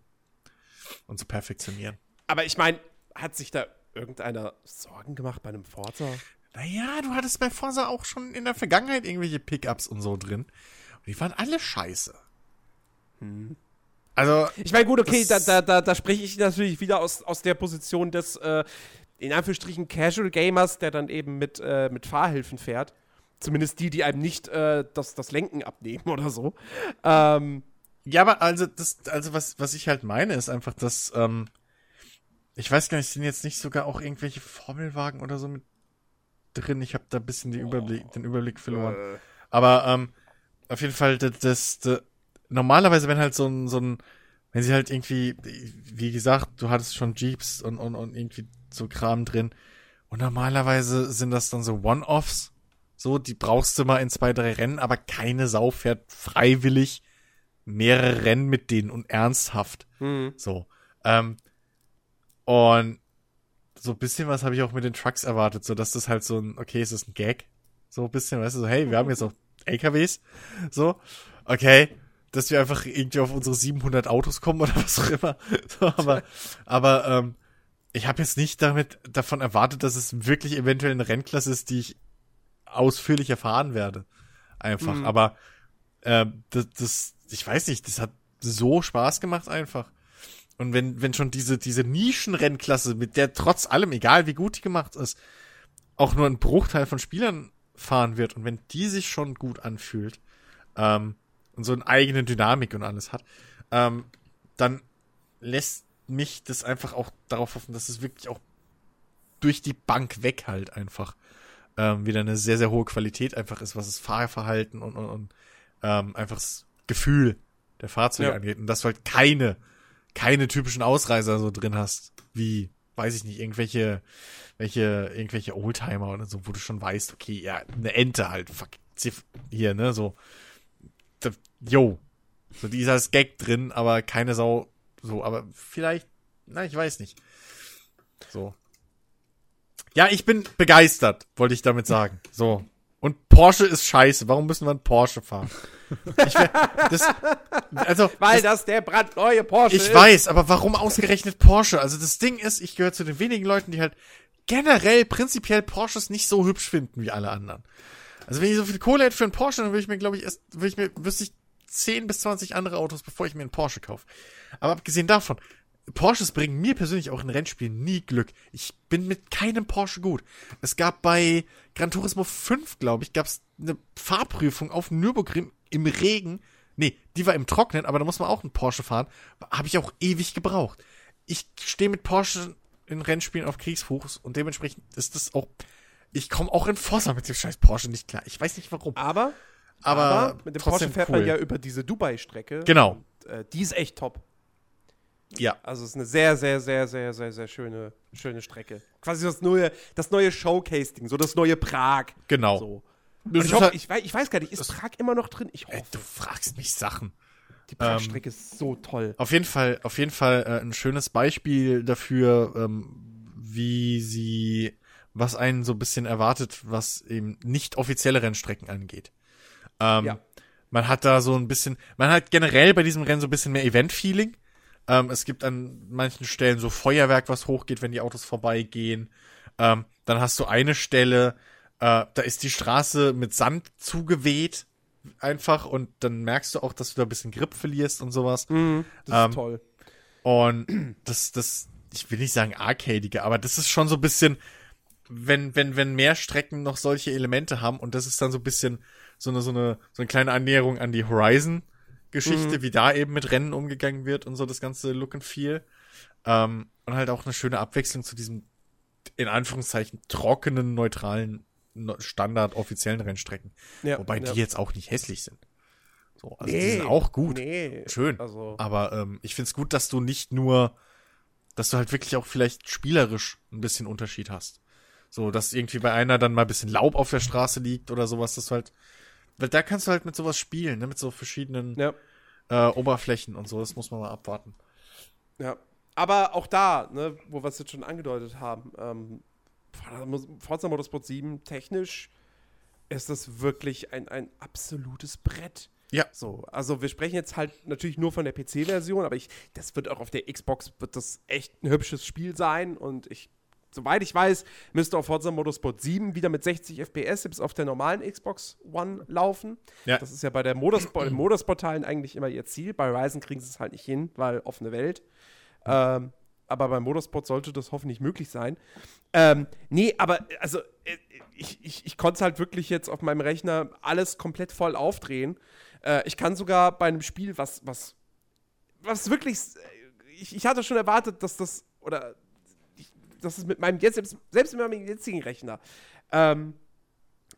und zu perfektionieren. Aber ich meine, hat sich da irgendeiner Sorgen gemacht bei einem Forza? Naja, du hattest bei Forza auch schon in der Vergangenheit irgendwelche Pickups und so drin. Und die waren alle scheiße. Also, Ich meine, gut, okay, da, da, da, da spreche ich natürlich wieder aus, aus der Position des, äh, in Anführungsstrichen, Casual Gamers, der dann eben mit, äh, mit Fahrhilfen fährt. Zumindest die, die einem nicht äh, das, das Lenken abnehmen oder so. Ähm, ja, aber also das, also was, was ich halt meine, ist einfach, dass, ähm, ich weiß gar nicht, sind jetzt nicht sogar auch irgendwelche Formelwagen oder so mit drin. Ich habe da ein bisschen den Überblick, den Überblick verloren. äh, Aber ähm, auf jeden Fall, das, das, das normalerweise, wenn halt so ein, so ein, wenn sie halt irgendwie, wie gesagt, du hattest schon Jeeps und, und, und irgendwie so Kram drin. Und normalerweise sind das dann so One-Offs. So, die brauchst du mal in zwei, drei Rennen, aber keine Sau fährt freiwillig mehrere Rennen mit denen und ernsthaft. hm. So. Ähm, und so ein bisschen was habe ich auch mit den Trucks erwartet, so dass das halt so ein, okay, es ist ein Gag. So ein bisschen, weißt du, so, hey, wir haben jetzt auch LKWs. So, okay, dass wir einfach irgendwie auf unsere 700 Autos kommen oder was auch immer. So, aber, aber, ähm, ich habe jetzt nicht damit, davon erwartet, dass es wirklich eventuell eine Rennklasse ist, die ich ausführlich erfahren werde. Einfach. Mhm. Aber äh, das, das, ich weiß nicht, das hat so Spaß gemacht einfach. Und wenn, wenn schon diese, diese Nischenrennklasse, mit der trotz allem, egal wie gut die gemacht ist, auch nur ein Bruchteil von Spielern fahren wird und wenn die sich schon gut anfühlt ähm, und so eine eigene Dynamik und alles hat, ähm, dann lässt mich das einfach auch darauf hoffen, dass es wirklich auch durch die Bank weg halt einfach ähm, wieder eine sehr, sehr hohe Qualität einfach ist, was das Fahrverhalten und, und, und ähm, einfach Gefühl der Fahrzeuge Ja. angeht. Und dass du halt keine, keine typischen Ausreißer so drin hast, wie, weiß ich nicht, irgendwelche, welche, irgendwelche Oldtimer oder so, wo du schon weißt, okay, ja, eine Ente halt, fuck, hier, ne, so, yo, so dieser ist Gag drin, aber keine Sau, so, aber vielleicht, na, ich weiß nicht. So. Ja, ich bin begeistert, wollte ich damit sagen. So. Und Porsche ist scheiße. Warum müssen wir einen Porsche fahren? Ich wär, das, also, Weil das, das der brandneue Porsche ich ist. weiß, aber warum ausgerechnet Porsche? Also das Ding ist, ich gehöre zu den wenigen Leuten, die halt generell prinzipiell Porsches nicht so hübsch finden wie alle anderen. Also wenn ich so viel Kohle hätte für einen Porsche, dann würde ich mir, glaube ich, erst, würde ich mir, wüsste ich 10 bis 20 andere Autos, bevor ich mir einen Porsche kaufe. Aber abgesehen davon, Porsches bringen mir persönlich auch in Rennspielen nie Glück. Ich bin mit keinem Porsche gut. Es gab bei Gran Turismo 5, glaube ich, gab es eine Fahrprüfung auf Nürburgring im Regen. Nee, die war im Trocknen, aber da muss man auch einen Porsche fahren. Habe ich auch ewig gebraucht. Ich stehe mit Porsche in Rennspielen auf Kriegsfuß und dementsprechend ist das auch. Ich komme auch in Forza mit dem scheiß Porsche nicht klar. Ich weiß nicht warum. Aber, Aber, aber mit dem Porsche fährt cool. man ja über diese Dubai-Strecke. Genau. Und, äh, die ist echt top. Ja. Also es ist eine sehr, sehr, sehr, sehr, sehr, sehr schöne, schöne Strecke. Quasi das neue, das neue Showcasing, so das neue Prag. Genau. So. Ich, hoffe, halt- ich, weiß, ich weiß gar nicht, ist Prag immer noch drin? Ich Ey, hoffe. du fragst mich Sachen. Die Prag-Strecke ist so toll. Auf jeden Fall, auf jeden Fall äh, ein schönes Beispiel dafür, ähm, wie sie, was einen so ein bisschen erwartet, was eben nicht offizielle Rennstrecken angeht. Ähm, Ja. Man hat da so ein bisschen, man hat generell bei diesem Rennen so ein bisschen mehr Event-Feeling. Ähm, es gibt an manchen Stellen so Feuerwerk, was hochgeht, wenn die Autos vorbeigehen. Ähm, dann hast du eine Stelle, äh, da ist die Straße mit Sand zugeweht, einfach, und dann merkst du auch, dass du da ein bisschen Grip verlierst und sowas. Das Ähm, ist toll. Und das, das, ich will nicht sagen arcadige, aber das ist schon so ein bisschen, wenn, wenn, wenn mehr Strecken noch solche Elemente haben und das ist dann so ein bisschen so eine, so eine, so eine kleine Annäherung an die Horizon-Geschichte, wie da eben mit Rennen umgegangen wird und so das ganze Look and Feel. Ähm, und halt auch eine schöne Abwechslung zu diesem, in Anführungszeichen, trockenen, neutralen, Standard offiziellen Rennstrecken. Ja, Wobei ja. die jetzt auch nicht hässlich sind. So, also die Nee, sind auch gut. Nee. Schön. Also, Aber ähm, ich find's gut, dass du nicht nur, dass du halt wirklich auch vielleicht spielerisch ein bisschen Unterschied hast. So, dass irgendwie bei einer dann mal ein bisschen Laub auf der Straße liegt oder sowas, dass du halt, weil da kannst du halt mit sowas spielen, ne, mit so verschiedenen ja. äh, Oberflächen und so, das muss man mal abwarten. Ja. Aber auch da, ne, wo wir es jetzt schon angedeutet haben, ähm, Forza Motorsport 7 technisch ist das wirklich ein, ein absolutes Brett. Ja. So, also wir sprechen jetzt halt natürlich nur von der PC-Version, aber ich, das wird auch auf der Xbox wird das echt ein hübsches Spiel sein und ich, soweit ich weiß, müsste auch Forza Motorsport 7 wieder mit 60 FPS bis auf der normalen Xbox One laufen. Ja. Das ist ja bei der Motorsport, den Motorsport-Teilen eigentlich immer ihr Ziel. Bei Ryzen kriegen sie es halt nicht hin, weil offene Welt. Ähm, aber beim Motorsport sollte das hoffentlich möglich sein. Ähm, nee, aber also äh, ich, ich, ich konnte es halt wirklich jetzt auf meinem Rechner alles komplett voll aufdrehen. Äh, ich kann sogar bei einem Spiel, was, was, was wirklich, äh, ich, ich hatte schon erwartet, dass das, oder ich, dass es mit meinem jetzt, selbst, mit meinem jetzigen Rechner, ähm,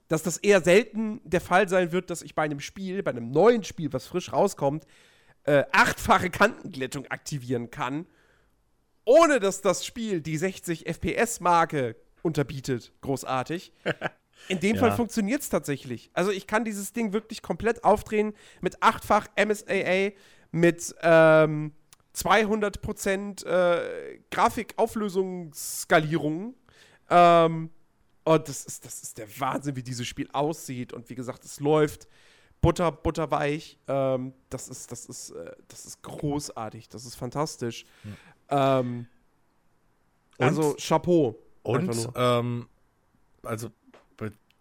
dass das eher selten der Fall sein wird, dass ich bei einem Spiel, bei einem neuen Spiel, was frisch rauskommt, äh, achtfache Kantenglättung aktivieren kann, ohne dass das Spiel die 60 FPS-Marke unterbietet. Großartig. In dem Ja. Fall funktioniert es tatsächlich. Also ich kann dieses Ding wirklich komplett aufdrehen mit achtfach MSAA, mit ähm, 200% äh, Grafikauflösungsskalierung. Ähm, und das ist, das ist der Wahnsinn, wie dieses Spiel aussieht. Und wie gesagt, es läuft butter, butterweich. Ähm, das, ist, das, ist, äh, das ist großartig. Das ist fantastisch. Ähm, Und- also, Chapeau. Und ähm, also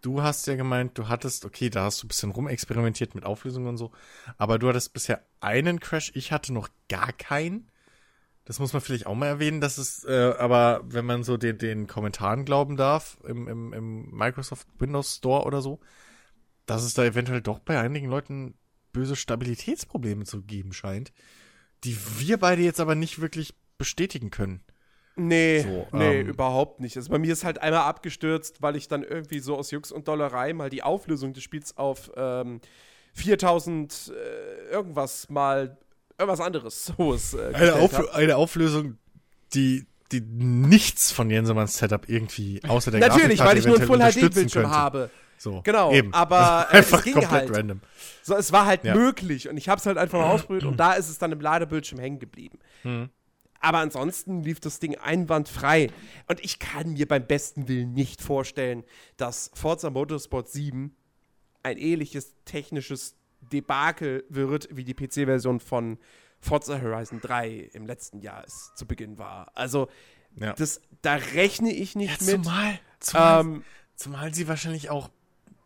du hast ja gemeint, du hattest, okay, da hast du ein bisschen rumexperimentiert mit Auflösungen und so, aber du hattest bisher einen Crash, ich hatte noch gar keinen. Das muss man vielleicht auch mal erwähnen, dass es, äh, aber wenn man so den, den Kommentaren glauben darf, im, im, im Microsoft Windows Store oder so, dass es da eventuell doch bei einigen Leuten böse Stabilitätsprobleme zu geben scheint, die wir beide jetzt aber nicht wirklich bestätigen können. Nee, So, nee, ähm, überhaupt nicht. Also bei mir ist halt einmal abgestürzt, weil ich dann irgendwie so aus Jux und Dollerei mal die Auflösung des Spiels auf ähm, 4000 äh, irgendwas mal irgendwas anderes hohes äh, Eine, Auf, eine Auflösung, die, die nichts von Jensemanns Setup irgendwie außer der Natürlich, weil ich nur einen Full HD Bildschirm habe. So, Genau, eben. aber, äh, einfach es ging komplett halt. random. So, es war halt Ja. möglich und ich habe es halt einfach mal ausprobiert und da ist es dann im Ladebildschirm hängen geblieben. Hm. Aber ansonsten lief das Ding einwandfrei. Und ich kann mir beim besten Willen nicht vorstellen, dass Forza Motorsport 7 ein ähnliches technisches Debakel wird, wie die PC-Version von Forza Horizon 3 im letzten Jahr es zu Beginn war. Also, Ja. das, da rechne ich nicht Ja, mit. zumal, zumal, Ähm, zumal sie wahrscheinlich auch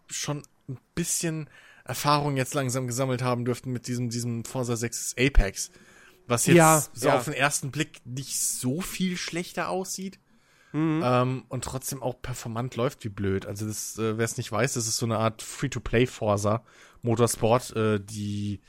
schon ein bisschen Erfahrung jetzt langsam gesammelt haben dürften mit diesem, diesem Forza 6 Apex. Was jetzt Ja, so ja. auf den ersten Blick nicht so viel schlechter aussieht. Mhm. Ähm, und trotzdem auch performant läuft wie blöd. Also das, äh, wer es nicht weiß, das ist so eine Art Free-to-Play Forza Motorsport, äh, die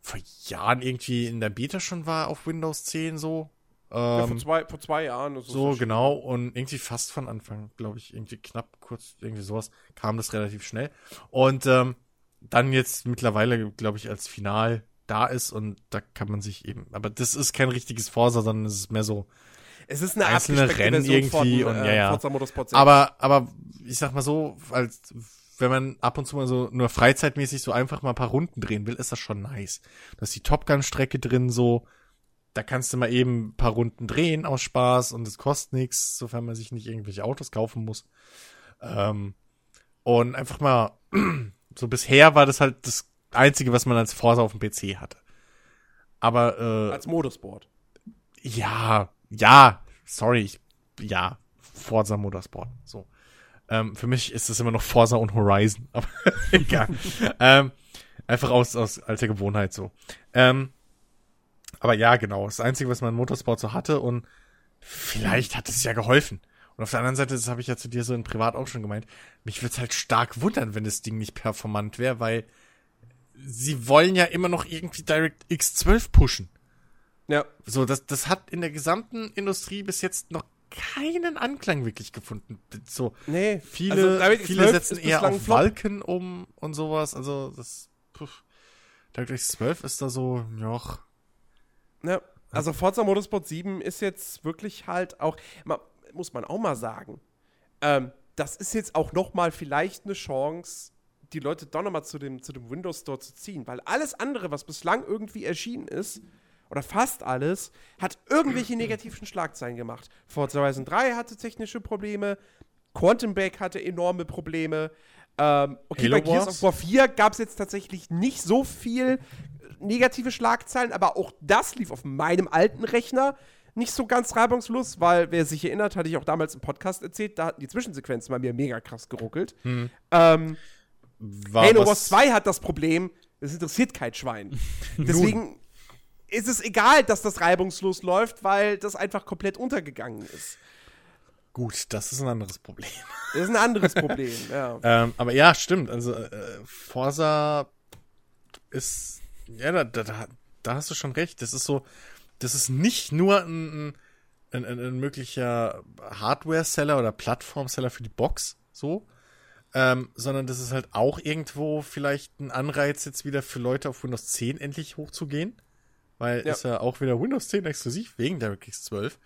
vor Jahren irgendwie in der Beta schon war auf Windows 10 so. ja, Ähm, vor, zwei, vor zwei Jahren. so, erschienen. genau. Und irgendwie fast von Anfang, glaube ich, irgendwie knapp, kurz, irgendwie sowas, kam das relativ schnell. Und ähm, dann jetzt mittlerweile, glaube ich, als Final da ist und da kann man sich eben, aber das ist kein richtiges Forza, sondern es ist mehr so. Es ist eine einzelne Rennen Version irgendwie von und äh, ja, ja. Forza Motorsport 6. Aber, aber ich sag mal so, als wenn man ab und zu mal so nur freizeitmäßig so einfach mal ein paar Runden drehen will, ist das schon nice. Da ist die Top Gun-Strecke drin so. Da kannst du mal eben ein paar Runden drehen aus Spaß und es kostet nichts, sofern man sich nicht irgendwelche Autos kaufen muss. Ähm, und einfach mal, so bisher war das halt das Einzige, was man als Forza auf dem PC hatte. Aber äh, als Motorsport. ja, ja, sorry, ich, ja, Forza Motorsport, so. Ähm, für mich ist es immer noch Forza und Horizon, aber egal. ähm, einfach aus, aus alter Gewohnheit so. Ähm, aber ja, genau, das Einzige, was man in Motorsport so hatte und vielleicht hat es ja geholfen. Und auf der anderen Seite, das habe ich ja zu dir so in Privat auch schon gemeint, mich würde es halt stark wundern, wenn das Ding nicht performant wäre, weil sie wollen ja immer noch irgendwie DirectX 12 pushen. Ja. So, das, das hat in der gesamten Industrie bis jetzt noch keinen Anklang wirklich gefunden. So, Nee. viele, Also, viele 12 setzen eher auf Flop. Walken um und sowas. Also, das, puh. DirectX 12 ist da so, joch. Ja, also Forza Motorsport 7 ist jetzt wirklich halt auch, ma- muss man auch mal sagen, ähm, das ist jetzt auch noch mal vielleicht eine Chance, die Leute doch noch mal zu dem, zu dem Windows Store zu ziehen, weil alles andere, was bislang irgendwie erschienen ist, oder fast alles, hat irgendwelche negativen Schlagzeilen gemacht. Forza Horizon 3 hatte technische Probleme, Quantum Break hatte enorme Probleme, ähm, okay, Halo bei Gears Wars? of War 4 gab es jetzt tatsächlich nicht so viel negative Schlagzeilen, aber auch das lief auf meinem alten Rechner nicht so ganz reibungslos, weil, wer sich erinnert, hatte ich auch damals im Podcast erzählt, da hatten die Zwischensequenzen bei mir mega krass geruckelt. Ähm, War Halo Wars 2 hat das Problem, das interessiert kein Schwein. Deswegen ist es egal, dass das reibungslos läuft, weil das einfach komplett untergegangen ist. Gut, das ist ein anderes Problem. Das ist ein anderes Problem, ja. ähm, aber ja, stimmt. Also, äh, Forza ist, ja, da, da, da- da hast du schon recht. Das ist so, das ist nicht nur ein, ein, ein, ein möglicher Hardware-Seller oder Plattform-Seller für die Box, so, ähm, sondern das ist halt auch irgendwo vielleicht ein Anreiz jetzt wieder für Leute auf Windows 10 endlich hochzugehen, weil Ja. ist ja auch wieder Windows 10 exklusiv wegen DirectX 12.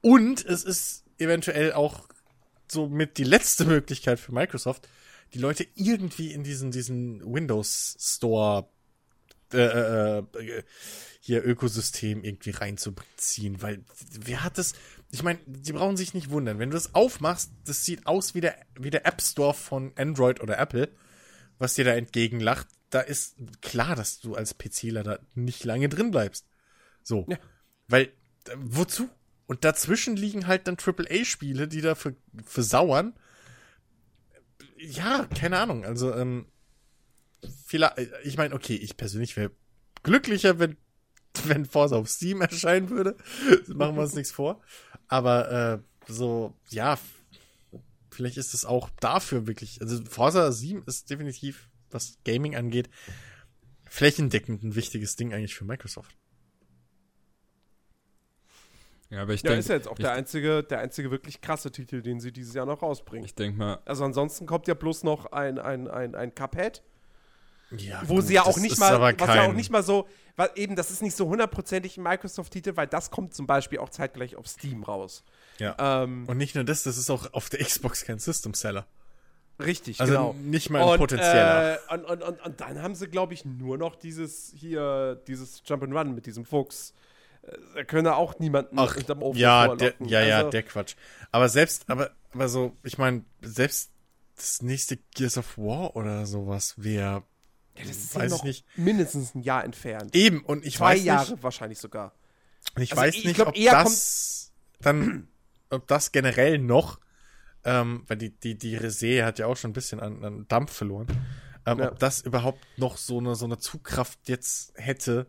Und es ist eventuell auch so mit die letzte Möglichkeit für Microsoft, die Leute irgendwie in diesen, diesen Windows Store äh, äh, äh, hier Ökosystem irgendwie reinzuziehen, weil wer hat das? Ich meine, die brauchen sich nicht wundern, wenn du das aufmachst, das sieht aus wie der wie der App Store von Android oder Apple, was dir da entgegenlacht. Da ist klar, dass du als PCler da nicht lange drin bleibst. So, Ja. weil äh, wozu? Und dazwischen liegen halt dann AAA-Spiele, die da für, versauern. ja, keine Ahnung. Also, ähm, vielleicht, ich meine, okay, ich persönlich wäre glücklicher, wenn, wenn Forza auf Steam erscheinen würde. Machen wir uns nichts vor. Aber äh, so, ja, vielleicht ist es auch dafür wirklich. Also Forza 7 ist definitiv, was Gaming angeht, flächendeckend ein wichtiges Ding eigentlich für Microsoft. Ja, aber ich Ja, denke. ist ja jetzt auch der einzige, der einzige wirklich krasse Titel, den sie dieses Jahr noch rausbringen. ich denke mal, Also ansonsten kommt ja bloß noch ein, ein, ein, ein Cuphead, Ja, wo gut, sie ja das auch nicht ist mal, was ja auch kein- nicht mal so, weil eben, das ist nicht so hundertprozentig ein Microsoft-Titel, weil das kommt zum Beispiel auch zeitgleich auf Steam raus. Ja. Ähm, Und nicht nur das, das ist auch auf der Xbox kein System-Seller. richtig, Also genau. nicht mal ein und, potenzieller. Äh, und, und, und, und dann haben sie, glaube ich, nur noch dieses hier, dieses Jump'n'Run mit diesem Fuchs. Da können auch niemanden Ach, hinterm Ofen ja, der, ja, ja, Also, der Quatsch. Aber selbst, aber, aber so, ich meine, selbst das nächste Gears of War oder sowas wäre, ja, das ist ja weiß noch ich nicht. mindestens ein Jahr entfernt. Eben, und ich Zwei weiß Jahre nicht, wahrscheinlich sogar. und ich Also weiß ich nicht, glaub, ob das dann, ob das generell noch, ähm, weil die, die, die Resee hat ja auch schon ein bisschen an, an Dampf verloren, ähm, Ja. ob das überhaupt noch so eine, so eine Zugkraft jetzt hätte,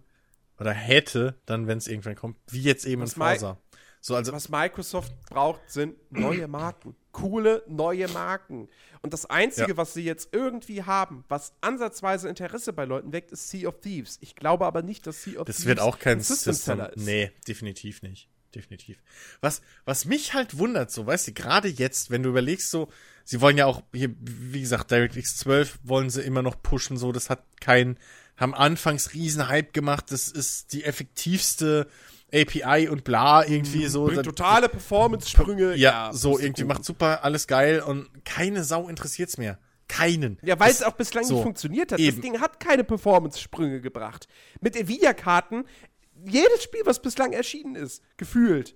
oder hätte, dann, wenn es irgendwann kommt, wie jetzt eben Was in Forza. So, also, Was Microsoft braucht, sind neue Marken. Coole neue Marken. Und das Einzige, Ja. was sie jetzt irgendwie haben, was ansatzweise Interesse bei Leuten weckt, ist Sea of Thieves. Ich glaube aber nicht, dass Sea of Das Thieves wird auch kein ein System. System-Seller ist. Nee, definitiv nicht. Definitiv. Was, was mich halt wundert, so, weißt du, gerade jetzt, wenn du überlegst, so, sie wollen ja auch, hier, wie gesagt, DirectX 12 wollen sie immer noch pushen, so, das hat kein, haben anfangs riesen Hype gemacht, das ist die effektivste API und bla, irgendwie so. Bringt totale Performance-Sprünge. ja, so, ist irgendwie gut. macht super, alles geil und keine Sau interessiert's mehr. Keinen. Ja, weil es auch bislang so. nicht funktioniert hat. Eben. Das Ding hat keine Performance-Sprünge gebracht. Mit Nvidia-Karten, jedes Spiel, was bislang erschienen ist, gefühlt.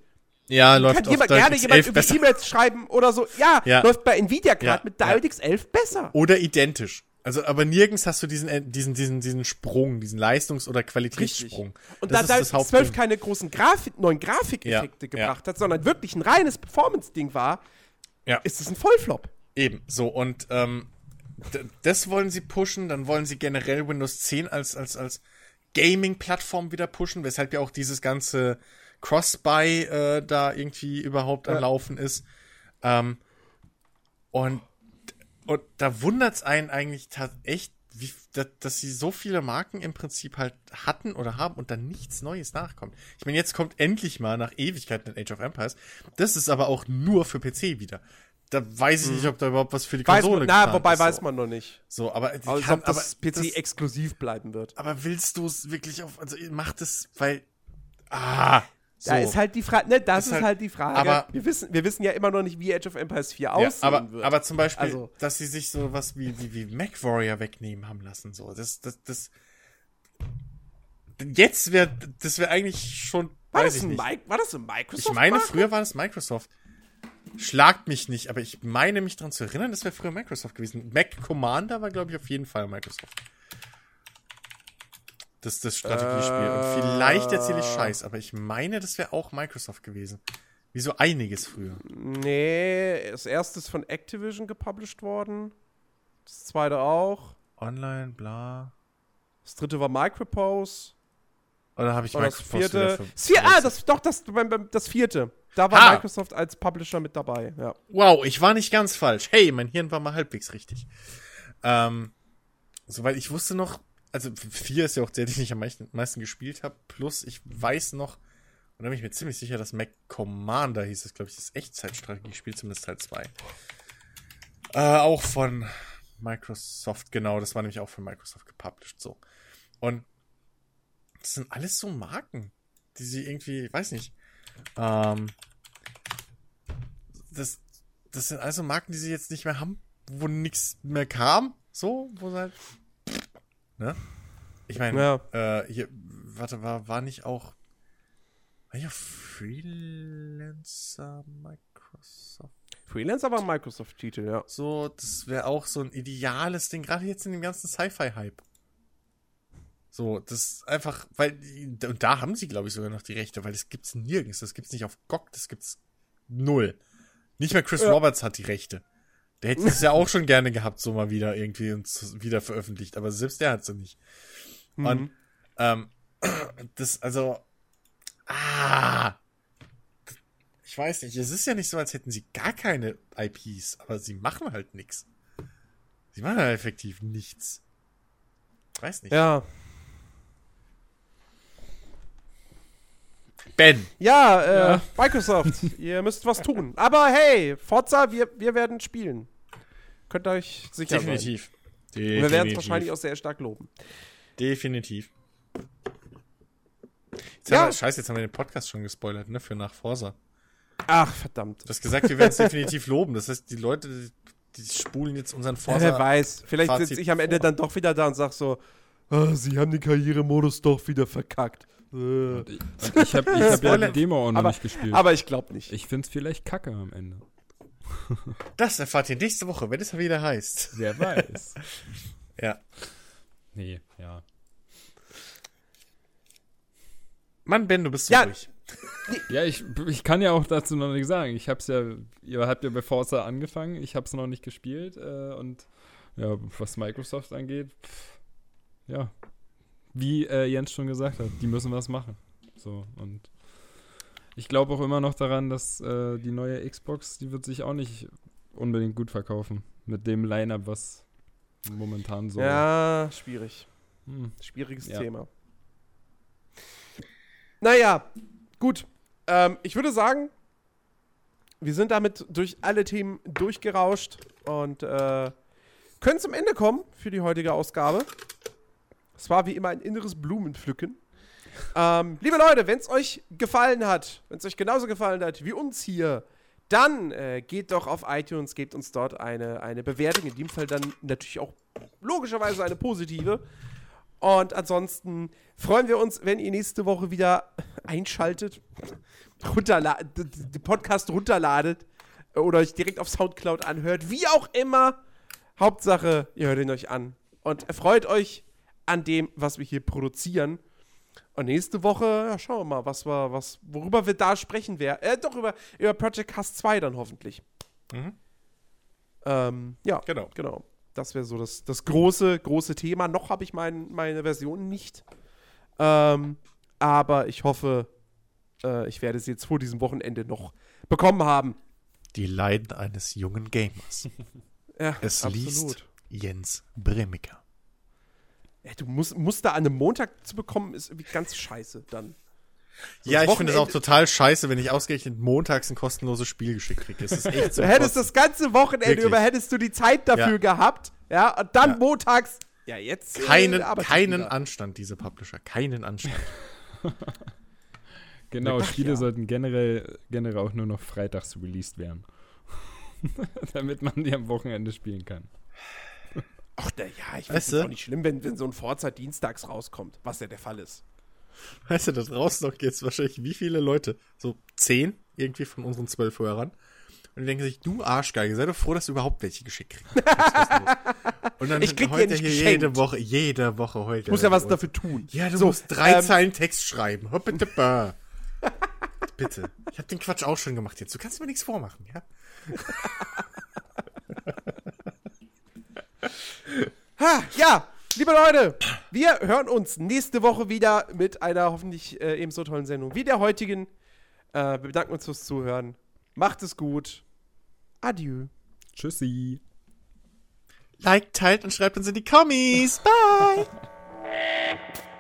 Ja, läuft Kann jemand, gerne jemand 11 irgendwie besser. E-Mails schreiben oder so. Ja, Ja. läuft bei Nvidia-Karten Ja, mit DirectX 11 besser. Oder identisch. Also, aber nirgends hast du diesen, äh, diesen, diesen, diesen Sprung, diesen Leistungs- oder Richtig. Qualitätssprung. Und Das da ist DirectX das 12 Hauptding. keine großen Grafik, neuen Grafikeffekte Ja, gebracht hat, sondern wirklich ein reines Performance-Ding war, Ja. ist es ein Vollflop. Eben, so, und ähm, das wollen sie pushen, dann wollen sie generell Windows 10 als, als, als Gaming-Plattform wieder pushen, weshalb ja auch dieses ganze Cross-Buy äh, da irgendwie überhaupt am Ja. Laufen ist. Ähm, und, und da wundert's einen eigentlich echt, wie, dass, dass sie so viele Marken im Prinzip halt hatten oder haben und dann nichts Neues nachkommt. Ich meine, jetzt kommt endlich mal nach Ewigkeiten in Age of Empires. Das ist aber auch nur für PC wieder. Da weiß ich nicht, ob da überhaupt was für die Mhm. Konsole man, na, wobei ist, weiß so. man noch nicht. So, aber, Also, kann, ob das aber PC exklusiv bleiben wird. aber willst du es wirklich auf, also macht es, weil, ah, so. Da ist halt die Frage, ne, das Ist ist, halt- halt, die Frage. aber- wir wissen, wir wissen ja immer noch nicht, wie Age of Empires 4 ja, aussehen aber, wird. aber zum Beispiel, Also- dass sie sich so was wie, wie, wie Mac Warrior wegnehmen haben lassen, so, das, das, das, jetzt wäre, das wäre eigentlich schon, war, das ein nicht. Mi- war das ein Microsoft? Ich meine, früher war das Microsoft. Schlagt mich nicht, aber ich meine mich daran zu erinnern, das wäre früher Microsoft gewesen. Mac Commander war, glaube ich, auf jeden Fall Microsoft. Das das Strategiespiel. Und vielleicht erzähle ich Scheiß, aber ich meine, das wäre auch Microsoft gewesen. Wie so einiges früher. Nee, das erste ist von Activision gepublished worden. Das zweite auch. Online, bla. Das dritte war Micropose. Oder habe ich das Microsoft wieder vierte. Das vier, ah, das, doch, das, das vierte. Da war Ha! Microsoft als Publisher mit dabei. Ja. Wow, ich war nicht ganz falsch. Hey, mein Hirn war mal halbwegs richtig. Ähm, soweit ich wusste noch, also vier ist ja auch der, den ich am meisten, meisten gespielt habe. Plus ich weiß noch, und da bin ich mir ziemlich sicher, dass Mac Commander hieß es, glaube ich, das Echtzeitstrategiespiel, zumindest Teil 2. Äh, auch von Microsoft, genau, das war nämlich auch von Microsoft gepublished, so. Und das sind alles so Marken, die sie irgendwie, ich weiß nicht, ähm, das, das sind also Marken, die sie jetzt nicht mehr haben, wo nichts mehr kam, so, wo sie halt, ne? Ich meine, Ja. äh, hier, warte, war, war nicht auch, war ja Freelancer Microsoft? Freelancer war Microsoft-Titel, ja. So, das wäre auch so ein ideales Ding, gerade jetzt in dem ganzen Sci-Fi-Hype. So, das ist einfach, weil, und da haben sie, glaube ich, sogar noch die Rechte, weil das gibt's nirgends, das gibt's nicht auf GOG, das gibt's null. Nicht mehr Chris Ja. Roberts hat die Rechte. Der hätte es ja auch schon gerne gehabt, so mal wieder irgendwie und wieder veröffentlicht, aber selbst der hat es nicht. Mhm. Und ähm, das, also, ah, ich weiß nicht, es ist ja nicht so, als hätten sie gar keine IPs, aber sie machen halt nichts. Sie machen halt effektiv nichts. Ich weiß nicht. Ja. Ben. Ja, äh, Ja. Microsoft, ihr müsst was tun. Aber hey, Forza, wir, wir werden spielen. Könnt ihr euch sicher Definitiv. sein. Wir werden es wahrscheinlich auch sehr stark loben. Definitiv. Jetzt Ja. wir, scheiße, jetzt haben wir den Podcast schon gespoilert, ne, für nach Forsa. Ach, verdammt. Du hast gesagt, wir werden es definitiv loben. Das heißt, die Leute, die, die spulen jetzt unseren Forsa. wer weiß. Vielleicht sitze ich am Ende vor. dann doch wieder da und sag so, ah, sie haben den Karrieremodus doch wieder verkackt. Äh. Und ich, und ich habe ich hab ja die Demo auch noch Aber- nicht gespielt. Aber ich glaube nicht. ich find's vielleicht kacke am Ende. Das erfahrt ihr nächste Woche, wenn es wieder heißt. Wer weiß. Ja. nee, ja. Mann, Ben, du bist so Ja. ruhig. Ja, ich, ich kann ja auch dazu noch nichts sagen. Ich hab's ja, ihr habt ja bei Forza angefangen, ich hab's noch nicht gespielt äh, und ja, was Microsoft angeht, pff, ja, wie äh, Jens schon gesagt hat, die müssen was machen. So und ich glaube auch immer noch daran, dass äh, die neue Xbox, die wird sich auch nicht unbedingt gut verkaufen mit dem Line-up, was momentan so. Ja, schwierig. Hm. Schwieriges Ja. Thema. Naja, gut. Ähm, ich würde sagen, wir sind damit durch alle Themen durchgerauscht und äh, können zum Ende kommen für die heutige Ausgabe. Es war wie immer ein inneres Blumenpflücken. Ähm, liebe Leute, wenn es euch gefallen hat, wenn es euch genauso gefallen hat wie uns hier, dann äh, geht doch auf iTunes, gebt uns dort eine, eine Bewertung, in dem Fall dann natürlich auch logischerweise eine positive. Und ansonsten freuen wir uns, wenn ihr nächste Woche wieder einschaltet, den Podcast runterladet oder euch direkt auf Soundcloud anhört, wie auch immer. Hauptsache, ihr hört ihn euch an und erfreut euch an dem, was wir hier produzieren. Und nächste Woche, ja, schauen wir mal, was wir, was, worüber wir da sprechen werden. Äh, doch, über, über Project Cast 2 dann hoffentlich. Mhm. Ähm, ja, Genau. genau. Das wäre so das, das große, große Thema. Noch habe ich mein, meine Version nicht. Ähm, aber ich hoffe, äh, ich werde sie jetzt vor diesem Wochenende noch bekommen haben. Die Leiden eines jungen Gamers. Ja, Es liest Jens Bremiker. Ey, du musst, musst da an einem Montag zu bekommen, ist irgendwie ganz scheiße dann. So Ja, das ich finde es auch total scheiße, wenn ich ausgerechnet montags ein kostenloses Spiel geschickt kriege. Es ist echt so. Du hättest das ganze Wochenende Wirklich. über, hättest du die Zeit dafür Ja. gehabt, ja, und dann Ja. montags, ja, jetzt. äh, keinen, arbeitet keinen wieder. Anstand, diese Publisher. Keinen Anstand. Genau, Ach Spiele ja. sollten generell, generell auch nur noch freitags released werden. Damit man die am Wochenende spielen kann. Ach, na ja, ich Weißt es auch nicht schlimm, wenn, wenn so ein Forza dienstags rauskommt, was ja der Fall ist. Weißt du, da draußen noch jetzt wahrscheinlich wie viele Leute? So zehn irgendwie von unseren zwölf Hörern. Und die denken sich, du Arschgeige, sei doch froh, dass du überhaupt welche geschickt kriegst. Und dann Ich krieg heult ja nicht hier geschenkt. jede Woche, jede Woche heult Ich muss ja was dafür tun. Ja, du So, musst drei ähm, Zeilen Text schreiben. Hoppetippa. Bitte. Ich habe den Quatsch auch schon gemacht jetzt. Du kannst mir nichts vormachen, ja? Ha, ja, liebe Leute, wir hören uns nächste Woche wieder mit einer hoffentlich äh, ebenso tollen Sendung wie der heutigen. Äh, wir bedanken uns fürs Zuhören. Macht es gut. Adieu. Tschüssi. Like, teilt und schreibt uns in die Kommis. Bye.